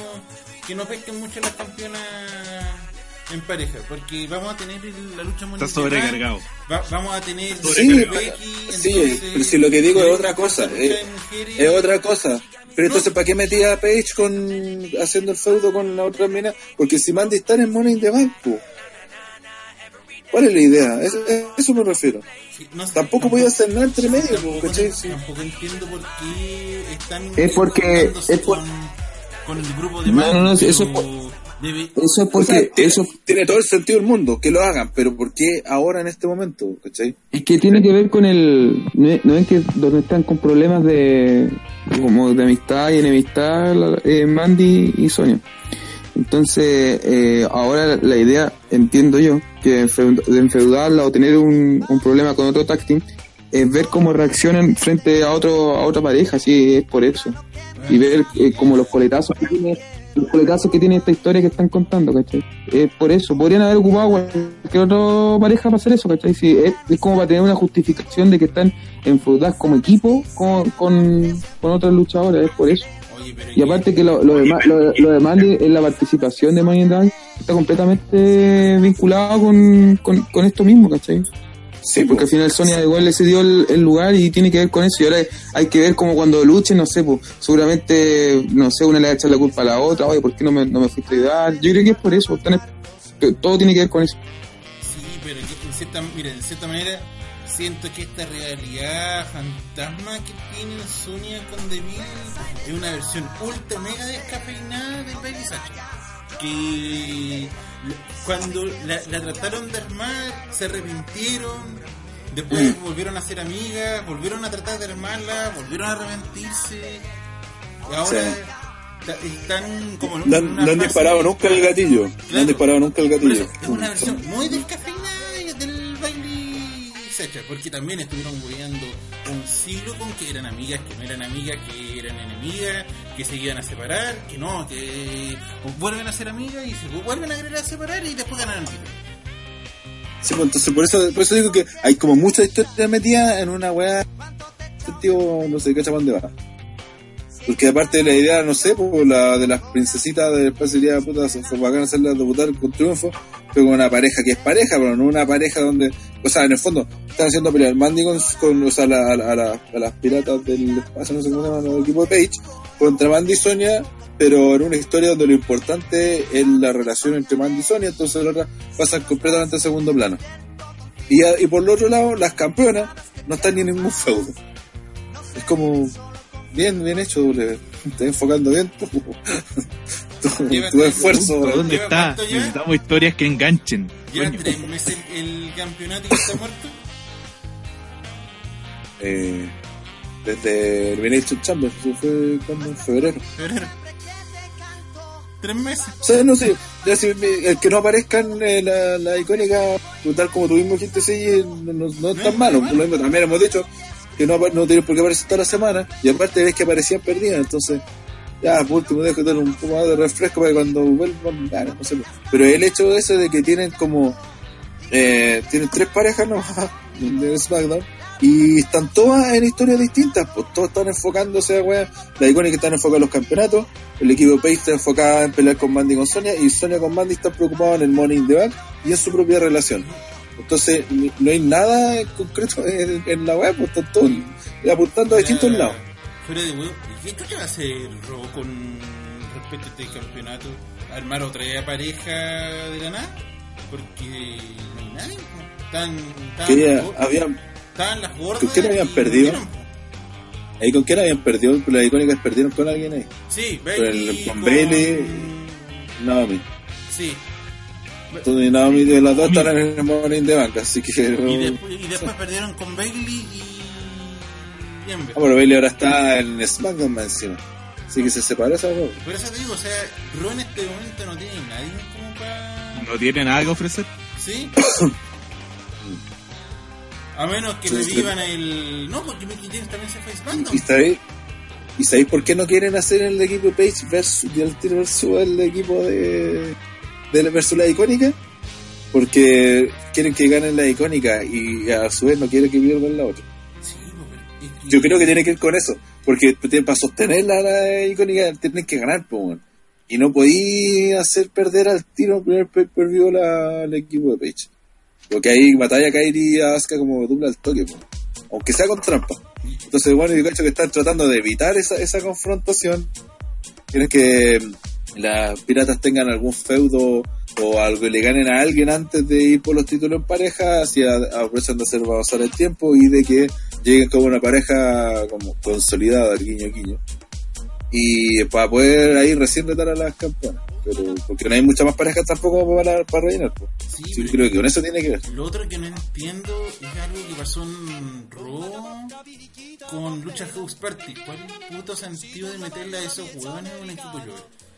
que no pesquen mucho las campeonas en pareja, porque vamos a tener la lucha mundial. Está sobrecargado. vamos a tener sí, sí pero si lo que digo es otra cosa, es, otra cosa. Pero entonces, ¿para qué metía a Page con haciendo el feudo con la otra mina? Porque si Mandy está en Money in the Bank, ¿Cuál es la idea? Es, eso me refiero. tampoco podía hacer nada entre medio, Tampoco entiendo por qué están. Es porque. Es con, con, el grupo de no, no, no, eso eso es porque eso tiene todo el sentido del mundo que lo hagan, pero ¿por qué ahora en este momento? ¿cachai? Es que tiene que ver con el no es que donde están con problemas de como de amistad y enemistad eh, Mandy y Sonia. Entonces eh, ahora la idea entiendo yo que de enfeudarla o tener un, un problema con otro tag es ver cómo reaccionan frente a otro a otra pareja, sí es por eso y ver eh, como los coletazos que tiene el caso que tiene esta historia que están contando, ¿cachai? Es por eso, podrían haber ocupado cualquier otra pareja para hacer eso, ¿cachai? Si es, como para tener una justificación de que están enfrentadas como equipo con, con, con otras luchadoras, es por eso. y aparte que lo, lo, demás, lo, demás en la participación de Money está completamente vinculado con, con, con esto mismo, ¿cachai? Sí, porque al final Sonia igual le cedió el, el, lugar y tiene que ver con eso. Y ahora hay que ver como cuando luchen, no sé, pues seguramente, no sé, una le va a echar la culpa a la otra, oye, ¿por qué no me, no me fuiste a ayudar? Yo creo que es por eso, todo tiene que ver con eso. Sí, pero en cierta, manera siento que esta realidad fantasma que tiene Sonia con Deville es una versión ultra mega descafeinada de Baby Que cuando la, trataron de armar, se arrepintieron, después mm. volvieron a ser amigas, volvieron a tratar de armarla, volvieron a arrepentirse, y ahora están como en una no, no han disparado nunca el gatillo, no han disparado nunca el gatillo. es una versión muy descafeinada porque también estuvieron muriendo un siglo con que eran amigas, que no eran amigas, que eran enemigas, que se iban a separar, que no, que vuelven a ser amigas y se vuelven a querer a separar y después ganan el título. Sí, pues entonces por eso, por eso digo que hay como mucha historia metida en una weá. Este tío no sé, cacha dónde va. Porque aparte de la idea, no sé, pues la de las princesitas de después sería puta, fue bacán hacerlas debutar con triunfo, con una pareja que es pareja, pero no una pareja donde, o sea, en el fondo, están haciendo pelear Mandy con, con o sea, a, a, las piratas del espacio, no sé cómo se el equipo de Page, contra Mandy y Sonia, pero en una historia donde lo importante es la relación entre Mandy y Sonia, entonces la otra pasa completamente a segundo plano. Y, y por el otro lado, las campeonas no están ni en ningún feudo. Es como, Bien, bien hecho, W. Estás enfocando bien tu, tu, esfuerzo. ¿Dónde está? Necesitamos historias que enganchen. ¿Lleva tres meses el, campeonato y está muerto? Eh, desde el Elimination Chamber, eso fue cuando en febrero. Febrero. Tres meses. O sea, no sé, ya si, el que no aparezca en eh, la, la icónica, tal como tuvimos gente sí, no, no, no, es tan malo. Lo mismo también hemos dicho, que no, no tienen por qué aparecer toda la semana, y aparte ves que aparecían perdidas, entonces, ya, por último, dejo tener un poco más de refresco para cuando vuelvan, no sé. Pero el hecho de eso de que tienen como, eh, tienen tres parejas, ¿no? de SmackDown, y están todas en historias distintas, pues todos están enfocándose a weá. La icónica están enfocados en los campeonatos, el equipo Pace está enfocado en pelear con Mandy y con Sonia, y Sonia con Mandy están preocupados en el in the Bank y en su propia relación. Entonces, no hay nada concreto en, la web, pues están todos apuntando a distintos lados. Fuera de huevo, ¿qué que va a hacer Robo con respecto a este campeonato? ¿Armar otra pareja de la nada? Porque no hay nadie. Están, están, habían, estaban las gordas. ¿Con quién habían perdido? ¿Ahí con quién habían perdido? Las icónicas perdieron con alguien ahí. Sí, Bailey. Con, con Bailey. Naomi. Sí, Tú y Naomi de las dos están en el Morning de banca, así que. Y, después, y después perdieron con Bailey y. Ah, bueno, Bailey ahora está en SmackDown más encima. Así que se separó esa Por eso te digo, o sea, Ro en este momento no tiene nadie como para. No tiene nada que ofrecer. Sí. A menos que me vivan el. No, porque Mickey James también se fue SmackDown. ¿Y sabéis? ¿Y sabéis por qué no quieren hacer el equipo Page versus, versus el equipo de de la, versus la icónica porque quieren que ganen la icónica y a su vez no quieren que pierdan la otra. Yo creo que tiene que ir con eso, porque para sostener la, icónica tienen que ganar, y no podí hacer perder al tiro el primer per la el equipo de Page. Porque ahí batalla Kairi y Asuka como dupla al toque, aunque sea con trampa. Entonces, bueno, yo creo que están tratando de evitar esa, esa confrontación. Tienes que las piratas tengan algún feudo o algo le ganen a alguien antes de ir por los títulos en pareja, así aprovechan de hacer pasar el tiempo y de que lleguen como una pareja como consolidada, guiño guiño. Y para poder ahí recién retar a las campeonas. Pero porque no hay muchas más parejas tampoco para, para rellenar. Pues. Sí, creo que con eso tiene que ver. Lo otro que no entiendo es algo que pasó en Raw con Lucha House Party. ¿Cuál puto sentido de meterle a esos huevones en un equipo yo?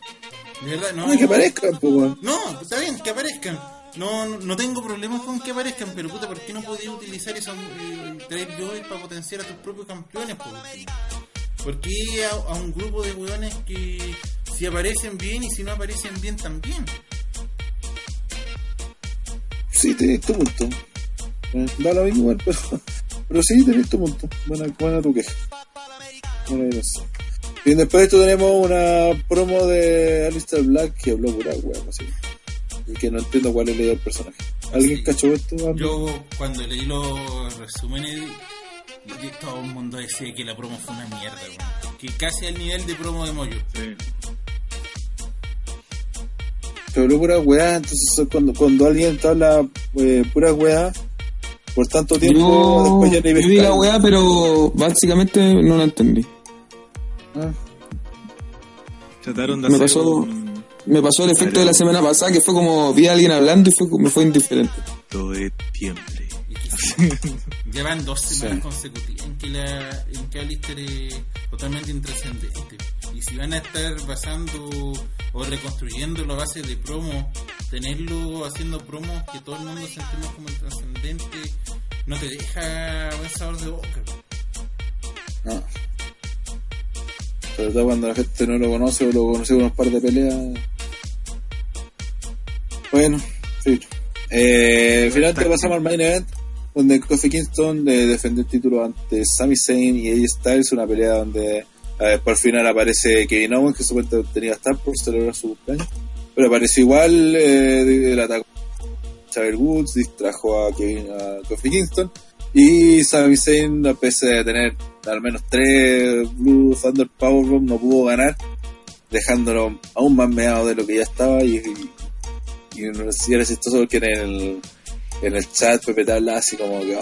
Verdad, no. No, que aparezcan, pues. No, está bien, que aparezcan. No, no tengo problemas con que aparezcan, pero puta, ¿por qué no podías utilizar esos eh, traer para potenciar a tus propios campeones? ¿Por qué a, a, un grupo de hueones que si aparecen bien y si no aparecen bien también? Sí, tenés tu punto. Da lo mismo, pero, pero sí, tenés tu punto. Buena, buena tu queja. Buena Bien, después de esto tenemos una promo de Alistair Black que habló pura hueá, así. Y que no entiendo cuál es el personaje. ¿Alguien cachó esto? Yo, cuando leí los resúmenes, todo el mundo decía que la promo fue una mierda, Que casi al nivel de promo de Moyo. Sí. Pero habló pura weá, entonces cuando, cuando alguien te habla eh, pura weá, por tanto tiempo, después ya le Yo vi la weá, pero básicamente no la entendí. Ah. Trataron de me pasó, me pasó el efecto de la semana pasada que fue como vi a alguien hablando y fue, me fue indiferente. Todo es tiempo. Llevan dos semanas consecutivas en que, la, en que Alistair es totalmente intrascendente. Y si van a estar basando o reconstruyendo la base de promo, tenerlo haciendo promos que todo el mundo sentimos como intrascendente, no te deja buen sabor de boca. No. Sobre cuando la gente no lo conoce o lo conoce unos par de peleas. Bueno, sí. Eh, finalmente pasamos al main event donde Kofi Kingston eh, defendió el título ante Sami Zayn y AJ Styles, una pelea donde eh, por final aparece Kevin Owens, que supuestamente tenía estar por celebrar su cumpleaños, pero apareció igual eh, el ataque Xavier Woods, distrajo a, Kevin, a Kofi Kingston y Sami Zayn, a pesar de tener al menos tres Blue Thunder Powerbomb, no pudo ganar, dejándolo aún más meado de lo que ya estaba y, y, y era chistoso porque en el en el chat Pepe te habla así como que,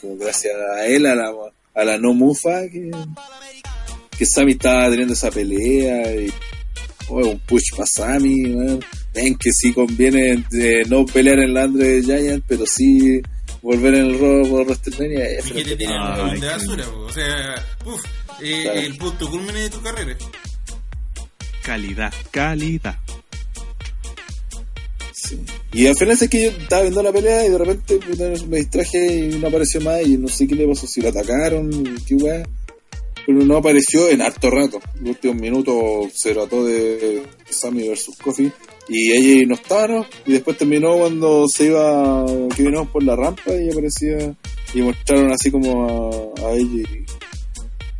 como gracias a él, a la, a la no mufa, que, que Sammy estaba teniendo esa pelea y un push para Sammy, ven que sí conviene de no pelear en la Andre Giant, pero sí volver en el robo por WrestleMania. Y que te tienen un de basura, o sea, uff, eh, el punto culmine de tu carrera. Calidad, calidad. Y al final es que yo estaba viendo la pelea y de repente me distraje y no apareció más y no sé qué le pasó, si lo atacaron, qué weá. Pero no apareció en harto rato. El último minuto se trató de Sammy versus Coffee y ella no estaba, Y después terminó cuando se iba, que vinimos por la rampa y aparecía y mostraron así como a, ella y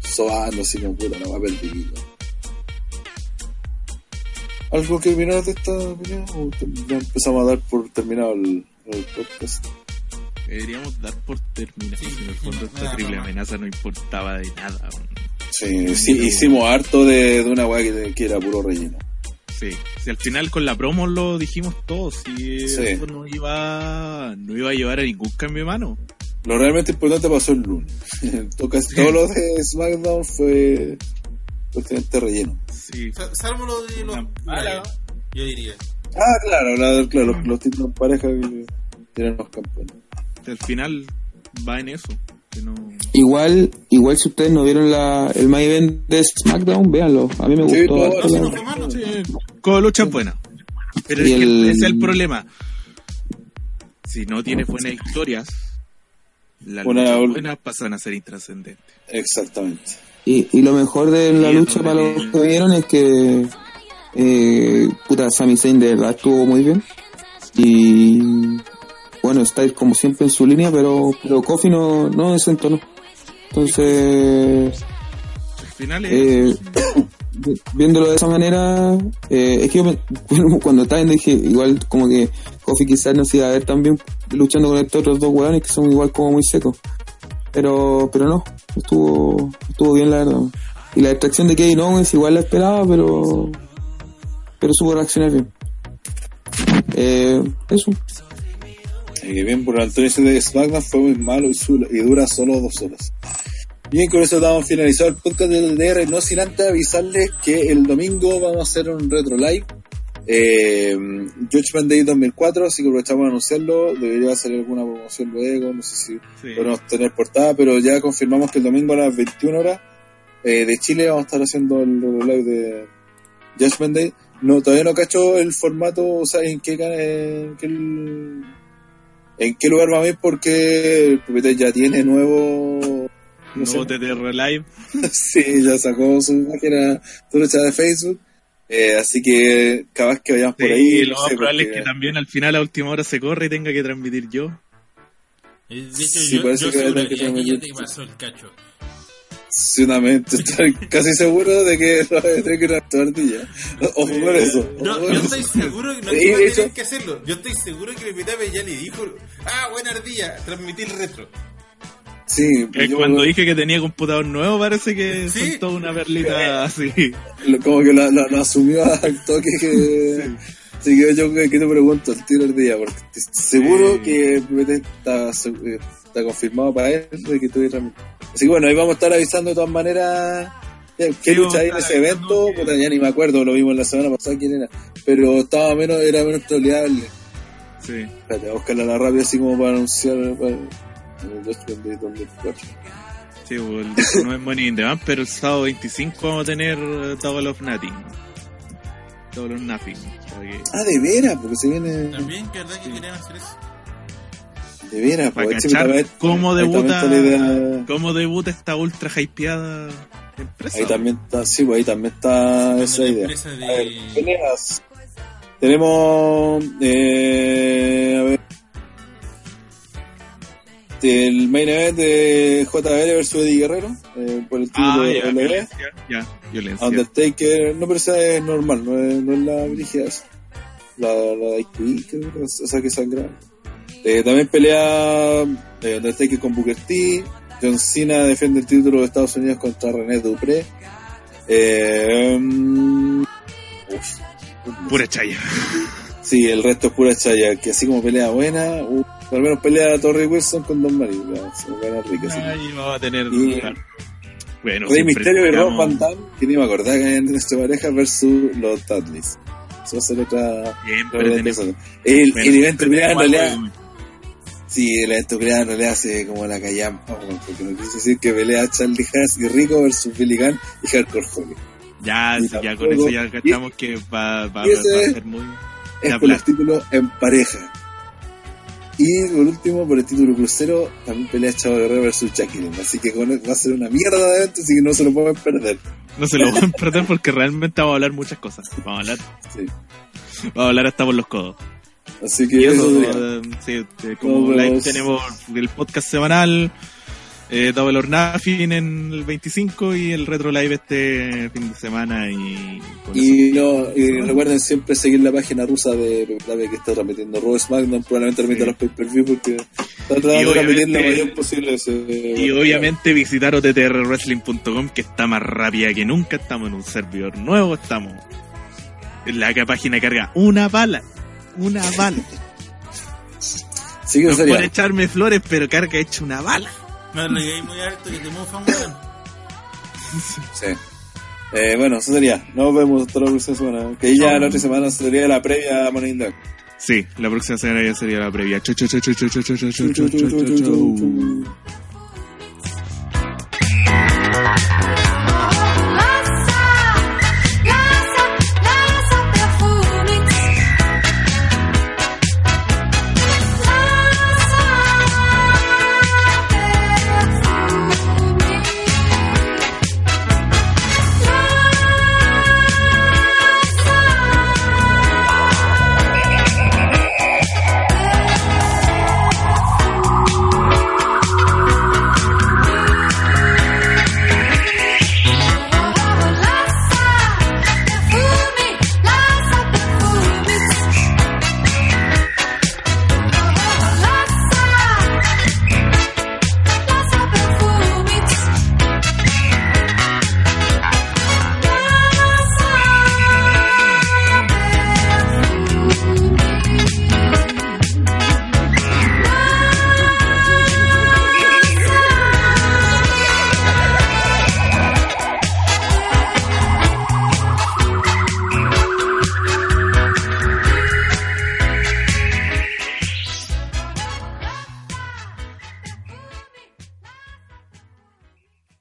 sobando así como puta, no va a. ¿Algo que mirar de esta opinión? ¿O ya empezamos a dar por terminado el, podcast? Deberíamos dar por terminado. Sí, en el fondo, esta terrible amenaza no importaba de nada. Sí, sí hicimos harto de, de una weá que, era puro relleno. Sí, si al final con la promo lo dijimos todos, y eso no iba, no iba a llevar a ningún cambio de mano. Lo realmente importante pasó el lunes. todo lo de SmackDown fue prácticamente relleno. Sí. Salvo lo de los. yo diría. Ah, claro, claro los, títulos pareja que tienen los campeones. Al final va en eso. Igual, igual si ustedes no vieron la, el main event de SmackDown, véanlo. A mí me gustó. Sí, Con lucha buena. Pero es que ese es el problema. Si no tienes buenas historias, las luchas buenas pasan a ser intrascendentes. Exactamente. Y, y lo mejor de la lucha para los que vieron es que eh, puta Sami Zayn de verdad estuvo muy bien y bueno estáis como siempre en su línea pero pero Kofi no no desentonó. Entonces eh, viéndolo de esa manera eh, es que yo cuando estaba viendo dije igual como que Kofi quizás no se iba a ver también luchando con estos otros dos hueones que son igual como muy secos. Pero pero no estuvo estuvo bien la verdad. Y la distracción de Kevin Owens igual la esperaba pero pero supo reaccionar bien. Eh, eso. Bien, por Antonio de SmackDown fue muy malo y, dura solo dos horas. Bien, con eso damos finalizado el podcast del DR, no sin antes avisarles que el domingo vamos a hacer un retro live. Eh, Judgment Day 2004, así que aprovechamos a anunciarlo. Debería salir alguna promoción luego, no sé si podemos tener portada, pero ya confirmamos que el domingo a las 21 horas eh, de Chile vamos a estar haciendo el retro live de Judgment Day. No, todavía no cacho el formato, o sea, en qué, en qué el, ¿En qué lugar va a ir? Porque ya tiene nuevo... No nuevo TTR Live. sí, ya sacó su página trucha de Facebook. Eh, así que cada vez que vayamos por ahí... Y lo más probable es que también al final a última hora se corre y tenga que transmitir yo. De hecho, sí, yo, parece yo que, seguro, que, ya te pasó el cacho. Estoy casi seguro de que no voy a tener que actuar ardilla. Ojo con eso. No, yo estoy seguro que no sí, a tener que hacerlo. Yo estoy seguro que el Pitape ya le dijo, ah, buena ardilla, transmitir retro. Sí, pues cuando dije que tenía computador nuevo parece que ¿Sí? soltó una perlita así. Como que lo, lo, asumió al toque que... Así que yo que te pregunto al tiro ardilla, porque seguro que el está, está confirmado para él de que tuviera Así que bueno, ahí vamos a estar avisando de todas maneras. ¿Qué lucha hay en ese evento? Puta, ya ni me acuerdo, lo vimos la semana pasada quién era. Pero estaba menos, era menos troleable. Sí. Espérate, a buscarla la rápida así como para anunciar para de 2004. Sí, pues, no es Money in the Bank, pero el sábado 25 vamos a tener uh, Double of Nothing. Double of Nothing. Ah, de veras, porque se viene. También, que verdad que querían hacer eso. De veras, para pues, cachar cómo debuta, cómo debuta esta ultra hypeada empresa. Ahí también está, sí, pues ahí también está esa idea. De... A ver, tenemos, eh, a ver, el main event de JBL versus Eddie Guerrero eh, por el título ah, de ya, violencia, ya, violencia. Undertaker, no, pero esa es normal, no es, no es la brígida, la, la IQ, o sea que sangra. Eh, también pelea eh, Undertaker con Booker T. John Cena defiende el título de Estados Unidos contra René Dupré. Eh, um, pura chaya. Sí, el resto es pura chaya. Que así como pelea buena, uh, al menos pelea Torrey Wilson con Don Mario. Ahí vamos a tener. Y, bueno, Rey Misterio y Rob Van Damme, que ni me acordaba que en nuestra pareja versus los Dudleys. Eso va a ser otra. El, el evento en realidad Sí, el evento creado le hace como la callampa, porque no quiso decir que pelea Charlie Haas y Rico versus Billy Gunn y Hardcore Holly. Ya, ya con eso ya cachamos que va, va, va, a ser muy... Es por el título en pareja. Y por último, por el título crucero, también pelea Chavo Guerrero versus Jacqueline. Así que va a ser una mierda de evento, así que no se lo pueden perder. No se lo pueden perder porque realmente vamos a hablar muchas cosas. Vamos a hablar. Sí. Vamos a hablar hasta por los codos. Así que eso, sí, como live tenemos el podcast semanal, eh, Double or Nothing en el 25 y el Retro Live este fin de semana. Y, y, no, y recuerden siempre seguir la página rusa de Pepe que está transmitiendo Raw SmackDown, probablemente remita los pay-per-view porque está tratando de transmitir lo mayor posible. Ese, y obviamente visitar ottrwrestling.com que está más rápida que nunca, estamos en un servidor nuevo, estamos en la página carga una bala una bala. Sí que no sería. por echarme flores, pero carga hecho una bala. No le llegué muy alto y te mofan, Sí. Eh, bueno, eso sería. Nos vemos hasta la próxima semana. Que ya la otra semana sería la previa a Sí, la próxima semana ya sería la previa. Chau, chau, chau, chau, chau, chau, chau, chau, chau, chau, chau, chau.